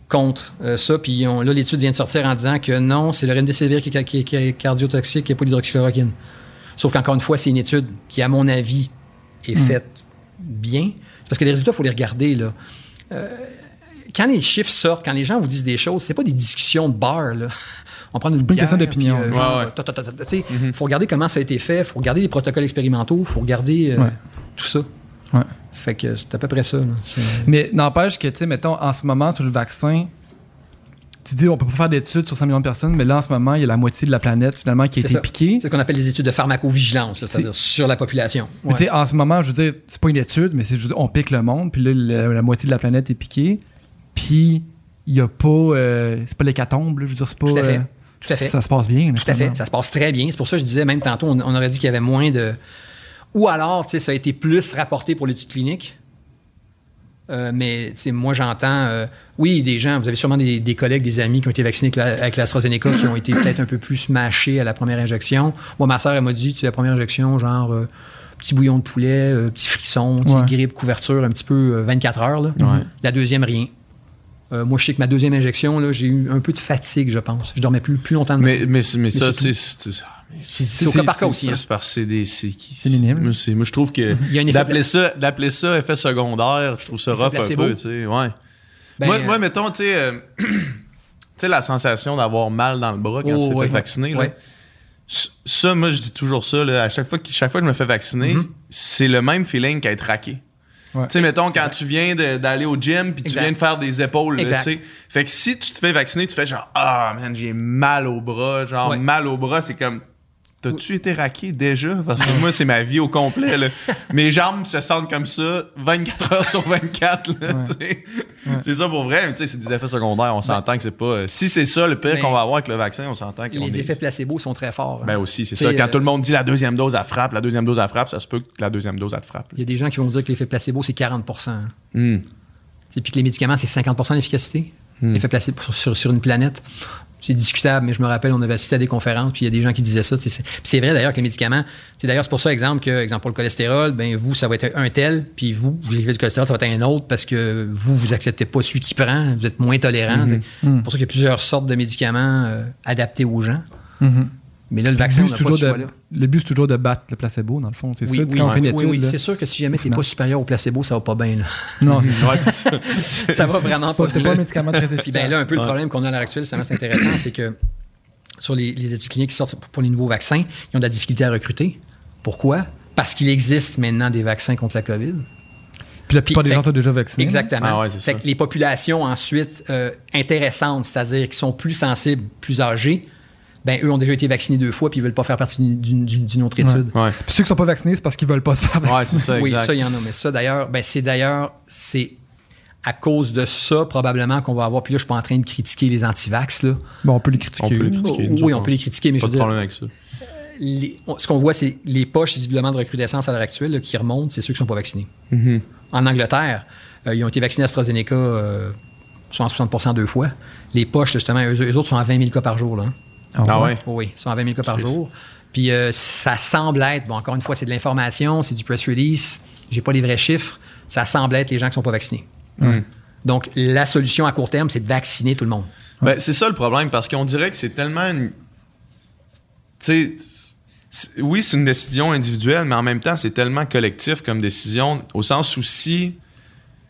C: contre euh, ça. Puis on- là, l'étude vient de sortir en disant que non, c'est le remdesivir qui, est- qui est- qui est cardiotoxique et pas l'hydroxychloroquine. Sauf qu'encore une fois, c'est une étude qui, à mon avis, est faite bien. C'est parce que les résultats, il faut les regarder. Là. Euh, quand les chiffres sortent, quand les gens vous disent des choses, c'est pas des discussions de bar. Là. On prend une
B: une question d'opinion.
C: puis, euh,
B: Ouais,
A: ouais.
C: sais, faut regarder comment ça a été fait, faut regarder les protocoles expérimentaux, faut regarder euh,
B: Ouais.
C: tout ça.
B: Ouais.
C: Fait que c'est à peu près ça. là.
B: Mais n'empêche que, tu sais, mettons, en ce moment, sur le vaccin, tu dis, on peut pas faire d'études sur 100 millions de personnes, mais là, en ce moment, il y a la moitié de la planète, finalement, qui a été
C: ça.
B: piquée.
C: C'est ce qu'on appelle les études de pharmacovigilance, c'est-à-dire sur la population. Ouais.
B: en ce moment, je veux dire, c'est pas une étude, mais c'est juste, on pique le monde, puis là, la moitié de la planète est piquée, puis il y a pas, euh, c'est pas l'hécatombe, je veux dire, c'est pas.
C: Tout à fait.
B: euh,
C: Tout à fait.
B: Ça se passe bien.
C: Tout à fait. Ça se passe très bien. C'est pour ça que je disais, même tantôt, on, on aurait dit qu'il y avait moins de. Ou alors, tu sais, ça a été plus rapporté pour l'étude clinique. Euh, mais, moi, j'entends, euh, oui, des gens, vous avez sûrement des, des collègues, des amis qui ont été vaccinés avec la- avec l'AstraZeneca qui ont été peut-être un peu plus mâchés à la première injection. Moi, ma soeur, elle m'a dit, tu sais, la première injection, genre, euh, petit bouillon de poulet, euh, petit frisson,
B: Ouais.
C: grippe, couverture, un petit peu euh, 24 heures. Là.
A: Ouais.
C: La deuxième, rien. Euh, moi, je sais que ma deuxième injection, là, j'ai eu un peu de fatigue, je pense. Je dormais plus, plus longtemps. de
A: Mais, mais, mais ça,
C: c'est
A: c'est. c'est-
C: c'est au cas par cas aussi. Hein.
A: c'est parce que c'est
B: minime.
A: Moi, moi, je trouve que. D'appeler ça, d'appeler ça effet secondaire, je trouve ça rough un peu, tu sais. Ouais.
C: Ben,
A: moi,
C: euh,
A: moi, mettons, tu sais. euh, tu sais, la sensation d'avoir mal dans le bras quand
C: Oh,
A: tu t'es
C: ouais.
A: fait vacciner.
C: Ouais.
A: Ça, moi, je dis toujours ça, là, à chaque fois, que, chaque fois que je me fais vacciner,
C: Mm-hmm.
A: c'est le même feeling qu'être raqué.
B: Ouais.
A: Tu sais, mettons, quand tu viens d'aller au gym puis tu
C: Exact.
A: viens de faire des épaules, tu sais. Fait que si tu te fais vacciner, tu fais genre, ah, man, j'ai mal au bras. Genre,
C: Ouais.
A: mal au bras, c'est comme, t'as-tu été raqué déjà? Parce que moi, c'est ma vie au complet, là. Mes jambes se sentent comme ça 24 heures sur 24, là,
B: Ouais.
A: tu sais. C'est ça pour vrai, mais tu sais, c'est des effets secondaires. On s'entend que c'est pas. euh, si c'est ça le pire
C: Mais-
A: qu'on va avoir avec le vaccin, on s'entend qu'on
C: les
A: est-
C: effets placebo sont très forts. hein.
A: Ben aussi, c'est ça. Quand
C: euh,
A: tout le monde dit la deuxième dose, elle frappe, la deuxième dose, elle frappe, ça se peut que la deuxième dose, elle te frappe.
C: Il y a des gens qui vont dire que l'effet placebo, c'est 40% hein.
A: Hmm.
C: Et puis que les médicaments, c'est 50% d'efficacité.
A: Hmm.
C: L'effet placebo sur une planète. C'est discutable, mais je me rappelle, on avait assisté à des conférences, puis il y a des gens qui disaient ça. C'est puis c'est vrai d'ailleurs que les médicaments, c'est d'ailleurs c'est pour ça, exemple, que, exemple, pour le cholestérol, ben vous, ça va être un tel, puis vous, vous avez du cholestérol, ça va être un autre parce que vous, vous acceptez pas celui qui prend, vous êtes moins tolérant. sais.
B: Mhm.
C: C'est pour ça qu'il y a plusieurs sortes de médicaments euh, adaptés aux gens.
B: Mhm.
C: Mais là, le vaccin, on n'a pas
B: toujours
C: ce
B: de,
C: choix-là.
B: Le but, c'est toujours de battre le placebo, dans le fond. C'est
C: Oui,
B: ça,
C: oui,
B: quand on fait une
C: oui,
B: étude.
C: oui, c'est sûr que si jamais tu n'es pas supérieur au placebo, ça va pas bien. là.
B: Non, c'est
A: ça.
C: ça va vraiment pas
B: t'es pas un médicament très efficace.
C: Ben là, un peu le problème qu'on a à l'heure actuelle, c'est intéressant, c'est que sur les, les études cliniques qui sortent pour les nouveaux vaccins, ils ont de la difficulté à recruter. Pourquoi? Parce qu'il existe maintenant des vaccins contre la COVID.
B: Puis la plupart
C: Puis,
B: des gens sont déjà vaccinés.
C: Exactement.
A: Ah ouais,
C: fait que les populations ensuite euh, intéressantes, c'est-à-dire qui sont plus sensibles, plus âgées, ben eux ont déjà été vaccinés deux fois puis ils veulent pas faire partie d'une- d'une d'une autre étude.
A: Ouais.
B: Puis ceux qui sont pas vaccinés, c'est parce qu'ils veulent pas se faire vacciner.
A: ça,
C: Oui, ça, il y en a. Mais ça, d'ailleurs, ben, c'est d'ailleurs, c'est à cause de ça, probablement, qu'on va avoir. Puis là, je suis pas en train de critiquer les antivax, là.
B: Bon, on peut les critiquer.
A: On peut les critiquer. nous
C: oui, on peut les critiquer, mais
A: Pas
C: je
A: de
C: dire,
A: problème avec ça.
C: les- on- ce qu'on voit, c'est les poches, visiblement, de recrudescence à l'heure actuelle, là, qui remontent, c'est ceux qui sont pas vaccinés.
A: Mm-hmm.
C: En Angleterre, euh, ils ont été vaccinés AstraZeneca euh, 60% deux fois. Les poches, justement, eux, eux autres sont à 20 000 cas par jour, là. hein.
A: Ah ouais?
C: Oui, ils sont à 20 000 cas par jour. Puis euh, ça semble être, bon, encore une fois, c'est de l'information, c'est du press release, j'ai pas les vrais chiffres, ça semble être les gens qui sont pas vaccinés. Donc, la solution à court terme, c'est de vacciner tout le monde.
A: Ben, c'est ça le problème, parce qu'on dirait que c'est tellement une. Tu sais, oui, c'est une décision individuelle, mais en même temps, c'est tellement collectif comme décision, au sens où si.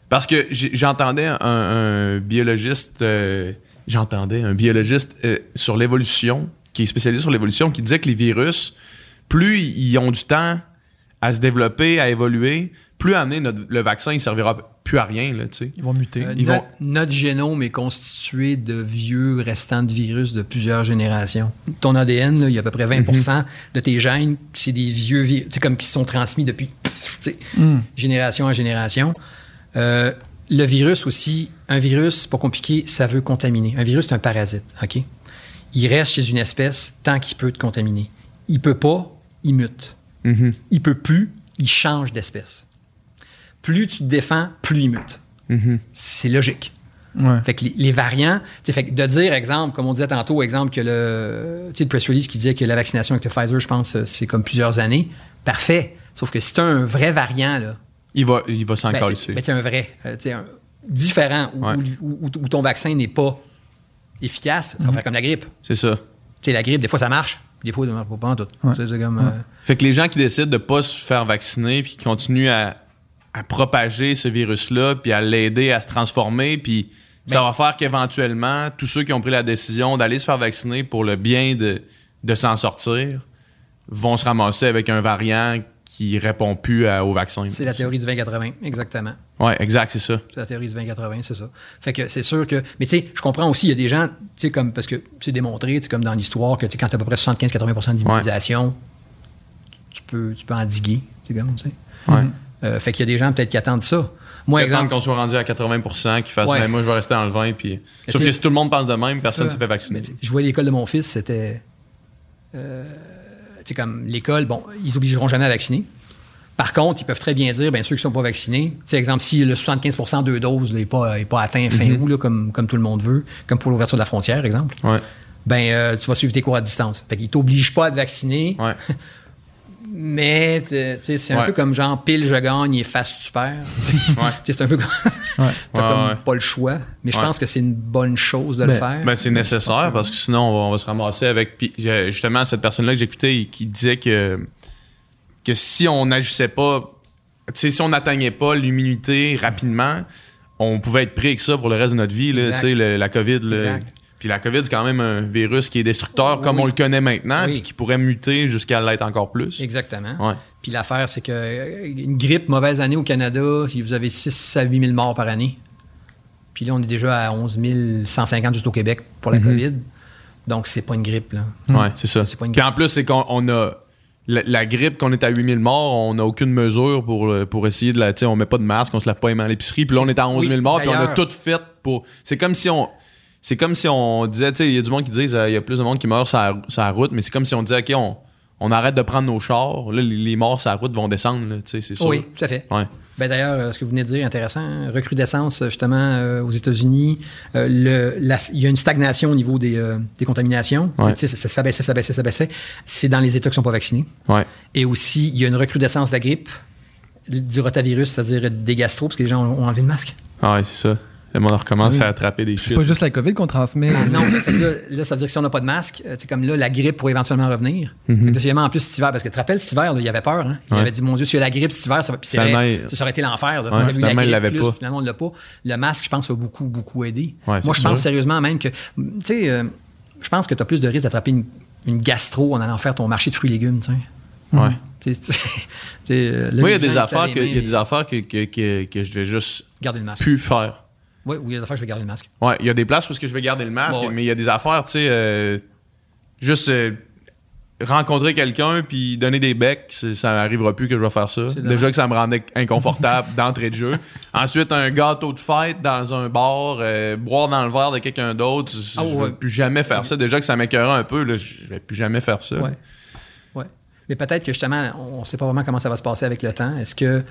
A: Parce que j'entendais un, un biologiste. euh, j'entendais un biologiste euh, sur l'évolution, qui est spécialisé sur l'évolution, qui disait que les virus, plus ils ont du temps à se développer, à évoluer, plus à amener notre- le vaccin, il servira plus à rien, là, tu sais.
B: Ils vont muter.
C: Euh,
A: Ils
C: notre,
A: vont-
C: notre génome est constitué de vieux restants de virus de plusieurs générations. Ton ADN, là, il y a à peu près 20
A: Mm-hmm.
C: de tes gènes, c'est des vieux virus, comme qui sont transmis depuis
B: Hmm.
C: génération en génération. Euh, le virus aussi, un virus, c'est pas compliqué, ça veut contaminer. Un virus, c'est un parasite, OK? Il reste chez une espèce tant qu'il peut te contaminer. Il peut pas, il mute.
A: Mhm.
C: Il peut plus, il change d'espèce. Plus tu te défends, plus il mute.
A: Mhm.
C: C'est logique.
B: Ouais.
C: Fait que les, les variants, fait que de dire, exemple, comme on disait tantôt, exemple, que le, tu sais, le press release qui disait que la vaccination avec le Pfizer, je pense, euh, c'est comme plusieurs années, parfait. Sauf que si tu un vrai variant, là,
A: Il va, il va s'en
C: ben, tu ben, sais, un vrai, euh, un différent, où,
A: Ouais.
C: où- où- où ton vaccin n'est pas efficace, ça va faire comme la grippe.
A: C'est ça.
C: Tu sais, la grippe, des fois, ça marche, des fois, ça marche pas en tout.
B: Ouais.
C: C'est comme... euh,
A: Fait que les gens qui décident de pas se faire vacciner puis qui continuent à, à propager ce virus-là puis à l'aider à se transformer puis ça va faire qu'éventuellement tous ceux qui ont pris la décision d'aller se faire vacciner pour le bien de, de s'en sortir vont se ramasser avec un variant qui répond plus à- au vaccin.
C: c'est la théorie du 20-80, exactement.
A: Ouais, exact, c'est ça.
C: C'est la théorie du 20-80, c'est ça. Fait que c'est sûr que. Mais tu sais, je comprends aussi, il y a des gens, tu sais, comme. Parce que c'est démontré, tu sais, comme dans l'histoire, que quand tu as à peu près 75-80% d'immunisation, tu, peux, tu peux endiguer, tu sais, comme, tu sais.
A: Ouais.
C: Euh, fait qu'il y a des gens peut-être qui attendent ça. Moi,
A: Exemple
C: exemple.
A: qu'on soit rendu à 80%, qu'ils fassent
C: Ouais.
A: ben, moi je vais rester dans le 20 puis sauf que si tout le monde pense de même, personne ne se fait vacciner.
C: Je vois l'école de mon fils, c'était. euh, sais, comme l'école, bon, ils obligeront jamais à vacciner. Par contre, ils peuvent très bien dire, bien ceux qui sont pas vaccinés, tu sais, exemple, si le 75% deux doses n'est pas, est pas atteint fin
A: Mm-hmm.
C: août, là, comme, comme tout le monde veut, comme pour l'ouverture de la frontière, exemple,
A: Ouais.
C: ben euh, tu vas suivre tes cours à distance. Fait qu'ils t'obligent pas à te vacciner,
A: Ouais.
C: mais sais, c'est un
A: Ouais.
C: peu comme genre pile je gagne et face tu perds.
A: Ouais.
C: c'est un peu comme t'as
A: Ouais,
C: comme
A: ouais.
C: pas le choix. Mais je
A: Ouais.
C: pense que c'est une bonne chose de le
B: Ben,
C: faire.
A: Ben, c'est nécessaire parce que sinon, on va, on va se ramasser avec. Puis, euh, justement, cette personne-là que j'écoutais, qui disait que, que si on n'agissait pas, si on n'atteignait pas l'immunité rapidement, on pouvait être pris avec ça pour le reste de notre vie, là, la COVID. Puis la COVID, c'est quand même un virus qui est destructeur
C: Oui,
A: comme on le connaît maintenant,
C: Oui.
A: puis qui pourrait muter jusqu'à l'être encore plus.
C: Exactement.
A: Ouais.
C: Puis l'affaire, c'est que euh, une grippe, mauvaise année au Canada, si vous avez 6 à 8 000 morts par année. Puis là, on est déjà à 11 150 juste au Québec pour la COVID. Donc, c'est pas une grippe, là.
A: Ouais, c'est ça.
C: C'est pas une
A: Puis en plus, c'est qu'on on a. La, la grippe, qu'on est à 8000 morts, on n'a aucune mesure pour, le- pour essayer de la. On met pas de masque, on se lave pas les mains à l'épicerie. Puis là, on est à 11 000
C: Oui,
A: morts, puis on a tout fait pour. C'est comme si on. C'est comme si on disait, tu sais, il y a du monde qui dit, il y a plus de monde qui meurt sur la, sur la route, mais c'est comme si on disait, OK, on, on arrête de prendre nos chars. Là, les, les morts sur la route vont descendre, tu sais, c'est sûr.
C: Oui, tout à fait.
A: Ouais.
C: Ben d'ailleurs, euh, ce que vous venez de dire, intéressant, hein, recrudescence justement euh, aux États-Unis. Euh, il y a une stagnation au niveau des, euh, des contaminations.
A: Ouais.
C: Tu sais, Ça, ça baissait, ça baissait, ça baissait. C'est dans les États qui sont pas vaccinés.
A: Ouais.
C: Et aussi, il y a une recrudescence de la grippe, du rotavirus, c'est-à-dire des gastro, parce que les gens ont ont enlevé le masque.
A: Ah ouais, c'est ça. Le monde recommence
B: Oui.
A: à attraper des
B: C'est
A: shit.
B: pas juste la COVID qu'on transmet.
C: Non, fait que là, là, ça veut dire que si on n'a pas de masque, euh, tu sais, comme là, la grippe pourrait éventuellement revenir.
A: Mhm.
C: Deuxièmement, en plus, cet hiver, parce que tu te rappelles, cet hiver, là, il y avait peur. Hein? Il
A: Ouais.
C: avait dit, mon Dieu, s'il y a la grippe cet hiver, ça c'est
A: Finalement,
C: vrai,
A: il-
C: ça aurait été l'enfer. là.
A: Ouais,
C: eu la
A: finalement, il
C: grippe
A: l'avait
C: plus,
A: pas.
C: Finalement, on ne l'a pas. Le masque, je pense, a beaucoup, beaucoup aidé.
A: Ouais,
C: Moi,
A: c'est
C: je pense
A: sûr.
C: sérieusement même que, tu sais, euh, je pense que tu as plus de risque d'attraper une, une gastro en allant faire ton marché de fruits et légumes, tu sais.
A: Ouais.
C: Euh,
A: Moi, il y a des affaires que, il y a des affaires que, que, que, que je vais juste
C: Gardez le masque.
A: plus faire.
C: Oui, oui, il y a des affaires, je vais garder le masque.
A: Ouais, il y a des places où est-ce que je vais garder le masque,
C: Ouais, ouais.
A: mais il y a des affaires, tu sais, euh, juste euh, rencontrer quelqu'un puis donner des becs, ça n'arrivera plus que je vais faire ça. Déjà que ça me rendait inconfortable d'entrée de jeu. Ensuite, un gâteau de fête dans un bar, euh, boire dans le verre de quelqu'un d'autre, je
C: Ah,
A: je
C: ouais.
A: vais plus jamais faire ça. Déjà que ça m'écœurait un peu, là, je vais plus jamais faire ça.
C: Ouais. Mais peut-être que justement, on ne sait pas vraiment comment ça va se passer avec le temps. Est-ce que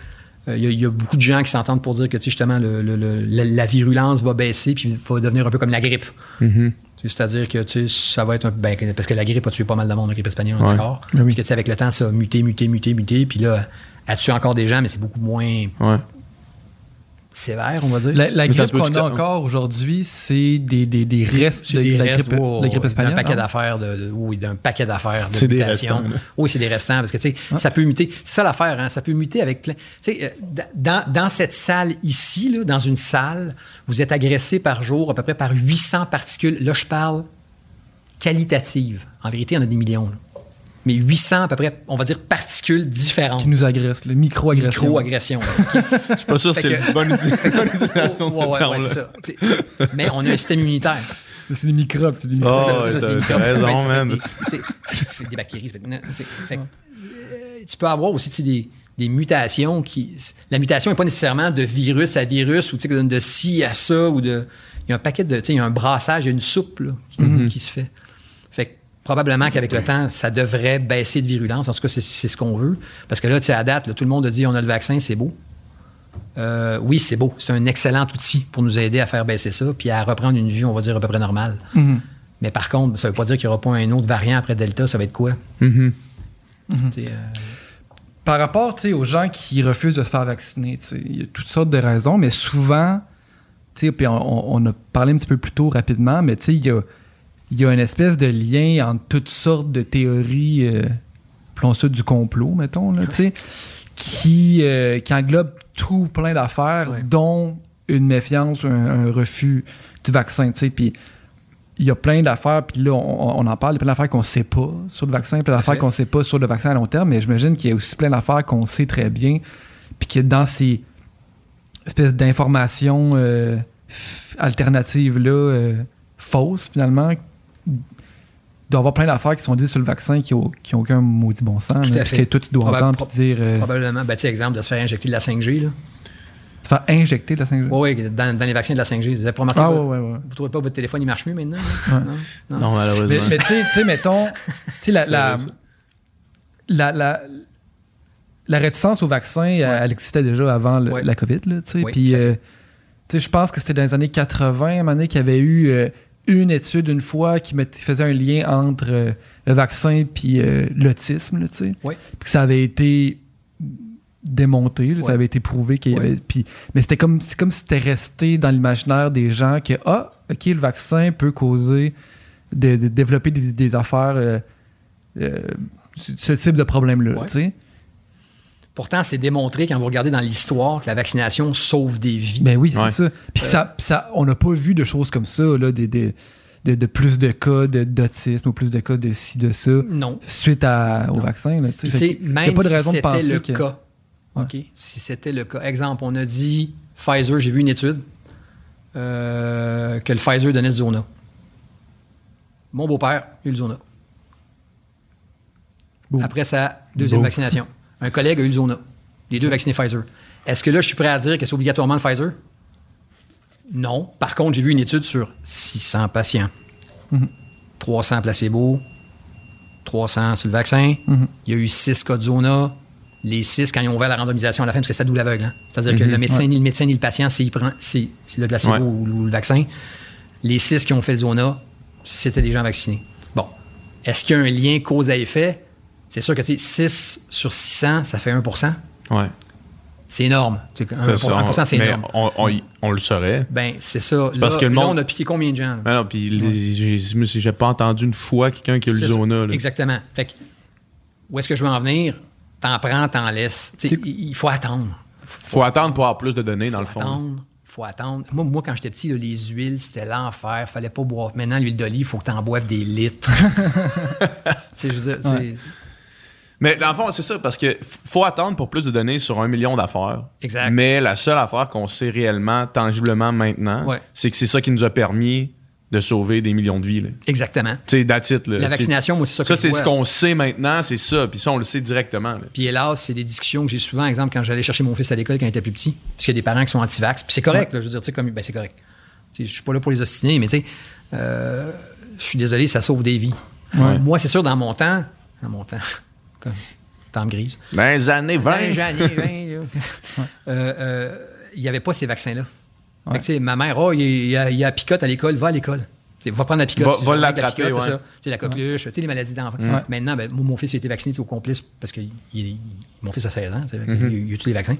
C: il y, a- il y a beaucoup de gens qui s'entendent pour dire que tu sais, justement le- le- le- la, la virulence va baisser puis va devenir un peu comme la grippe.
A: Mhm.
C: Sais, C'est-à-dire que ça va être un ben, parce que la grippe a tué pas mal de monde, la grippe espagnole,
A: Ouais.
C: d'accord.
B: Ben oui.
C: Puis que tu sais, avec le temps, ça a muté, muté, muté, muté. Puis là, elle tue encore des gens, mais c'est beaucoup moins
A: Ouais.
C: Sévère, on va dire.
B: La, la grippe qu'on a encore aujourd'hui, c'est des, des, des restes de,
C: des
B: la,
C: restes,
B: grippe,
C: wow,
B: de la grippe espagnole.
C: D'un paquet d'affaires de, de- oui, d'un paquet d'affaires de
A: là.
C: Oui, c'est des restants parce que tu sais, ça peut muter. C'est ça l'affaire, hein, ça peut muter avec plein. Tu sais, euh, dans, dans cette salle ici, là, dans une salle, vous êtes agressé par jour à peu près par 800 particules. Là, je parle qualitatives. En vérité, il y en a des millions. là. Mais 800 à peu près, on va dire particules différentes.
B: Qui nous agresse, le micro-agression.
C: Micro-agression. là.
A: Je suis pas sûr que c'est une bonne utilisation de
C: Ouais,
A: ce
C: ouais, ouais, c'est ça. Mais on a un système immunitaire.
B: C'est des microbes. C'est des
A: Oh,
B: microbes.
A: Ouais,
C: c'est ça,
A: t'as-
C: c'est des
A: t'as
C: microbes,
A: raison,
C: être
A: man.
C: des- bactéries. tu fait euh, peux avoir aussi des, des mutations qui. La mutation n'est pas nécessairement de virus à virus ou tu sais, de ci à ça ou de. Il y a un paquet de. tu sais, Il y a un brassage, il y a une soupe là, qui,
A: Mm-hmm.
C: qui se fait. Fait que probablement qu'avec le temps, ça devrait baisser de virulence. En tout cas, c'est c'est ce qu'on veut. Parce que là, tu sais, à date, là, tout le monde a dit on a le vaccin, c'est beau. euh, oui, c'est beau. C'est un excellent outil pour nous aider à faire baisser ça, puis à reprendre une vue, on va dire, à peu près normale.
B: Mhm.
C: Mais par contre, ça ne veut pas dire qu'il n'y aura pas un autre variant après Delta. Ça va être quoi? Tu sais, euh,
B: Par rapport tu sais, aux gens qui refusent de se faire vacciner, tu sais, il y a toutes sortes de raisons, mais souvent, tu sais, puis on, on a parlé un petit peu plus tôt rapidement, mais tu sais, il y a, il y a une espèce de lien entre toutes sortes de théories, euh, ça du complot, mettons, là, tu sais, qui, euh, qui englobe tout plein d'affaires,
C: Ouais.
B: dont une méfiance, un, un refus du vaccin, tu sais, puis il y a plein d'affaires, puis là, on, on en parle, il y a plein d'affaires qu'on ne sait pas sur le vaccin, plein d'affaires qu'on ne sait pas sur le vaccin à long terme, mais j'imagine qu'il y a aussi plein d'affaires qu'on sait très bien, puis que dans ces espèces d'informations euh, alternatives-là, euh, fausses finalement, doit y avoir plein d'affaires qui sont dites sur le vaccin qui n'ont aucun maudit bon sens,
C: Tout à fait.
B: que toi, tu dois
C: Probable-
B: entendre puis dire, euh,
C: Probablement, ben, tu sais, exemple, de se faire injecter de la 5G. Là.
B: se faire injecter de la 5G.
C: Oui, oui, dans, dans les vaccins de la 5G. Vous avez pas remarqué?
B: Ah
C: vous-
B: ouais, ouais, ouais.
C: Vous trouvez pas que votre téléphone il marche mieux maintenant? là? Non? Non?
A: Non, malheureusement.
B: Mais, mais tu sais- tu sais, mettons, tu sais, la, la, la, la, la réticence au vaccin, elle, elle existait déjà avant le-
C: Ouais.
B: la COVID, là, tu sais.
C: Oui,
B: Puis,
C: tout
B: euh, tu sais, je pense que c'était dans les années 80, à un moment donné, qu'il y avait eu euh, une étude une fois qui, met- qui faisait un lien entre euh, le vaccin puis euh, l'autisme, tu sais.
C: Oui.
B: Puis que ça avait été démonté, là, ça avait été prouvé qu'il y
C: Ouais.
B: avait. Puis, mais c'était comme, c'est comme si c'était resté dans l'imaginaire des gens que, ah, ok, le vaccin peut causer de, de développer des, des affaires, euh, ce ce type de problème-là,
C: Ouais.
B: tu sais.
C: Pourtant, c'est démontré quand vous regardez dans l'histoire que la vaccination sauve des vies.
B: Ben oui,
A: Ouais.
B: c'est ça. Puis ça, puis ça, on n'a pas vu de choses comme ça, là, des, des- de, de plus de cas de- d'autisme ou plus de cas de ci, de ça,
C: non.
B: suite à, au
C: Non.
B: vaccin. Là, tu sais.
C: Même
B: pas de
C: si
B: raison de
C: c'était
B: penser
C: le
B: que-
C: cas,
B: Ouais.
C: OK? Si c'était le cas. Exemple, on a dit Pfizer, j'ai vu une étude euh, que le Pfizer donnait le Zona. Mon beau-père a eu le Zona. Après sa deuxième vaccination. Un collègue a eu le Zona. Les deux vaccinés Pfizer. Est-ce que là, je suis prêt à dire que c'est obligatoirement le Pfizer? Non. Par contre, j'ai vu une étude sur 600 patients.
B: Mhm.
C: 300 placebo, 300 sur le vaccin.
B: Mhm.
C: Il y a eu 6 cas de Zona. Les 6, quand ils ont ouvert la randomisation à la fin, parce que c'est à double aveugle. hein. C'est-à-dire que
A: Mhm.
C: le médecin,
B: Ouais.
C: ni le médecin, ni le patient, s'il prend c'est c'est le placebo
A: Ouais.
C: ou, ou le vaccin. Les 6 qui ont fait le Zona, c'était des gens vaccinés. Bon. Est-ce qu'il y a un lien cause à effet? C'est sûr que tu sais, 6 sur 600, ça fait 1%
A: Ouais.
C: C'est énorme. Tu sais, 1,
A: C'est ça,
C: 1%, c'est
A: mais
C: énorme.
A: On, on- on le saurait.
C: Ben, c'est ça. Là,
A: parce que le
C: là,
A: monde-
C: on a piqué combien de gens?
A: Mais non, puis j'ai pas entendu une fois quelqu'un qui a eu le zona. là.
C: Exactement. Fait que, où est-ce que je veux en venir? T'en prends, t'en laisses. Il faut attendre.
A: Faut attendre pour avoir plus de données, dans le
C: faut
A: fond.
C: attendre. faut attendre. Moi, moi quand j'étais petit, là, les huiles, c'était l'enfer. Fallait pas boire. Maintenant, l'huile d'olive, il faut que tu en boives des litres. tu sais, je veux dire,
B: Ouais.
A: Mais dans le fond, c'est ça, parce que faut attendre pour plus de données sur un million d'affaires.
C: Exact.
A: Mais la seule affaire qu'on sait réellement, tangiblement maintenant,
C: Ouais.
A: c'est que c'est ça qui nous a permis de sauver des millions de vies. là.
C: exactement.
A: Tu sais, that's it, là.
C: La vaccination, moi, c'est ça que
A: Ça, c'est ce qu'on sait maintenant, c'est ça. Puis ça, on le sait directement. là.
C: Puis hélas, c'est des discussions que j'ai souvent, exemple, quand j'allais chercher mon fils à l'école quand il était plus petit, parce qu'il y a des parents qui sont anti-vax. Puis c'est correct, là, je veux dire, tu sais, comme, ben c'est correct. Je suis pas là pour les ostiner, mais tu sais, euh, je suis désolé, ça sauve des vies.
A: Ouais.
C: Moi, c'est sûr, dans mon temps, dans mon temps, temps grise,
A: Dans les années 20.
C: Ben, j'en ai 20, là. Euh, euh, il n'y avait pas ces vaccins-là. Fait que, tu sais, ma mère, oh, il y a, il y a picote à l'école, va à l'école. Va prendre la picote.
A: Va-
C: la
A: ouais.
C: c'est ça. La coqueluche, tu sais, les maladies d'enfants.
B: Ouais.
C: Maintenant, ben, moi, mon fils a été vacciné au complice parce que il- il- mon fils a 16 ans,
A: Mm-hmm.
C: il, il a eu tous les vaccins.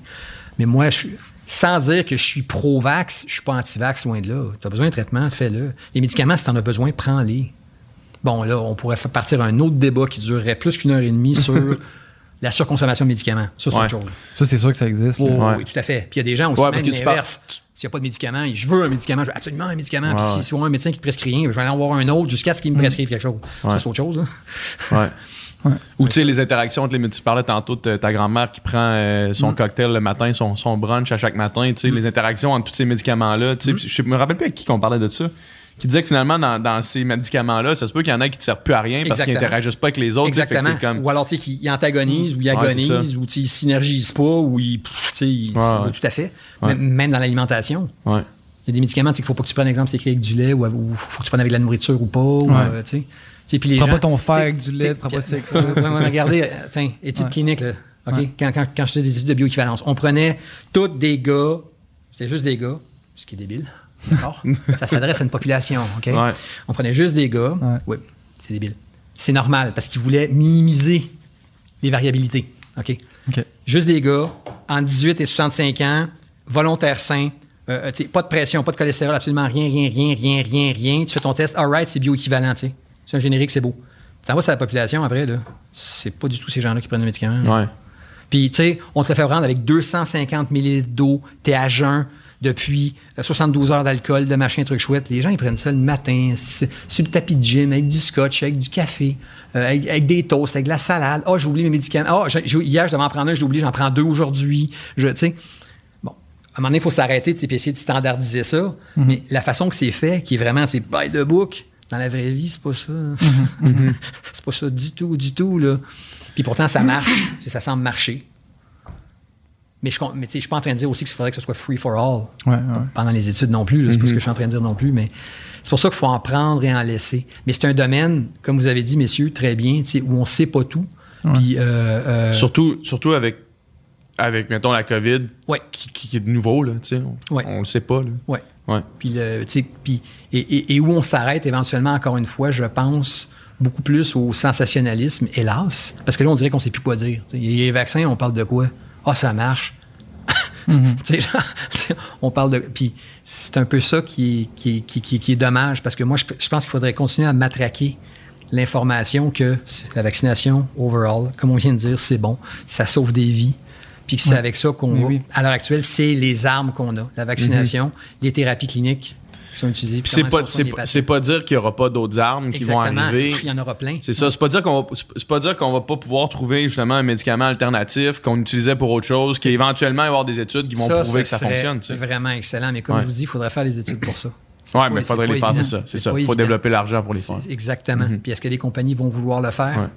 C: Mais moi, je sans dire que je suis pro-vax, je suis pas anti-vax, loin de là. Tu as besoin de traitement, fais-le. Les médicaments, si tu en as besoin, prends-les. Bon, là, on pourrait faire partir un autre débat qui durerait plus qu'une heure et demie sur la surconsommation de médicaments. Ça, c'est
A: Ouais.
C: autre chose.
B: Ça, c'est sûr que ça existe.
C: Oh,
A: Ouais.
C: Oui, tout à fait. Puis il y a des gens aussi,
A: Ouais, parce
C: l'inverse.
A: parles-
C: S'il n'y a pas de médicament, je veux un médicament, je veux absolument un médicament. Puis si vois un médecin qui te prescrit rien, je vais aller en voir un autre jusqu'à ce qu'il me prescrive quelque chose.
A: Ouais.
C: Ça, c'est autre chose.
A: Ouais. Ou tu sais, les interactions entre les médecins. Tu parlais tantôt de ta grand-mère qui prend euh,
C: Mm.
A: son cocktail le matin, son, son brunch à chaque matin. Tu sais, les interactions entre tous ces médicaments-là.
C: Mm.
A: Tu sais, Je me rappelle plus avec qui qu'on parlait de ça. Qui disait que finalement, dans, dans ces médicaments-là, ça se peut qu'il y en a qui ne servent plus à rien parce qu'ils n'interagissent pas avec les autres.
C: Exactement.
A: comme-
C: Ou alors, tu sais, qu'ils antagonisent, ou ils agonisent, ou tu sais, ils synergisent pas, ou ils.
A: Ouais, ouais.
C: tout à fait.
A: Ouais.
C: Même- dans l'alimentation.
A: Ouais.
C: Il y a des médicaments, tu sais, qu'il faut pas que tu prennes, exemple, c'est écrit avec du lait, ou il faut que tu prennes avec de la nourriture ou pas. ou,
B: Ouais.
C: euh, tu sais. Puis les
B: Prends
C: gens-
B: pas ton fer avec du lait, prends pas ça.
C: Regardez, euh, tiens, étude
B: Ouais.
C: clinique, là. OK?
B: Ouais.
C: Quand, quand, quand je faisais des études de bioéquivalence, on prenait tous des gars, c'était juste des gars, ce qui est débile. D'accord? ça s'adresse à une population, OK?
A: Ouais.
C: On prenait juste des gars.
B: Ouais.
C: Oui, c'est débile. C'est normal parce qu'ils voulaient minimiser les variabilités. OK?
B: OK.
C: Juste des gars, en 18 et 65 ans, volontaires sains, euh, euh, tu sais, pas de pression, pas de cholestérol, absolument rien, rien, rien, rien, rien, rien. Tu fais ton test, all right, c'est bioéquivalent, tu sais. C'est un générique, c'est beau. Ça va sur la population après, là. C'est pas du tout ces gens-là qui prennent le médicament.
A: Ouais.
C: Puis, tu sais, on te le fait prendre avec 250 ml d'eau, t'es à jeun depuis euh, 72 heures d'alcool, de machin, truc chouette. Les gens, ils prennent ça le matin, sur le tapis de gym, avec du scotch, avec du café, euh, avec, avec des toasts, avec de la salade. Ah, j'ai oublié mes médicaments. Ah, j'ai- hier, je devais en prendre un, j'ai oublié, j'en prends deux aujourd'hui. Je- Tu sais, bon, à un moment donné, il faut s'arrêter, tu sais, essayer de standardiser ça. Mais la façon que c'est fait, qui est vraiment, tu sais, by the book, dans la vraie vie, c'est pas ça. c'est pas ça du tout, du tout, là. Puis pourtant, ça marche. Ça semble marcher. Mais je ne mais tu sais, je suis pas en train de dire aussi qu'il faudrait que ce soit free for all
B: Ouais, ouais.
C: pendant les études non plus. C'est pas ce que je suis en train de dire non plus. Mais c'est pour ça qu'il faut en prendre et en laisser. Mais c'est un domaine, comme vous avez dit, messieurs, très bien, tu sais, où on ne sait pas tout. Puis, euh, euh,
A: Surtout, surtout avec, avec, mettons, la COVID
C: Ouais.
A: qui, qui- qui est de nouveau, là, tu sais. On,
C: Ouais.
A: on le sait pas, là.
C: ouais.
A: Ouais.
C: Puis, le- tu sais, puis- et, et- et où on s'arrête éventuellement, encore une fois, je pense beaucoup plus au sensationnalisme, hélas. Parce que là, on dirait qu'on ne sait plus quoi dire. Tu sais, les vaccins, on parle de quoi? Ah, ça marche. Genre, sais, on parle de. Puis c'est un peu ça qui est, qui, qui, qui est- dommage parce que moi, je, je pense qu'il faudrait continuer à matraquer l'information que la vaccination, overall, comme on vient de dire, c'est bon, ça sauve des vies. Puis que c'est avec ça qu'on va.
B: oui.
C: À l'heure actuelle, c'est les armes qu'on a. La vaccination, les thérapies cliniques sont utilisées.
A: C'est pas, c'est pas, c'est dire qu'il y aura pas d'autres armes qui vont arriver.
C: Il y en aura plein.
A: C'est ça. C'est pas dire qu'on c'est pas dire qu'on va pas pouvoir trouver justement un médicament alternatif qu'on utilisait pour autre chose, qu'éventuellement il va y avoir des études qui vont
C: Ça,
A: prouver que ça fonctionne. sais.
C: vraiment excellent. Mais comme
A: Ouais.
C: je vous dis, il faudrait faire les études pour ça. C'est pas-
A: mais il
C: c'est
A: faudrait les faire, c'est ça. C'est ça. Il faut
C: évident.
A: développer l'argent pour les
C: C'est-
A: faire.
C: Exactement.
A: Mhm.
C: Puis est-ce que les compagnies vont vouloir le faire?
A: Ouais.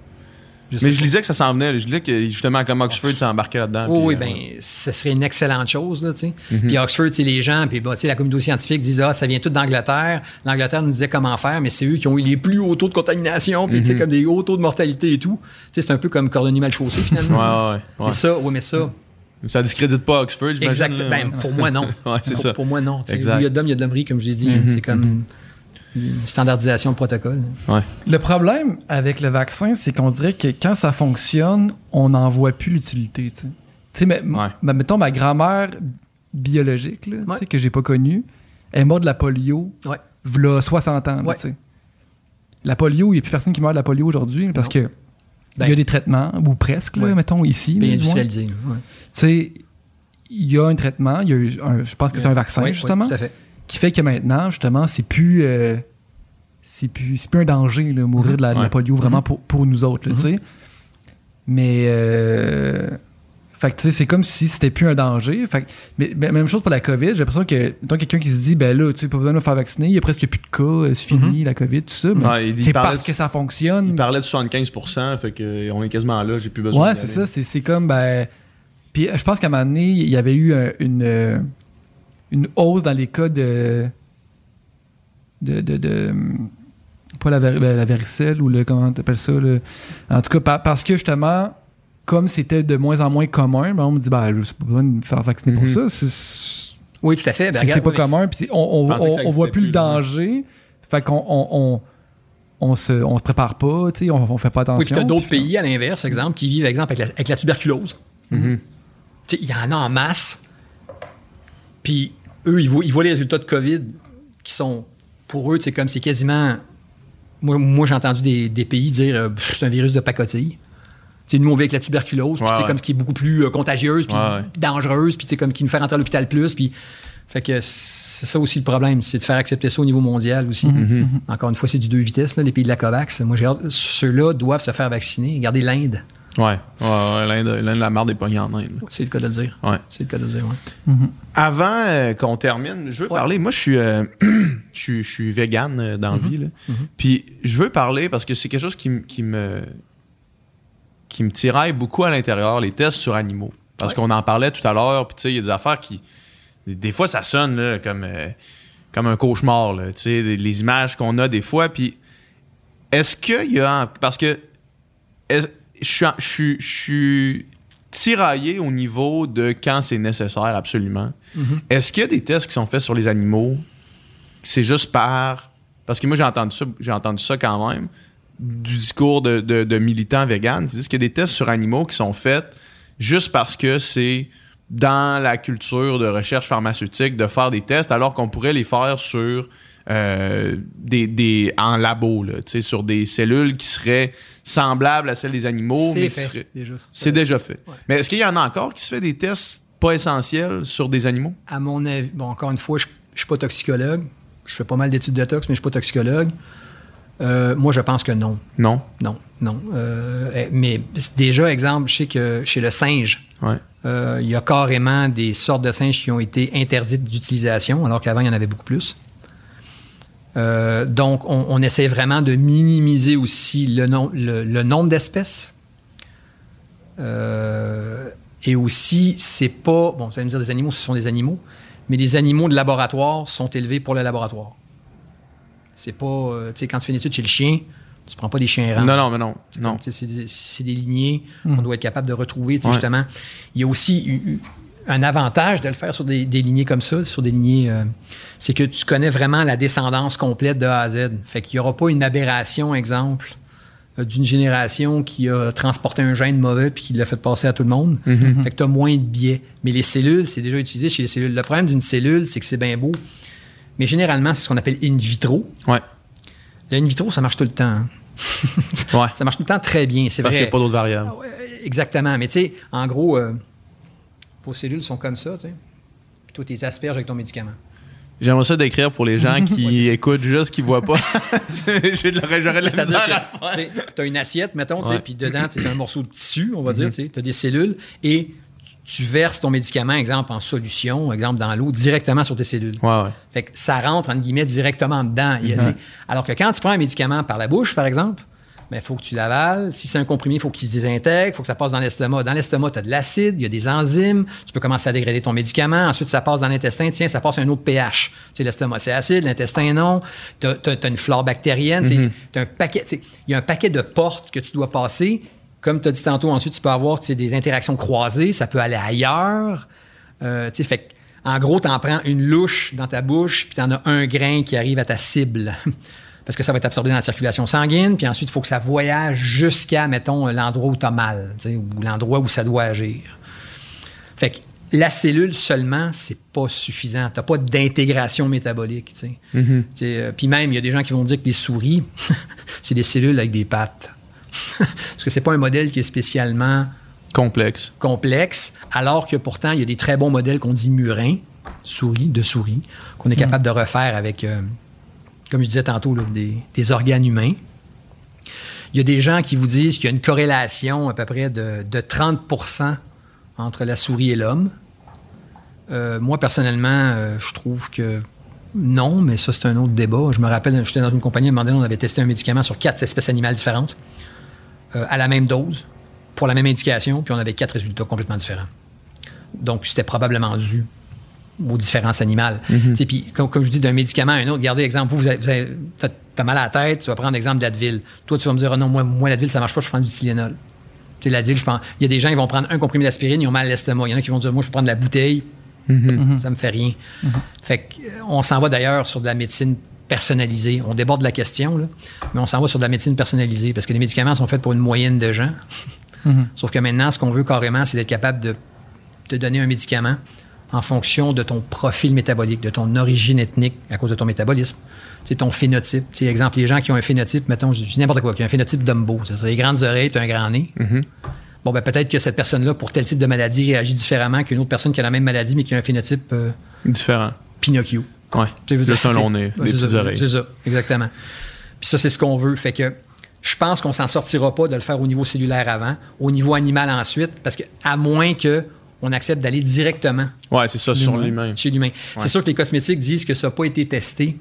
A: Mais je lisais que ça s'en venait. Je lisais que justement, comme Oxford s'est embarqué là-dedans.
C: Oh, oui,
A: euh,
C: ben, ce serait une excellente chose, là.
A: Mhm.
C: Puis Oxford, les gens, puis bah, tu sais, la communauté scientifique disent, ah, ça vient tout d'Angleterre. L'Angleterre nous disait comment faire, mais c'est eux qui ont eu les plus hauts taux de contamination, puis tu
A: Mhm.
C: sais, comme des hauts taux de mortalité et tout. Tu sais, c'est un peu comme cordonnier mal chaussé, finalement.
A: Ouais, ouais, ouais.
C: Mais ça, oui, mais ça,
A: Ça discrédite pas Oxford, j'imagine.
C: exact. Ben, pour moi, non.
A: Ouais, c'est
C: pour,
A: ça.
C: pour moi, non.
A: Exact.
C: Il y a de l'homme, il y a de l'hommerie, comme je l'ai dit.
A: Mhm,
C: C'est comme une standardisation de protocole.
A: Ouais.
B: Le problème avec le vaccin, c'est qu'on dirait que quand ça fonctionne, on n'en voit plus l'utilité. Tu sais, mais,
A: Ouais.
B: mais mettons ma grand-mère biologique, là, tu
C: Ouais.
B: sais, que j'ai pas connue, elle est morte de la polio,
C: Ouais.
B: v'là 60 ans. là. La polio, il n'y a plus personne qui meurt de la polio aujourd'hui parce
C: Non.
B: que
C: Ben,
B: il y a des traitements, ou presque, là, mettons ici.
C: bien industrialisé.
B: Tu sais, il y a un traitement, il y a eu un- je pense que c'est un vaccin, justement,
C: tout à fait.
B: Qui fait que maintenant, justement, c'est plus, euh, c'est plus, c'est plus un danger, là, mourir de, la, de la polio, vraiment
C: Mhm.
B: pour, pour nous autres, là, tu sais. Mais, euh, fait que, tu sais, c'est comme si c'était plus un danger. Fait que- mais, même chose pour la COVID, j'ai l'impression que, mettons, quelqu'un qui se dit, ben là, tu sais, pas besoin de me faire vacciner, il y a presque plus de cas, euh, c'est fini, la COVID, tout ça.
A: Ouais,
B: c'est parce
A: de-
B: que ça fonctionne.
A: Il parlait de 75 fait qu'on est quasiment là, j'ai plus besoin
B: Ouais, c'est ça. C'est, c'est comme, ben. Puis je pense qu'à un moment donné, il y avait eu une, une hausse dans les cas de. de. de, de, pas la, ben, la varicelle ou le. Comment t'appelles ça? le- en tout cas, pa- parce que justement, comme c'était de moins en moins commun, ben, on me dit, ben, je n'ai pas besoin de me faire vacciner pour
A: Mhm.
B: ça.
C: Oui, tout à fait. Ben,
B: c'est-
C: regarde,
B: c'est pas
C: oui,
B: commun. Puis on, on, voit plus le
A: là.
B: danger. Fait qu'on on, on, on se, on se prépare pas, tu sais, on, on fait pas attention.
C: Oui, puis tu as d'autres
B: puis-
C: pays, à l'inverse, exemple, qui vivent, exemple, avec la, avec la tuberculose.
A: Mhm.
C: Tu sais, Il y en a en masse. Puis eux, ils voient, ils voient les résultats de COVID qui sont, pour eux, c'est comme c'est quasiment. Moi, moi j'ai entendu des, des pays dire euh, Pff, c'est un virus de pacotille. Sais, nous, on vit avec la tuberculose, puis c'est
A: ouais.
C: comme ce qui est beaucoup plus euh, contagieuse, puis
A: Ouais,
C: dangereuse, puis c'est comme qui nous fait rentrer à l'hôpital plus, puis fait que c'est ça aussi le problème, c'est de faire accepter ça au niveau mondial aussi.
A: Mhm.
C: Encore une fois, c'est du deux vitesses, là, les pays de la COVAX. Moi, j'ai ceux-là doivent se faire vacciner. Regardez l'Inde,
A: Ouais, ouais, ouais, l'Inde, l'Inde, la marde est pognée en Inde.
C: c'est le cas de le dire.
A: Ouais.
C: C'est le cas de le dire, ouais.
B: Mhm.
A: Avant euh, qu'on termine, je veux
C: Ouais.
A: parler. Moi, je suis, euh, je suis, je suis vegan euh, dans la vie. là. Puis je veux parler parce que c'est quelque chose qui, qui me qui me tiraille beaucoup à l'intérieur, les tests sur animaux. Parce
C: Ouais.
A: qu'on en parlait tout à l'heure, puis tu sais, il y a des affaires qui. Des, fois, ça sonne là, comme, comme un cauchemar, là, tu sais, les, images qu'on a des fois. Puis est-ce qu'il y a. Parce que. je suis- je suis tiraillé au niveau de quand c'est nécessaire, absolument.
C: Mhm.
A: Est-ce qu'il y a des tests qui sont faits sur les animaux? C'est juste par. Parce que moi, j'ai entendu ça, j'ai entendu ça quand même, du discours de, de- de militants véganes qui disent qu'il y a des tests sur animaux qui sont faits juste parce que c'est dans la culture de recherche pharmaceutique de faire des tests alors qu'on pourrait les faire sur euh, des, des en labo là, sur des cellules qui seraient semblables à celles des animaux mais
C: C'est fait,
A: seraient-
C: déjà.
A: c'est déjà fait.
C: Ouais.
A: Mais est-ce qu'il y en a encore qui se fait des tests pas essentiels sur des animaux?
C: À mon avis, bon, encore une fois, je ne suis pas toxicologue. Je fais pas mal d'études de tox, mais je suis pas toxicologue. Euh, moi, je pense que non.
A: Non?
C: Non, non. Euh, eh, mais déjà, exemple, je sais que chez le singe,
A: Ouais.
C: euh, il y a carrément des sortes de singes qui ont été interdites d'utilisation, alors qu'avant, il y en avait beaucoup plus. Donc, on, on essaie vraiment de minimiser aussi le, nom- le- le nombre d'espèces. Et aussi, c'est pas. Bon, vous allez me dire des animaux, ce sont des animaux, mais les animaux de laboratoire sont élevés pour le laboratoire. C'est pas. euh, tu sais, quand tu fais une étude chez le chien, tu prends pas des chiens errants.
A: Non, non, mais non. non.
C: C'est des, c'est des lignées
B: Mm.
C: qu'on doit être capable de retrouver, tu sais,
A: Ouais.
C: justement. Il y a aussi eu- eu un avantage de le faire sur des, des lignées comme ça, sur des lignées. euh, c'est que tu connais vraiment la descendance complète de A à Z. Fait qu'il n'y aura pas une aberration, exemple, d'une génération qui a transporté un gène mauvais puis qui l'a fait passer à tout le monde.
A: Mm-hmm.
C: Fait que tu as moins de biais. Mais les cellules, c'est déjà utilisé chez les cellules. Le problème d'une cellule, c'est que c'est bien beau. Mais généralement, c'est ce qu'on appelle in vitro.
A: Ouais.
C: Le in vitro, ça marche tout le temps. hein.
A: Ouais.
C: Ça marche tout le temps très bien, c'est
A: Parce qu'il n'y a pas d'autres variables.
C: Ah ouais, exactement. Mais tu sais, en gros, euh, vos cellules sont comme ça, tu sais. Puis toi, tu les asperges avec ton médicament.
A: J'aimerais ça décrire pour les gens qui
C: Ouais,
A: écoutent juste, qui voient pas. J'ai de la- J'aurais de la misère à faire.
C: une assiette, mettons, puis dedans, tu as un morceau de tissu, on va dire, tu as des cellules, et tu- verses ton médicament, exemple, en solution, exemple, dans l'eau, directement sur tes cellules.
A: Ouais, ouais.
C: Fait que ça rentre, entre guillemets, directement dedans. Alors que quand tu prends un médicament par la bouche, par exemple, il faut que tu l'avales. Si c'est un comprimé, il faut qu'il se désintègre, il faut que ça passe dans l'estomac. Dans l'estomac, tu as de l'acide, il y a des enzymes, tu peux commencer à dégrader ton médicament. Ensuite, ça passe dans l'intestin, tiens, ça passe à un autre pH. Tu sais, l'estomac, c'est acide, l'intestin, non. Tu as, une flore bactérienne. t'as un paquet, il y a un paquet de portes que tu dois passer. Comme tu as dit tantôt, ensuite, tu peux avoir des interactions croisées, ça peut aller ailleurs. Euh, tu sais, fait que, en gros, tu en prends une louche dans ta bouche, puis tu en as un grain qui arrive à ta cible. Parce que ça va être absorbé dans la circulation sanguine, puis ensuite, il faut que ça voyage jusqu'à, mettons, l'endroit où tu as mal, ou l'endroit où ça doit agir. Fait que la cellule seulement, c'est pas suffisant. Tu pas d'intégration métabolique. sais, euh, Puis même, il y a des gens qui vont dire que les souris, c'est des cellules avec des pattes. Parce que c'est pas un modèle qui est spécialement
A: Complexe.
C: complexe, alors que pourtant, il y a des très bons modèles qu'on dit murins, souris, de souris, qu'on est capable de refaire avec, euh, comme je disais tantôt, des, organes humains. Il y a des gens qui vous disent qu'il y a une corrélation à peu près de, de 30% entre la souris et l'homme. Euh, moi, personnellement, euh, je trouve que non, mais ça, c'est un autre débat. Je me rappelle, j'étais dans une compagnie, à un moment donné, on avait testé un médicament sur quatre espèces animales différentes, euh, à la même dose, pour la même indication, puis on avait quatre résultats complètement différents. Donc, c'était probablement dû aux différences animales. Tu sais, Puis, comme, comme je dis, d'un médicament à un autre, regardez, exemple, vous, vous avez, vous avez- t'as, t'as mal à la tête, tu vas prendre l'exemple d'Advil. Toi, tu vas me dire, Ah non, moi, moi l'Advil, ça marche pas, je prends du Tylenol. Tu sais, l'Advil, je prends. Il y a des gens, ils vont prendre un comprimé d'aspirine, ils ont mal à l'estomac. Il y en a qui vont dire, moi, je prendre de la bouteille, ça me fait rien. Fait que, euh, on s'en va d'ailleurs sur de la médecine personnalisée. On déborde de la question, là, mais on s'en va sur de la médecine personnalisée parce que les médicaments sont faits pour une moyenne de gens. Sauf que maintenant, ce qu'on veut carrément, c'est d'être capable de te donner un médicament en fonction de ton profil métabolique, de ton origine ethnique à cause de ton métabolisme. C'est ton phénotype. C'est exemple, les gens qui ont un phénotype, mettons, je dis n'importe quoi, qui ont un phénotype Dumbo, c'est-à-dire les grandes oreilles, tu as un grand nez. Bon, ben peut-être que cette personne-là, pour tel type de maladie, réagit différemment qu'une autre personne qui a la même maladie, mais qui a un phénotype euh,
A: Différent.
C: Pinocchio. Veux
A: Juste un long nez, des
C: c'est
A: petites
C: ça,
A: oreilles.
C: C'est ça, exactement. Puis ça, c'est ce qu'on veut. Fait que je pense qu'on s'en sortira pas de le faire au niveau cellulaire avant, au niveau animal ensuite, parce que à moins que on accepte d'aller directement
A: Ouais, c'est ça, sur l'humain.
C: chez l'humain. C'est sûr que les cosmétiques disent que ça n'a pas été testé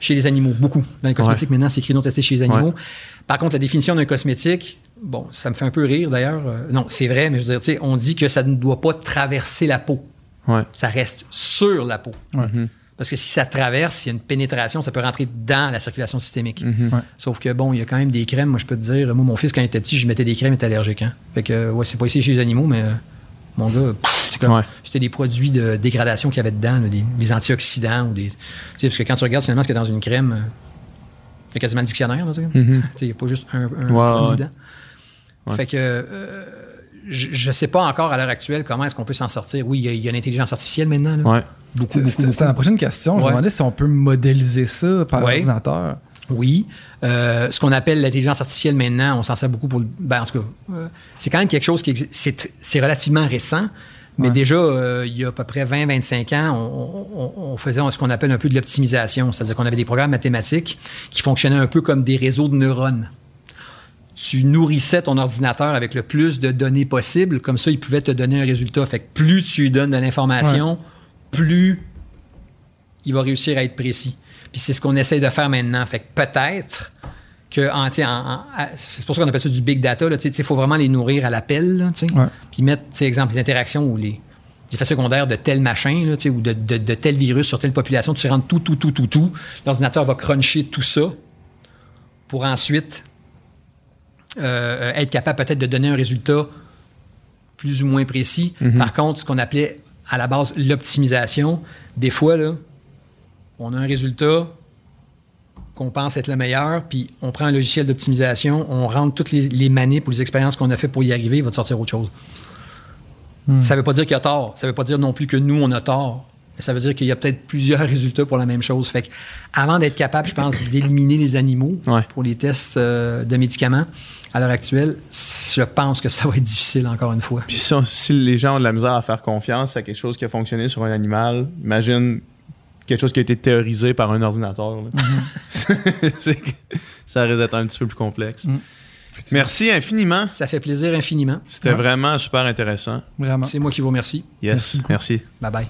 C: chez les animaux. Beaucoup. Dans les cosmétiques, maintenant, c'est écrit non testé chez les animaux.
A: Ouais.
C: Par contre, la définition d'un cosmétique, bon, ça me fait un peu rire d'ailleurs. Euh, non, c'est vrai, mais je veux dire, tu sais, on dit que ça ne doit pas traverser la peau.
A: Ouais.
C: Ça reste sur la peau.
B: Ouais.
C: Parce Parce que si ça traverse, il y a une pénétration, ça peut rentrer dans la circulation systémique.
B: Ouais.
C: Sauf que bon, il y a quand même des crèmes. Moi, je peux te dire, moi, mon fils, quand il était petit, je mettais des crèmes, il était allergique. Hein? Fait que, ouais, c'est pas ici chez les animaux, mais euh, mon gars, pff, c'est comme-
A: Ouais.
C: c'était des produits de dégradation qu'il y avait dedans, là, des, des antioxydants ou des. Tu sais, parce que quand tu regardes finalement ce qu'il y a dans une crème, euh, il y a quasiment le dictionnaire, là, sais, Il n'y a pas juste un, un produit
A: ouais.
C: dedans.
A: Ouais.
C: Fait que euh, je ne sais pas encore à l'heure actuelle comment est-ce qu'on peut s'en sortir. Oui, il y y, a l'intelligence artificielle maintenant. là.
A: Ouais.
C: Beaucoup,
B: la prochaine question. Je me demandais si on peut modéliser ça par
C: Ouais.
B: ordinateur.
C: Oui. Euh, ce qu'on appelle l'intelligence artificielle maintenant, on s'en sert beaucoup pour le. Ben, en tout cas, euh, c'est quand même quelque chose qui. C'est, relativement récent, mais
B: Ouais.
C: déjà, euh, il y a à peu près 20-25 ans, on, on- on faisait ce qu'on appelle un peu de l'optimisation. C'est-à-dire qu'on avait des programmes mathématiques qui fonctionnaient un peu comme des réseaux de neurones. Tu nourrissais ton ordinateur avec le plus de données possible, comme ça, il pouvait te donner un résultat. Fait que plus tu lui donnes de l'information, plus il va réussir à être précis. Puis c'est ce qu'on essaye de faire maintenant. Fait que peut-être que, en, en- en- c'est pour ça qu'on appelle ça du big data. Il faut vraiment les nourrir à l'appel.
B: Ouais.
C: Puis mettre, tu sais, exemple, les interactions ou les effets secondaires de tel machin, là, tu sais, ou de, de- de tel virus sur telle population. Tu rentres tout, tout, tout, tout, tout. L'ordinateur va cruncher tout ça pour ensuite euh, être capable peut-être de donner un résultat plus ou moins précis. Par contre, ce qu'on appelait à la base l'optimisation, des fois, là, on a un résultat qu'on pense être le meilleur, puis on prend un logiciel d'optimisation, on rentre toutes les, les manips ou les expériences qu'on a fait pour y arriver, il va te sortir autre chose. Ça ne veut pas dire qu'il y a tort. Ça ne veut pas dire non plus que nous, on a tort. Mais ça veut dire qu'il y a peut-être plusieurs résultats pour la même chose. Fait que avant d'être capable, je pense, d'éliminer les animaux
A: Ouais.
C: pour les tests euh, de médicaments, à l'heure actuelle, je pense que ça va être difficile encore une fois.
A: Puis si, on- si les gens ont de la misère à faire confiance à quelque chose qui a fonctionné sur un animal, imagine quelque chose qui a été théorisé par un ordinateur. là. Que ça risque d'être un petit peu plus complexe.
B: Mhm.
A: Merci infiniment.
C: Ça fait plaisir infiniment.
A: C'était
B: Ouais.
A: vraiment super intéressant.
B: Vraiment.
C: C'est moi qui vous remercie.
A: Yes, merci.
C: Bye bye.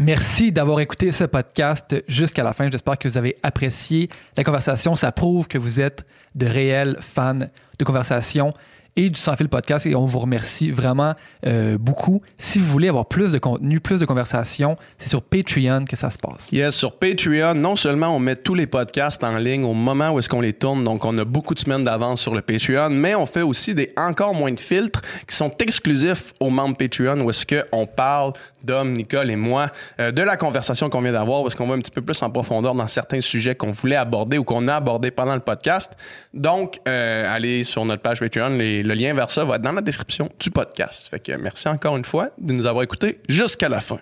B: Merci d'avoir écouté ce podcast jusqu'à la fin. J'espère que vous avez apprécié la conversation. Ça prouve que vous êtes de réels fans de conversation et du Sans Fil Podcast et on vous remercie vraiment euh, beaucoup. Si vous voulez avoir plus de contenu, plus de conversation, c'est sur Patreon que ça se passe.
D: Yes, sur Patreon, non seulement on met tous les podcasts en ligne au moment où est-ce qu'on les tourne, donc on a beaucoup de semaines d'avance sur le Patreon, mais on fait aussi des encore moins de filtres qui sont exclusifs aux membres Patreon où est-ce qu'on parle, Dom, Nicole et moi, euh, de la conversation qu'on vient d'avoir, est-ce qu'on va un petit peu plus en profondeur dans certains sujets qu'on voulait aborder ou qu'on a abordé pendant le podcast. Donc, euh, allez sur notre page Patreon, le lien vers ça va être dans la description du podcast. Fait que merci encore une fois de nous avoir écoutés jusqu'à la fin.